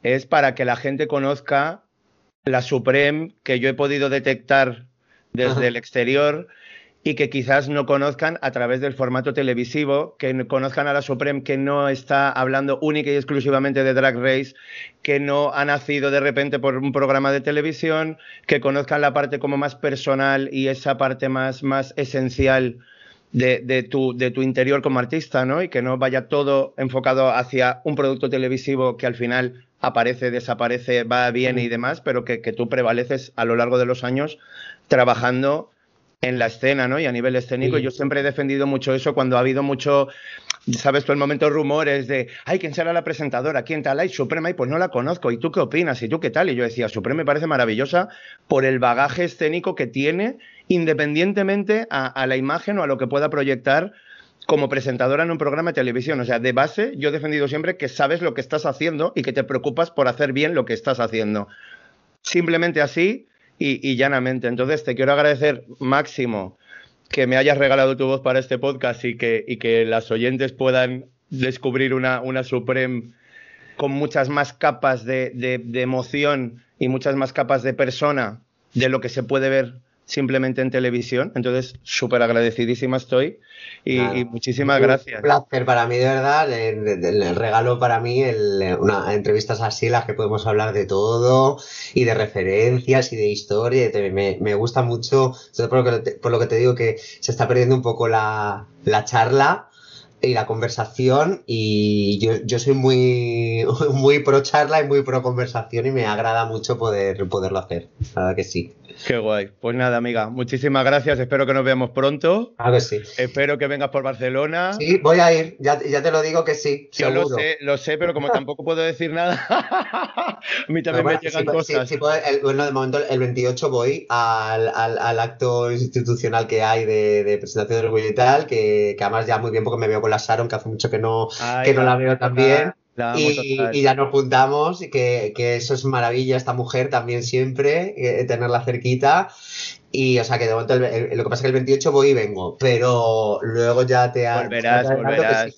Speaker 2: Es para que la gente conozca la Supreme que yo he podido detectar desde el exterior y que quizás no conozcan a través del formato televisivo, que conozcan a la Supreme que no está hablando única y exclusivamente de Drag Race, que no ha nacido de repente por un programa de televisión, que conozcan la parte como más personal y esa parte más, más esencial de, tu, de tu interior como artista, ¿no? Y que no vaya todo enfocado hacia un producto televisivo que al final aparece, desaparece, va bien y demás, pero que, que tú prevaleces a lo largo de los años trabajando en la escena, ¿no? Y a nivel escénico, yo siempre he defendido mucho eso cuando ha habido mucho, sabes tú, el momento rumores de, ay, ¿quién será la presentadora? ¿Quién tal? Ay, Suprema, y pues no la conozco. ¿Y tú qué opinas? ¿Y tú qué tal? Y yo decía, Suprema me parece maravillosa por el bagaje escénico que tiene, independientemente a, la imagen o a lo que pueda proyectar como presentadora en un programa de televisión. O sea, de base, yo he defendido siempre que sabes lo que estás haciendo y que te preocupas por hacer bien lo que estás haciendo. Simplemente así y, llanamente. Entonces, te quiero agradecer, Máximo, que me hayas regalado tu voz para este podcast y que, y que las oyentes puedan descubrir una, una Supreme con muchas más capas de, de emoción y muchas más capas de persona de lo que se puede ver simplemente en televisión. Entonces, súper agradecidísima estoy y, muchísimas gracias.
Speaker 3: Un placer para mí, de verdad. El, regalo para mí, el, una, entrevistas así, las que podemos hablar de todo y de referencias y de historia. me, me, gusta mucho, por lo, que te, por lo que te digo que se está perdiendo un poco la, la charla y la conversación y yo, yo, soy muy, muy pro charla y muy pro conversación y me agrada mucho poder, poderlo hacer. La verdad que sí.
Speaker 2: Qué guay. Pues nada, amiga, muchísimas gracias. Espero que nos veamos pronto.
Speaker 3: A ver sí.
Speaker 2: Espero que vengas por Barcelona.
Speaker 3: Sí, voy a ir. Ya, ya te lo digo que sí.
Speaker 2: Yo lo sé, lo sé, pero como tampoco puedo decir nada, a mí también me llegan cosas.
Speaker 3: bueno, de momento el 28 voy al, al, al acto institucional que hay de, de presentación de orgullo y tal, que, que, además ya muy bien porque me veo con la Sharon, que hace mucho que no, que no la veo también y, ya nos juntamos y que, eso es maravilla, esta mujer también siempre, eh, tenerla cerquita. Y, o sea, que de momento, lo que pasa es que el 28 voy y vengo, pero luego ya te
Speaker 2: Volverás, volverás.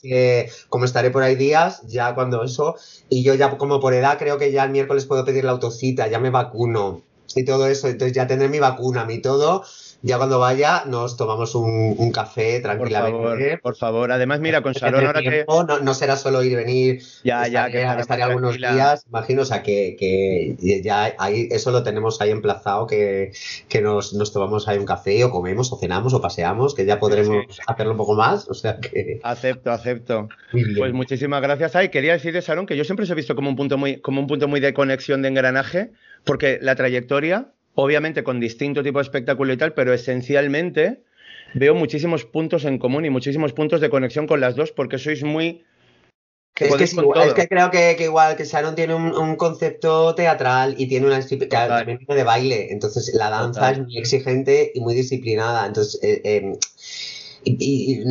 Speaker 3: como estaré por ahí días, ya cuando eso, y yo ya como por edad creo que ya el miércoles puedo pedir la autocita, ya me vacuno y todo eso, entonces ya tendré mi vacuna, mi todo, ya cuando vaya nos tomamos un, café tranquilamente.
Speaker 2: Por favor, por favor. Además, mira, con Sharon ahora que...
Speaker 3: No, será solo ir y venir.
Speaker 2: Ya, ya, que
Speaker 3: estaré algunos días, imagino, o sea, que, ya ahí, eso lo tenemos ahí emplazado, que, nos, nos, tomamos ahí un café o comemos o cenamos o paseamos, que ya podremos hacerlo un poco más, o sea que...
Speaker 2: Acepto, acepto. Pues muchísimas gracias. Ay, quería decirle, Sharon, que yo siempre os he visto como un punto muy, como un punto muy de conexión de engranaje, porque la trayectoria obviamente con distinto tipo de espectáculo y tal, pero esencialmente veo muchísimos puntos en común y muchísimos puntos de conexión con las dos porque sois muy...
Speaker 3: es, que creo que, igual que Sharon tiene un, concepto teatral y tiene una también de baile, entonces la danza es muy exigente y muy disciplinada, entonces eh, eh, y,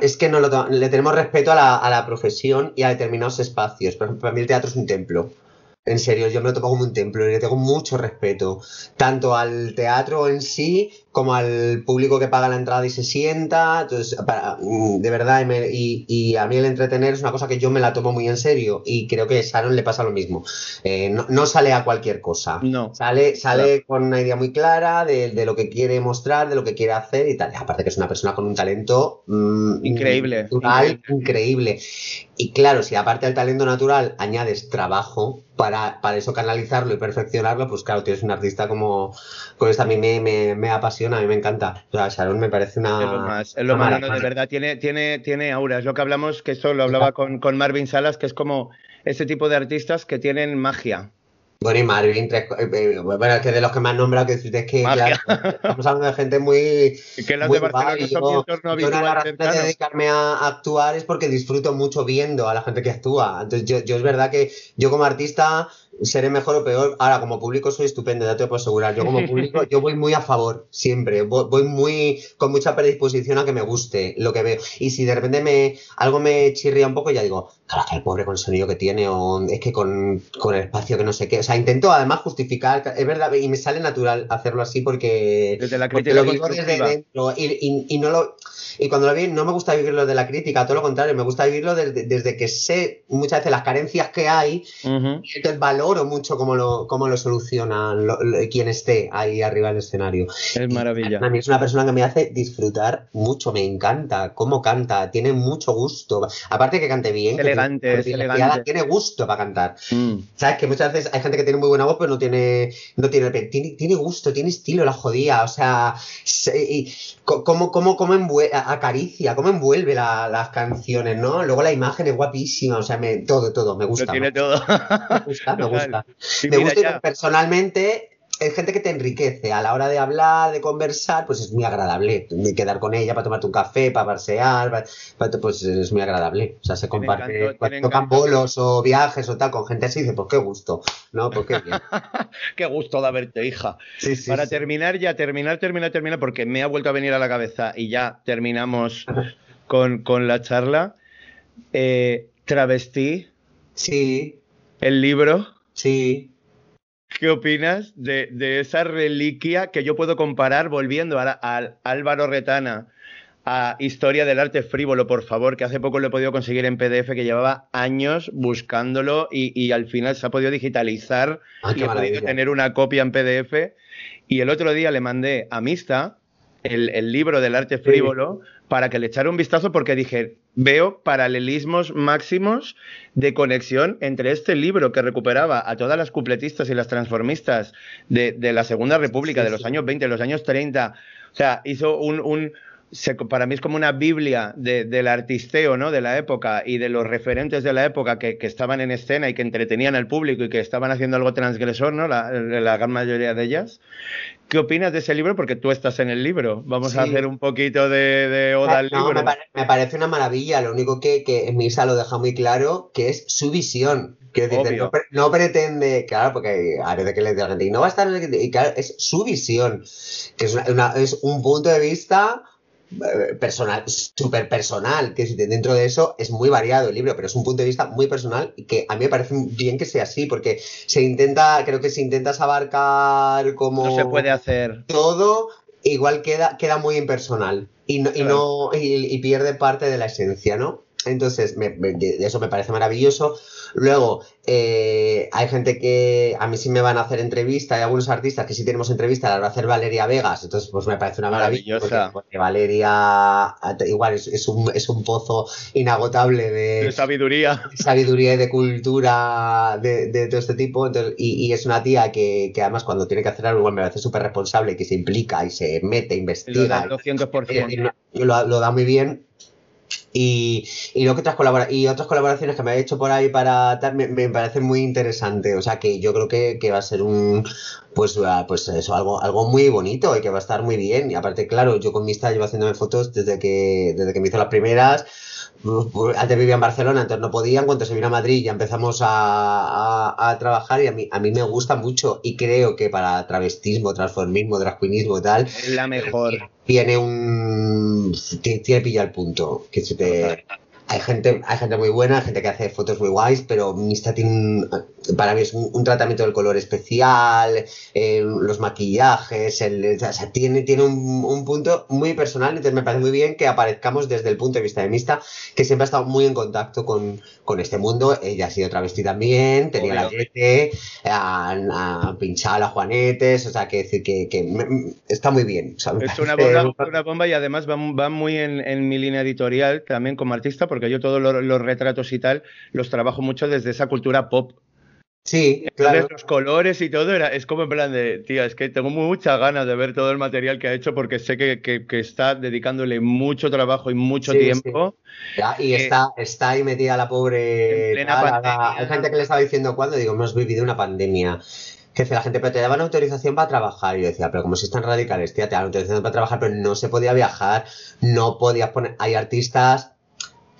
Speaker 3: es que no le tenemos respeto a la, a la, profesión y a determinados espacios. Por ejemplo, para mí el teatro es un templo. En serio, yo me lo tomo como un templo y le tengo mucho respeto, tanto al teatro en sí como al público que paga la entrada y se sienta. Entonces, mm, de verdad, y, a mí el entretener es una cosa que yo me la tomo muy en serio y creo que a Sharon le pasa lo mismo. Eh, no, sale a cualquier cosa.
Speaker 2: No.
Speaker 3: Sale, sale con una idea muy clara de, lo que quiere mostrar, de lo que quiere hacer y tal. Aparte que es una persona con un talento
Speaker 2: mm, increíble,
Speaker 3: increíble. increíble. Y claro, si aparte del talento natural añades trabajo para, para eso canalizarlo y perfeccionarlo, pues claro, tienes un artista como, con esto a mí me, me, me apasiona a mí me encanta. O sea, Sharon me parece una.
Speaker 2: Es lo más, es lo más de verdad. Tiene, tiene, tiene aura. Es lo que hablamos, que esto lo hablaba con, con Marvin Salas, que es como ese tipo de artistas que tienen magia.
Speaker 3: Bueno, y Marvin, eh, eh, bueno, es que de los que me han nombrado, que es que claro, estamos hablando de gente muy.
Speaker 2: que las de Barcelona
Speaker 3: guay. son yo, yo una razón de dedicarme a actuar es porque disfruto mucho viendo a la gente que actúa. Entonces, yo, yo es verdad que yo como artista seré mejor o peor. Ahora, como público soy estupendo, ya te puedo asegurar. Yo como público, yo voy muy a favor, siempre. Voy, muy con mucha predisposición a que me guste lo que veo. Y si de repente me algo me chirría un poco, ya digo, claro, que el pobre con el sonido que tiene, o es que con, con, el espacio que no sé qué. O sea, intento además justificar, es verdad, y me sale natural hacerlo así porque,
Speaker 2: desde la
Speaker 3: porque lo vivo desde dentro. Y, y, no lo, y cuando lo vi, no me gusta vivirlo de la crítica, todo lo contrario, me gusta vivirlo desde, desde que sé muchas veces las carencias que hay y el valor mucho cómo lo, cómo lo soluciona quien esté ahí arriba del escenario.
Speaker 2: Es maravilla.
Speaker 3: a mí es una persona que me hace disfrutar mucho, me encanta cómo canta, tiene mucho gusto. Aparte que cante bien.
Speaker 2: elegante,
Speaker 3: Tiene gusto para cantar. Mm. Sabes que muchas veces hay gente que tiene muy buena voz, pero no tiene, no tiene, tiene, gusto, tiene estilo, la jodía. O sea, cómo, cómo, cómo acaricia, cómo envuelve las canciones, ¿no? Luego la imagen es guapísima, o sea, me, todo, todo, me gusta.
Speaker 2: Lo tiene todo.
Speaker 3: Me gusta, me gusta. me gusta personalmente es gente que te enriquece a la hora de hablar, de conversar, pues es muy agradable. Quedar con ella para tomarte un café, para pasear, pues es muy agradable. O sea, se comparte, cuando tocan bolos o viajes o tal, con gente así, dice, pues qué gusto, ¿no? Pues qué bien.
Speaker 2: qué gusto de verte, hija. para terminar ya, terminar, terminar, terminar, porque me ha vuelto a venir a la cabeza y ya terminamos con, la charla. Eh, travestí.
Speaker 3: Sí.
Speaker 2: El libro.
Speaker 3: Sí.
Speaker 2: ¿Qué opinas de, esa reliquia que yo puedo comparar volviendo a, Álvaro Retana? a Historia del Arte Frívolo, por favor, que hace poco lo he podido conseguir en PDF, que llevaba años buscándolo y, al final se ha podido digitalizar
Speaker 3: ah,
Speaker 2: y he podido tener una copia en PDF. Y el otro día le mandé a Mista el, libro del arte frívolo para que le echara un vistazo porque dije, veo paralelismos máximos de conexión entre este libro que recuperaba a todas las cupletistas y las transformistas de, la Segunda República, de los años 20, de los años 30. O sea, hizo un, para mí es como una Biblia del artisteo ¿no? de la época y de los referentes de la época que, estaban en escena y que entretenían al público y que estaban haciendo algo transgresor, ¿no? la, la gran mayoría de ellas. ¿Qué opinas de ese libro? Porque tú estás en el libro. Vamos a hacer un poquito de, oda al libro.
Speaker 3: Me, parece una maravilla. Lo único que, que Misa lo deja muy claro, que es su visión. Que no, pretende, claro, porque a veces que le dice a la gente, y no va a estar, y claro, es su visión, que es, es un punto de vista personal, súper personal, que dentro de eso es muy variado el libro, pero es un punto de vista muy personal y que a mí me parece bien que sea así, porque se intenta, creo que se intenta abarcar como...
Speaker 2: No se puede hacer.
Speaker 3: Todo, igual queda, queda muy impersonal y, no, y, no y, pierde parte de la esencia, ¿no? Entonces, eso me parece maravilloso. Luego, eh, hay gente que a mí sí me van a hacer entrevista, hay algunos artistas que sí tenemos entrevista, la va a hacer Valeria Vegas, entonces pues me parece una maravilla. Porque, Valeria igual es, un, es, un, pozo inagotable de,
Speaker 2: sabiduría.
Speaker 3: sabiduría y de cultura de, todo este tipo. y, es una tía que, además cuando tiene que hacer algo igual me parece súper responsable, que se implica y se mete, investiga.
Speaker 2: Lo da 200%.
Speaker 3: lo da muy bien y, y, que otras y otras colaboraciones que me ha hecho por ahí para me, me parece muy interesante. O sea que yo creo que, que va a ser un pues, pues eso, algo, algo muy bonito y que va a estar muy bien. Y aparte, claro, yo con Mista llevo haciéndome fotos desde que, desde que me hizo las primeras antes vivía en Barcelona, entonces no podía. En cuanto se vino a Madrid ya empezamos a, trabajar y a mí, a mí me gusta mucho y creo que para travestismo, transformismo, dragquinismo y tal.
Speaker 2: Es la mejor.
Speaker 3: Tiene un. Tiene, pilla el punto. Que se te hay gente, hay gente muy buena, hay gente que hace fotos muy guays, pero Mista tiene para mí es un, tratamiento del color especial, eh, los maquillajes, el, o sea, tiene, tiene un, punto muy personal, entonces me parece muy bien que aparezcamos desde el punto de vista de Mista, que siempre ha estado muy en contacto con, con este mundo, ella ha sido travesti también, tenía la Yete, ha, pinchado a Juanetes, o sea, que decir que, está muy bien.
Speaker 2: es una bomba, una bomba, y además va, va muy en, en, mi línea editorial también como artista, porque porque yo todos los, retratos y tal los trabajo mucho desde esa cultura pop.
Speaker 3: Sí, claro.
Speaker 2: Los colores y todo era, es como en plan de, tía, es que tengo muchas ganas de ver todo el material que ha hecho porque sé que, que, está dedicándole mucho trabajo y mucho tiempo.
Speaker 3: y eh, está, está ahí metida la pobre. Hay gente que le estaba diciendo cuando, digo, hemos vivido una pandemia que la gente, pero te daban autorización para trabajar. Y yo decía, pero como si están radicales, tía, te dan autorización para trabajar, pero no se podía viajar, no podías poner. Hay artistas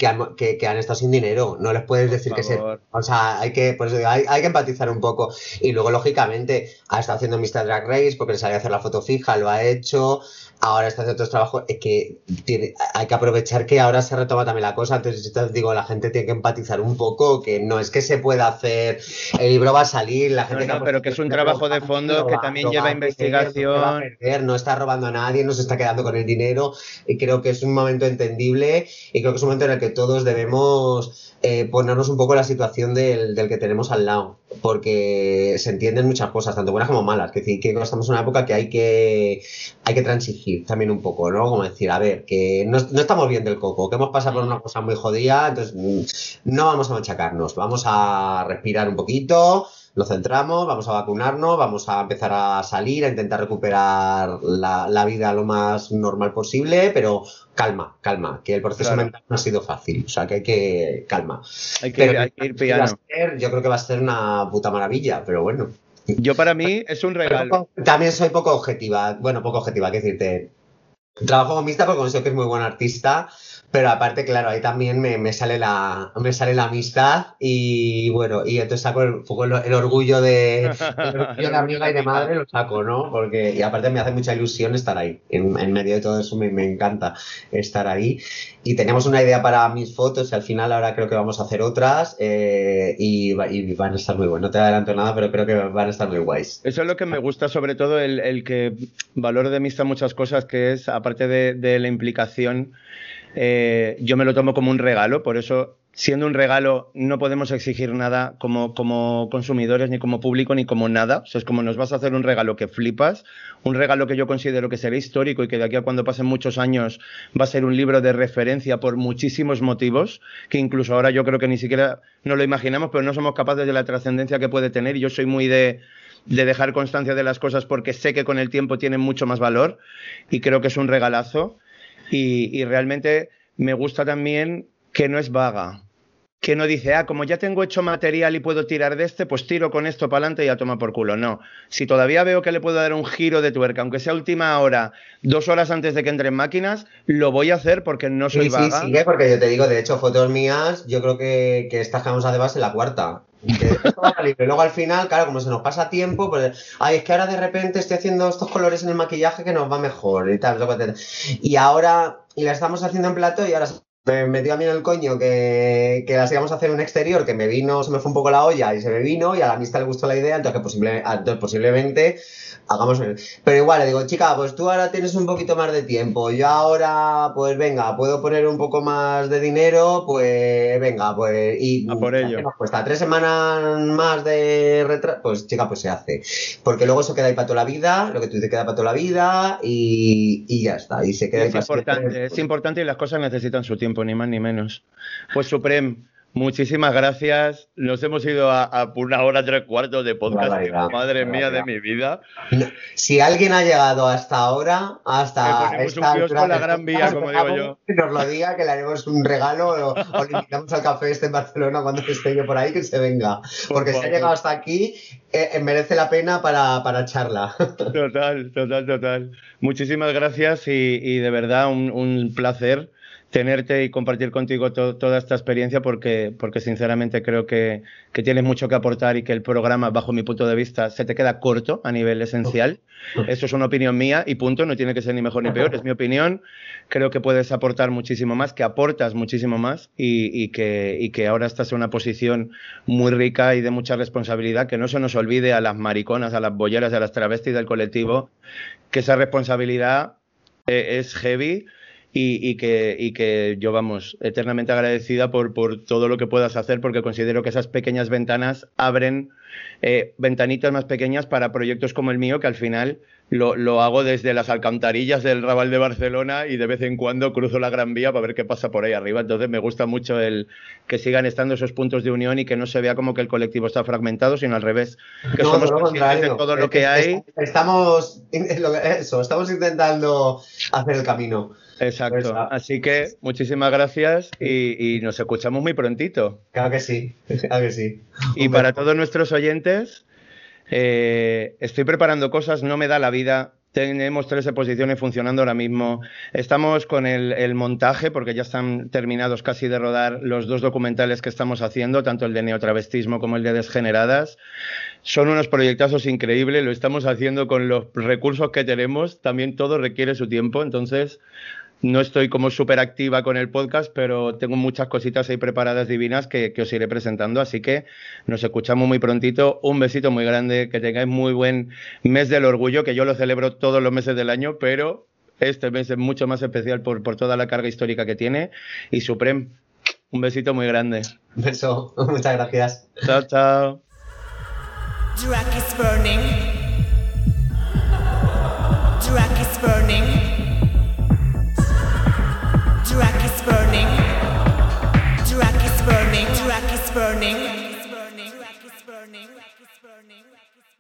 Speaker 3: que han, que, han, estado sin dinero. No les puedes decir que se. O sea, hay que, pues, hay, hay, que empatizar un poco. Y luego, lógicamente, ha estado haciendo Mr. Drag Race porque le salía a hacer la foto fija, lo ha hecho ahora está haciendo otros trabajos, es que tiene, hay que aprovechar que ahora se retoma también la cosa, entonces digo, la gente tiene que empatizar un poco, que no es que se pueda hacer, el libro va a salir, la gente...
Speaker 2: No, pero que es un trabajo de fondo que también lleva investigación.
Speaker 3: no está robando a nadie, no se está quedando con el dinero, y creo que es un momento entendible, y creo que es un momento en el que todos debemos eh, ponernos un poco la situación del, del, que tenemos al lado, porque se entienden muchas cosas, tanto buenas como malas, que, que estamos en una época que hay que, hay que transigir también un poco, ¿no? Como decir, a ver, que no, no estamos bien del coco, que hemos pasado por una cosa muy jodida, entonces mm, no vamos a machacarnos, vamos a respirar un poquito, nos centramos, vamos a vacunarnos, vamos a empezar a salir, a intentar recuperar la, vida lo más normal posible, pero calma, calma, que el proceso mental no ha sido fácil, o sea que hay que calma.
Speaker 2: Hay que, ir piano.
Speaker 3: yo creo que va a ser una puta maravilla, pero bueno.
Speaker 2: Yo para mí es un regalo.
Speaker 3: también soy poco objetiva, bueno, poco objetiva, que decirte. Trabajo con Mista porque considero que es muy buen artista pero aparte, claro, ahí también me, me, sale la me sale la amistad y bueno, y entonces saco el, el, orgullo de, el amiga y de madre, lo saco, ¿no? Porque, y aparte me hace mucha ilusión estar ahí. En, en medio de todo eso me, me, encanta estar ahí. Y tenemos una idea para mis fotos y al final ahora creo que vamos a hacer otras eh, y, y, van a estar muy buenas. No te adelanto nada, pero creo que van a estar muy guays.
Speaker 2: Eso es lo que me gusta, sobre todo el, el que valoro de Mista muchas cosas, que es, aparte de, de la implicación, eh, yo me lo tomo como un regalo, por eso, siendo un regalo, no podemos exigir nada como, como consumidores, ni como público, ni como nada. O sea, es como nos vas a hacer un regalo que flipas, un regalo que yo considero que será histórico y que de aquí a cuando pasen muchos años va a ser un libro de referencia por muchísimos motivos, que incluso ahora yo creo que ni siquiera nos lo imaginamos, pero no somos capaces de la trascendencia que puede tener. Y yo soy muy de de dejar constancia de las cosas porque sé que con el tiempo tienen mucho más valor y creo que es un regalazo y, realmente me gusta también que no es vaga, que no dice, ah, como ya tengo hecho material y puedo tirar de este, pues tiro con esto para adelante y ya toma por culo. No, si todavía veo que le puedo dar un giro de tuerca, aunque sea última hora, dos horas antes de que entre en máquinas, lo voy a hacer porque no soy vaga.
Speaker 3: Sí, sí, porque yo te digo, de hecho, fotos mías, yo creo que, que estas que vamos a base la cuarta. Luego al final, claro, como se nos pasa tiempo, pues, ay, es que ahora de repente estoy haciendo estos colores en el maquillaje que nos va mejor y tal. Y ahora, y la estamos haciendo en plato y ahora me metió a mí en el coño que, que las íbamos a hacer en un exterior, que me vino, se me fue un poco la olla y se me vino, y a la mista le gustó la idea, entonces, que posible, entonces posiblemente hagamos. Pero igual le digo, chica, pues tú ahora tienes un poquito más de tiempo. Yo ahora, pues venga, puedo poner un poco más de dinero, pues venga, pues. Y
Speaker 2: a por ello.
Speaker 3: Nos cuesta tres semanas más de retraso. Pues chica, pues se hace. Porque luego eso queda ahí para toda la vida, lo que tú dices queda para toda la vida y, y ya está. Y se queda
Speaker 2: es importante, es importante y las cosas necesitan su tiempo, ni más ni menos. Pues Suprem. Muchísimas gracias. Nos hemos ido a, una hora tres cuartos de podcast. Madre mía de mi vida.
Speaker 3: Si alguien ha llegado hasta ahora, hasta
Speaker 2: esta un la Gran Vía, como digo yo.
Speaker 3: Nos lo diga, que le haremos un regalo o, le invitamos al café este en Barcelona cuando esté yo por ahí, que se venga. Porque si ha llegado hasta aquí, eh, eh, merece la pena para, para, charla.
Speaker 2: Total, total, total. Muchísimas gracias y, de verdad un, un placer tenerte y compartir contigo toda esta experiencia porque, porque sinceramente creo que, que, tienes mucho que aportar y que el programa, bajo mi punto de vista, se te queda corto a nivel esencial. Eso es una opinión mía y punto, no tiene que ser ni mejor ni peor, es mi opinión. Creo que puedes aportar muchísimo más, que aportas muchísimo más y, y, que, y que ahora estás en una posición muy rica y de mucha responsabilidad, que no se nos olvide a las mariconas, a las bolleras, a las travestis del colectivo, que esa responsabilidad eh, es heavy y, que, y que yo, vamos, eternamente agradecida por, por todo lo que puedas hacer, porque considero que esas pequeñas ventanas abren eh, ventanitas más pequeñas para proyectos como el mío, que al final lo, lo, hago desde las alcantarillas del Raval de Barcelona y de vez en cuando cruzo la Gran Vía para ver qué pasa por ahí arriba. Entonces me gusta mucho el que sigan estando esos puntos de unión y que no se vea como que el colectivo está fragmentado, sino al revés, que somos conscientes de todo lo que hay.
Speaker 3: Estamos, eso, estamos intentando hacer el camino.
Speaker 2: Exacto. Así que muchísimas gracias y, nos escuchamos muy prontito.
Speaker 3: Claro que sí, claro que sí.
Speaker 2: Y para todos nuestros oyentes, eh, estoy preparando cosas, no me da la vida. Tenemos tres exposiciones funcionando ahora mismo. Estamos con el, el, montaje, porque ya están terminados casi de rodar los dos documentales que estamos haciendo, tanto el de neotravestismo como el de desgeneradas. Son unos proyectazos increíbles, lo estamos haciendo con los recursos que tenemos. También todo requiere su tiempo, entonces no estoy como súper activa con el podcast, pero tengo muchas cositas ahí preparadas divinas que, os iré presentando. Así que nos escuchamos muy prontito. Un besito muy grande, que tengáis muy buen mes del orgullo, que yo lo celebro todos los meses del año, pero este mes es mucho más especial por, por toda la carga histórica que tiene. Y Suprem, un besito muy grande.
Speaker 3: Un beso, muchas gracias.
Speaker 2: Chao, chao.